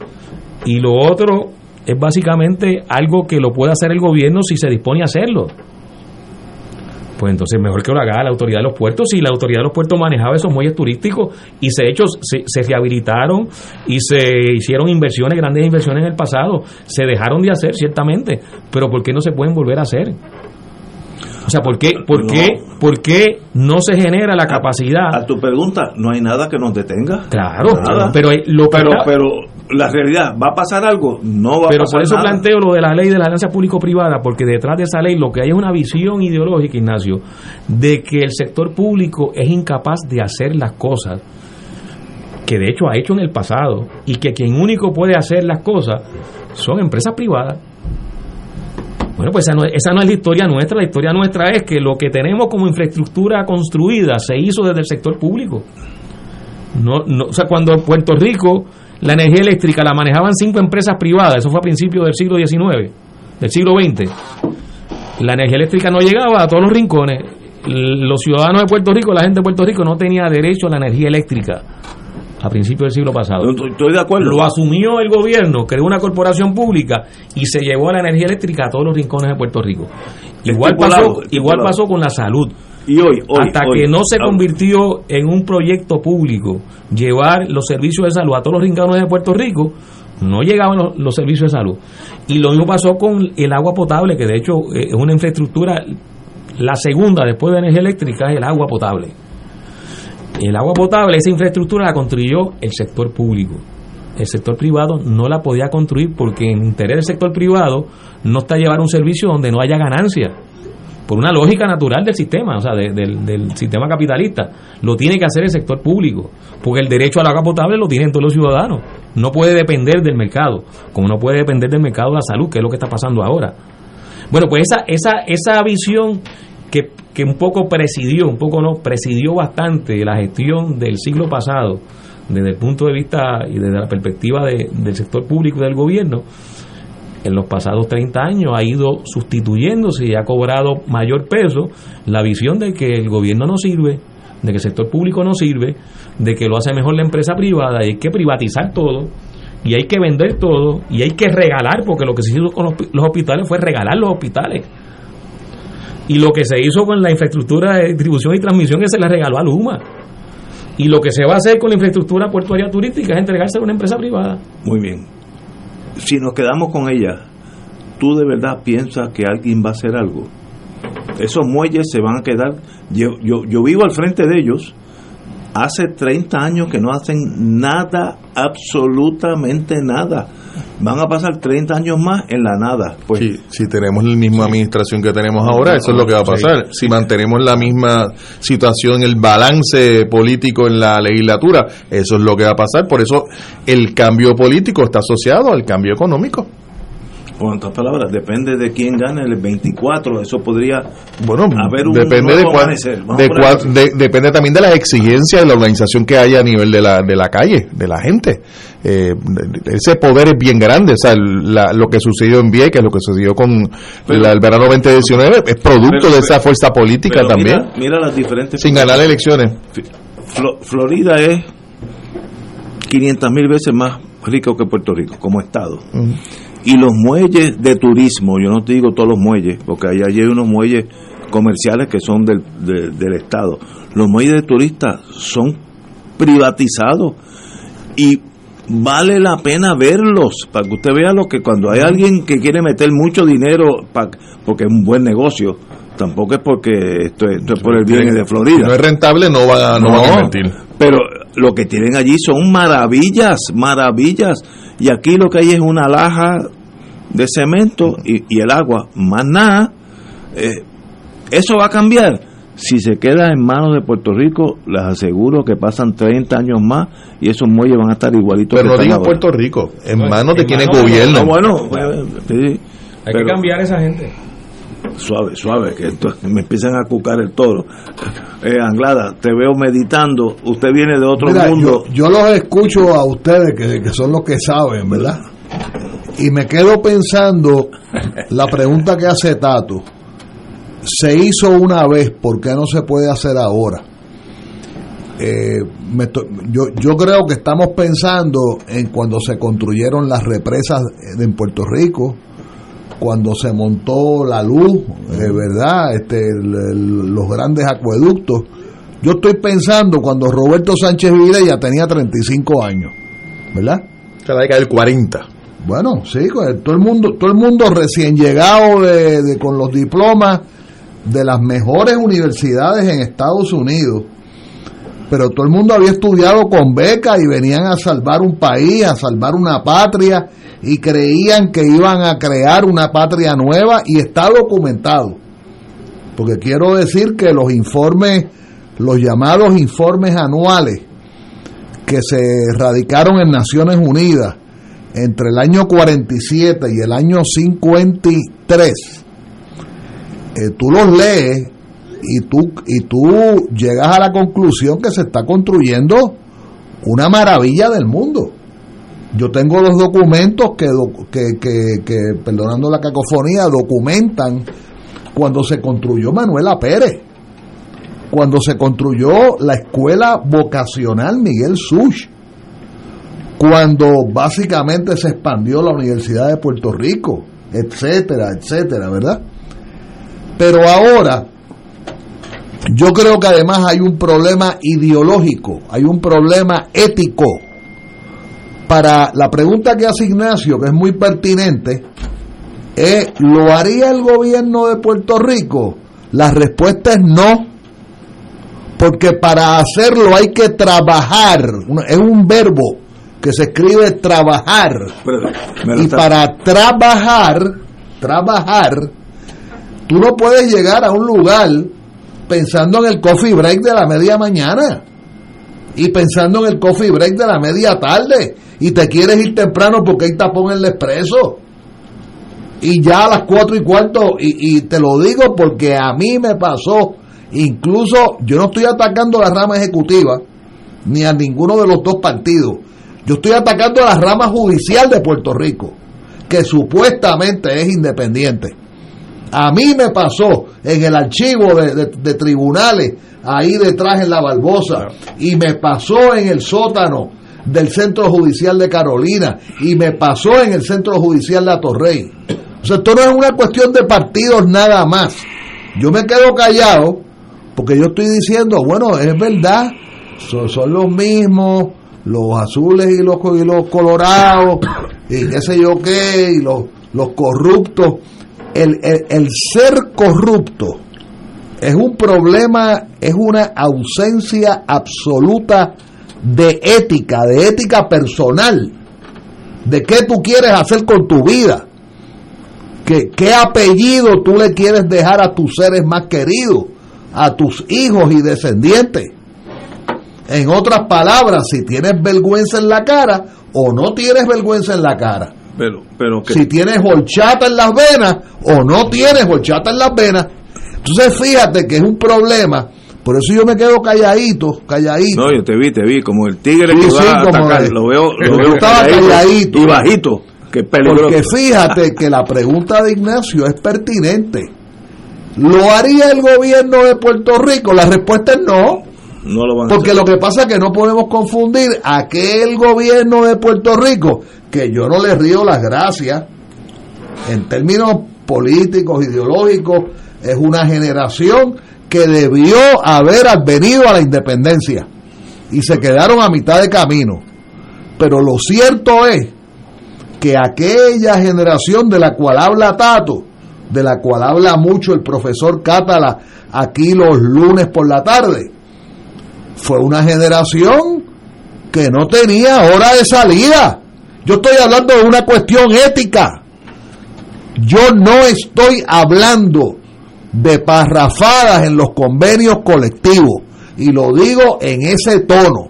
Y lo otro es básicamente algo que lo puede hacer el gobierno si se dispone a hacerlo. Pues entonces mejor que lo haga la autoridad de los puertos. Si la autoridad de los puertos manejaba esos muelles turísticos y se, hecho, se, se rehabilitaron y se hicieron inversiones, grandes inversiones en el pasado, se dejaron de hacer ciertamente, pero ¿por qué no se pueden volver a hacer? O sea, ¿por qué, por qué, por qué no se genera la capacidad? A tu pregunta, no hay nada que nos detenga. Claro, Nada. pero lo que pero, pero la realidad, ¿va a pasar algo? No va Pero a pasar por eso nada. planteo lo de la ley de la alianza público-privada, porque detrás de esa ley lo que hay es una visión ideológica, Ignacio, de que el sector público es incapaz de hacer las cosas que de hecho ha hecho en el pasado y que quien único puede hacer las cosas son empresas privadas. Bueno, pues esa no, esa no es la historia nuestra, la historia nuestra es que lo que tenemos como infraestructura construida se hizo desde el sector público. No, no, o sea, cuando Puerto Rico la energía eléctrica la manejaban cinco empresas privadas, eso fue a principios del siglo XIX, del siglo XX. La energía eléctrica no llegaba a todos los rincones. Los ciudadanos de Puerto Rico, la gente de Puerto Rico no tenía derecho a la energía eléctrica a principios del siglo pasado. Estoy de acuerdo. Lo asumió el gobierno, creó una corporación pública y se llevó a la energía eléctrica a todos los rincones de Puerto Rico. Igual Estipulado, pasó, estipulado. igual pasó con la salud. Y hoy, hoy, Hasta hoy, que no se convirtió en un proyecto público llevar los servicios de salud a todos los rincones de Puerto Rico, no llegaban los, los servicios de salud. Y lo mismo pasó con el agua potable, que de hecho eh, es una infraestructura, la segunda después de energía eléctrica es el agua potable. El agua potable, esa infraestructura la construyó el sector público. El sector privado no la podía construir porque en interés del sector privado no está llevar un servicio donde no haya ganancia por una lógica natural del sistema, o sea, de- del, del sistema capitalista. Lo tiene que hacer el sector público, porque el derecho al agua potable lo tienen todos los ciudadanos. No puede depender del mercado, como no puede depender del mercado la salud, que es lo que está pasando ahora. Bueno, pues esa, esa, esa visión que, que un poco presidió, un poco no, presidió bastante la gestión del siglo pasado, desde el punto de vista y desde la perspectiva de- del sector público y del gobierno, en los pasados 30 años ha ido sustituyéndose y ha cobrado mayor peso la visión de que el gobierno no sirve, de que el sector público no sirve, de que lo hace mejor la empresa privada y hay que privatizar todo y hay que vender todo y hay que regalar, porque lo que se hizo con los, hospitales fue regalar los hospitales. Y lo que se hizo con la infraestructura de distribución y transmisión que se la regaló a Luma. Y lo que se va a hacer con la infraestructura portuaria turística es entregársela a una empresa privada. Muy bien. Si nos quedamos con ella, ¿tú de verdad piensas que alguien va a hacer algo? Esos muelles se van a quedar. Yo, yo, yo vivo al frente de ellos. Hace 30 años que no hacen nada, absolutamente nada. Van a pasar 30 años más en la nada. Pues, si, si tenemos la misma administración que tenemos ahora, eso es lo que va a pasar. Si mantenemos la misma situación, el balance político en la legislatura, eso es lo que va a pasar. Por eso el cambio político está asociado al cambio económico. Con otras palabras, depende de quién gane el 24. Eso podría Bueno, haber un depende de, nuevo cuál- amanecer. Vamos de cuál- de- depende también de las exigencias de la organización que haya a nivel de la, de la calle, de la gente. Eh, ese poder es bien grande. O sea, la- lo que sucedió en Vieques, lo que sucedió con la- el verano 2019, es producto pero- de esa fuerza política también. Mira, mira las diferentes. sin ganar elecciones. Flo- Florida es 500 mil veces más rico que Puerto Rico como estado. Y los muelles de turismo, yo no te digo todos los muelles, porque ahí hay unos muelles comerciales que son del, de- del estado. Los muelles de turistas son privatizados y vale la pena verlos para que usted vea lo que cuando hay alguien que quiere meter mucho dinero pa- porque es un buen negocio tampoco es porque esto, es- esto es por el bien de Florida Si no es rentable, no van a, no van a no, invertir. Pero lo que tienen allí son maravillas, maravillas. Y aquí lo que hay es una laja de cemento y, y el agua, más nada. Eh, eso va a cambiar. Si se queda en manos de Puerto Rico, les aseguro que pasan 30 años más y esos muelles van a estar igualitos. Pero no que ahora. Puerto Rico, en No, manos de en quien es manos de- gobierno. Ah, bueno, pues, sí, Hay pero- que cambiar a esa gente. Suave, suave, que entonces me empiezan a cucar el toro. Eh, Anglada, te veo meditando. Usted viene de otro Mira, mundo. yo, yo los escucho a ustedes, que, que son los que saben, ¿verdad? Y me quedo pensando la pregunta que hace Tato. Se hizo una vez, ¿por qué no se puede hacer ahora? eh, me estoy- yo, yo creo que estamos pensando en cuando se construyeron las represas en Puerto Rico, cuando se montó la luz, eh, ¿verdad? Este, el- el- los grandes acueductos. Yo estoy pensando cuando Roberto Sánchez Vilella tenía 35 años, ¿verdad? O sea, la década del 40. Bueno, sí, todo el mundo, todo el mundo recién llegado de, de- con los diplomas de las mejores universidades en Estados Unidos, pero todo el mundo había estudiado con beca y venían a salvar un país, a salvar una patria y creían que iban a crear una patria nueva y está documentado. Porque quiero decir que los informes, los llamados informes anuales que se radicaron en Naciones Unidas entre el año 47 y el año 53, eh, tú los lees y tú, y tú llegas a la conclusión que se está construyendo una maravilla del mundo. Yo tengo los documentos que, que, que, que, perdonando la cacofonía, documentan cuando se construyó Manuela Pérez, cuando se construyó la escuela vocacional Miguel Such, cuando básicamente se expandió la Universidad de Puerto Rico, etcétera, etcétera, ¿verdad? Pero ahora, yo creo que además hay un problema ideológico, hay un problema ético. Para la pregunta que hace Ignacio, que es muy pertinente, es, ¿lo haría el gobierno de Puerto Rico? La respuesta es no, porque para hacerlo hay que trabajar, es un verbo que se escribe trabajar, y para trabajar, trabajar, tú no puedes llegar a un lugar pensando en el coffee break de la media mañana. Y pensando en el coffee break de la media tarde. Y te quieres ir temprano porque hay tapón en el expreso. Y ya a las cuatro y cuarto y, y te lo digo porque a mí me pasó. Incluso yo no estoy atacando la rama ejecutiva ni a ninguno de los dos partidos. Yo estoy atacando a la rama judicial de Puerto Rico que supuestamente es independiente. A mí me pasó en el archivo de, de- de tribunales, ahí detrás en la Barbosa, y me pasó en el sótano del Centro Judicial de Carolina, y me pasó en el Centro Judicial de Atorrey. O sea, esto no es una cuestión de partidos nada más. Yo me quedo callado porque yo estoy diciendo, bueno, es verdad, son, son los mismos, los azules y los, y los colorados, y qué sé yo qué, y los, los corruptos. El, el- el ser corrupto es un problema, es una ausencia absoluta de ética, de ética personal, de qué tú quieres hacer con tu vida, qué, qué apellido tú le quieres dejar a tus seres más queridos, a tus hijos y descendientes. En otras palabras, si tienes vergüenza en la cara o no tienes vergüenza en la cara. Pero, pero que Si tienes horchata en las venas o no tienes horchata en las venas. Entonces fíjate que es un problema. Por eso yo me quedo calladito, calladito. No, yo te vi, te vi, como el tigre Sí, que sí, va a como atacar. de- Lo veo, lo Yo veo estaba calladito. y bajito. Que peligroso. Porque fíjate que la pregunta de Ignacio es pertinente. ¿Lo haría el gobierno de Puerto Rico? La respuesta es no. No lo van a Porque lo que pasa es que no podemos confundir aquel gobierno de Puerto Rico, que yo no le río las gracias, en términos políticos, ideológicos, es una generación que debió haber venido a la independencia y se quedaron a mitad de camino. Pero lo cierto es que aquella generación de la cual habla Tato, de la cual habla mucho el profesor Cátala aquí los lunes por la tarde, fue una generación que no tenía hora de salida. Yo estoy hablando de una cuestión ética. Yo no estoy hablando de parrafadas en los convenios colectivos. Y lo digo en ese tono.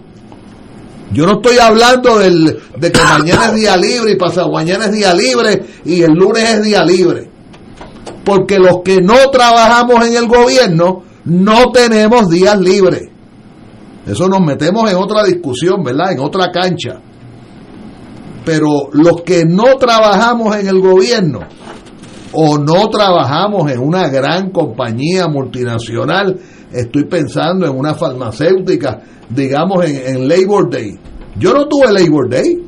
Yo no estoy hablando del, de que mañana es día libre y pasado mañana es día libre y el lunes es día libre. Porque los que no trabajamos en el gobierno no tenemos días libres. Eso nos metemos en otra discusión, ¿verdad? En otra cancha. Pero los que no trabajamos en el gobierno o no trabajamos en una gran compañía multinacional estoy pensando en una farmacéutica, digamos en, en Labor Day. Yo no tuve Labor Day.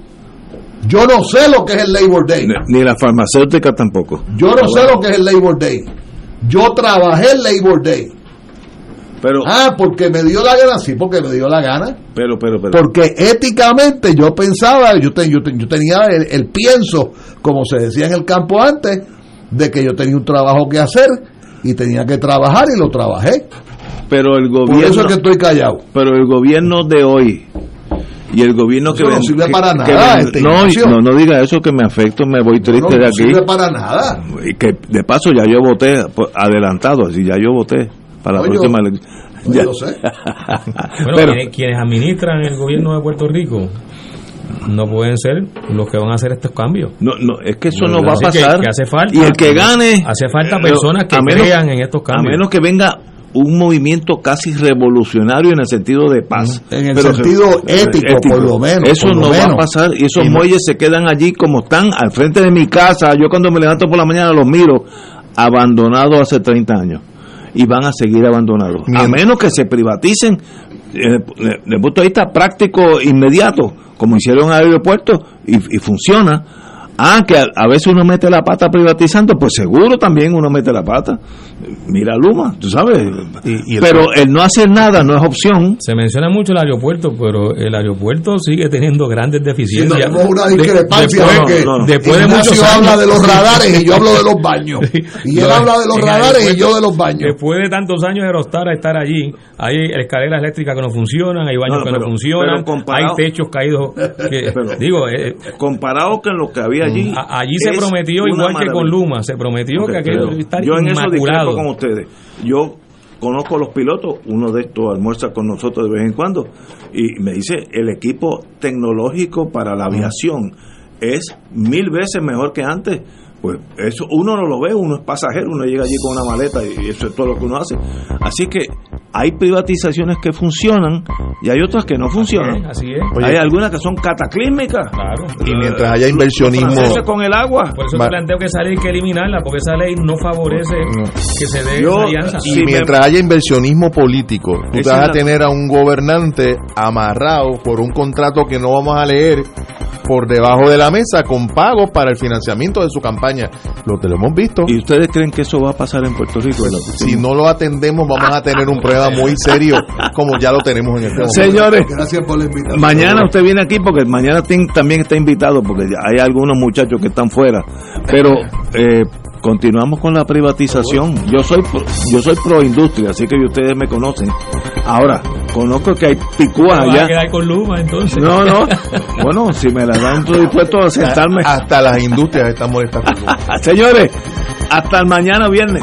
Yo no sé lo que es el Labor Day. Ni la farmacéutica tampoco. Yo no sé lo que es el Labor Day. Yo trabajé el Labor Day. Pero, Ah, porque me dio la gana, sí, porque me dio la gana. pero, pero, pero. Porque éticamente yo pensaba, yo, te- yo, te- yo tenía el, el pienso, como se decía en el campo antes, de que yo tenía un trabajo que hacer y tenía que trabajar y lo trabajé. pero el Por gobierno. eso es que estoy callado. Pero el gobierno de hoy y el gobierno que Eso no ven- sirve que- para que nada, ven- este, no, no, no diga eso que me afecto, me voy triste No, de no aquí. sirve para nada. Y que de paso ya yo voté por- adelantado, así ya yo voté para la próxima elección. no, Ya. yo sé. Bueno, Pero- quienes, quienes administran el gobierno de Puerto Rico no pueden ser los que van a hacer estos cambios. No, no, es que eso no va a Así que- pasar. que hace falta- y el que gane. Hace falta eh, personas que menos- crean en estos cambios. A menos que venga un movimiento casi revolucionario en el sentido de paz. En el Pero- sentido eh, ético, por lo menos, Eso lo no va a pasar y esos Y no- muelles se quedan allí como están al frente de mi casa. Yo cuando me levanto por la mañana los miro abandonados hace 30 años y van a seguir abandonados. A menos que se privaticen eh, desde el punto de vista práctico inmediato, como hicieron en el aeropuerto y, y funciona. Ah, que a, a veces uno mete la pata privatizando, pues seguro también uno mete la pata. Mira Luma, tú sabes. Y- y el- Pero el no hacer nada no es opción. Se menciona mucho el aeropuerto, pero el aeropuerto sigue teniendo grandes Sí, deficiencias. tenemos una De- discrepancia después- de que no, no. después de Ignacio muchos años- habla de los radares y yo hablo de los baños. Y él No, habla de los radares y yo de los baños. Después de tantos años de Rostara estar allí, hay escaleras eléctricas que no funcionan, hay baños No, que pero- no funcionan, hay techos caídos. Que, Pero- digo, eh, Comparado con lo que había allí. a- allí se prometió, igual que con. Luma, se prometió que aquello iba a estar yo en eso discrepo inmaculado. con ustedes. Yo conozco a los pilotos, uno de estos almuerza con nosotros de vez en cuando, y me dice, el equipo tecnológico para la aviación es mil veces mejor que antes. Pues eso uno no lo ve, uno es pasajero, uno llega allí con una maleta y eso es todo lo que uno hace. Así que hay privatizaciones que funcionan y hay otras que no funcionan. Así es. Oye. hay algunas que son cataclísmicas. Claro. Y mientras haya inversionismo, con el agua. Por eso planteo que esa ley hay que eliminarla, porque esa ley no favorece que se dé Yo- esa alianza. Sí, y me- mientras haya inversionismo político, tú vas a tener a un gobernante amarrado por un contrato que no vamos a leer por debajo de la mesa con pagos para el financiamiento de su campaña. Lo que lo hemos visto. ¿Y ustedes creen que eso va a pasar en Puerto Rico? Si no lo atendemos, vamos a tener un problema muy serio, como ya lo tenemos en este momento. Señores, Gracias por la invitación. mañana usted viene aquí porque mañana ten- también está invitado porque ya hay algunos muchachos que están fuera. Pero eh, continuamos con la privatización. Yo soy pro, yo soy pro industria, así que ustedes me conocen. Ahora, conozco que hay picúas a allá. quedar con Luma, entonces. No, no. Bueno, si me la dan, estoy dispuesto a sentarme. Hasta las industrias están molestando. Señores, hasta el mañana viernes.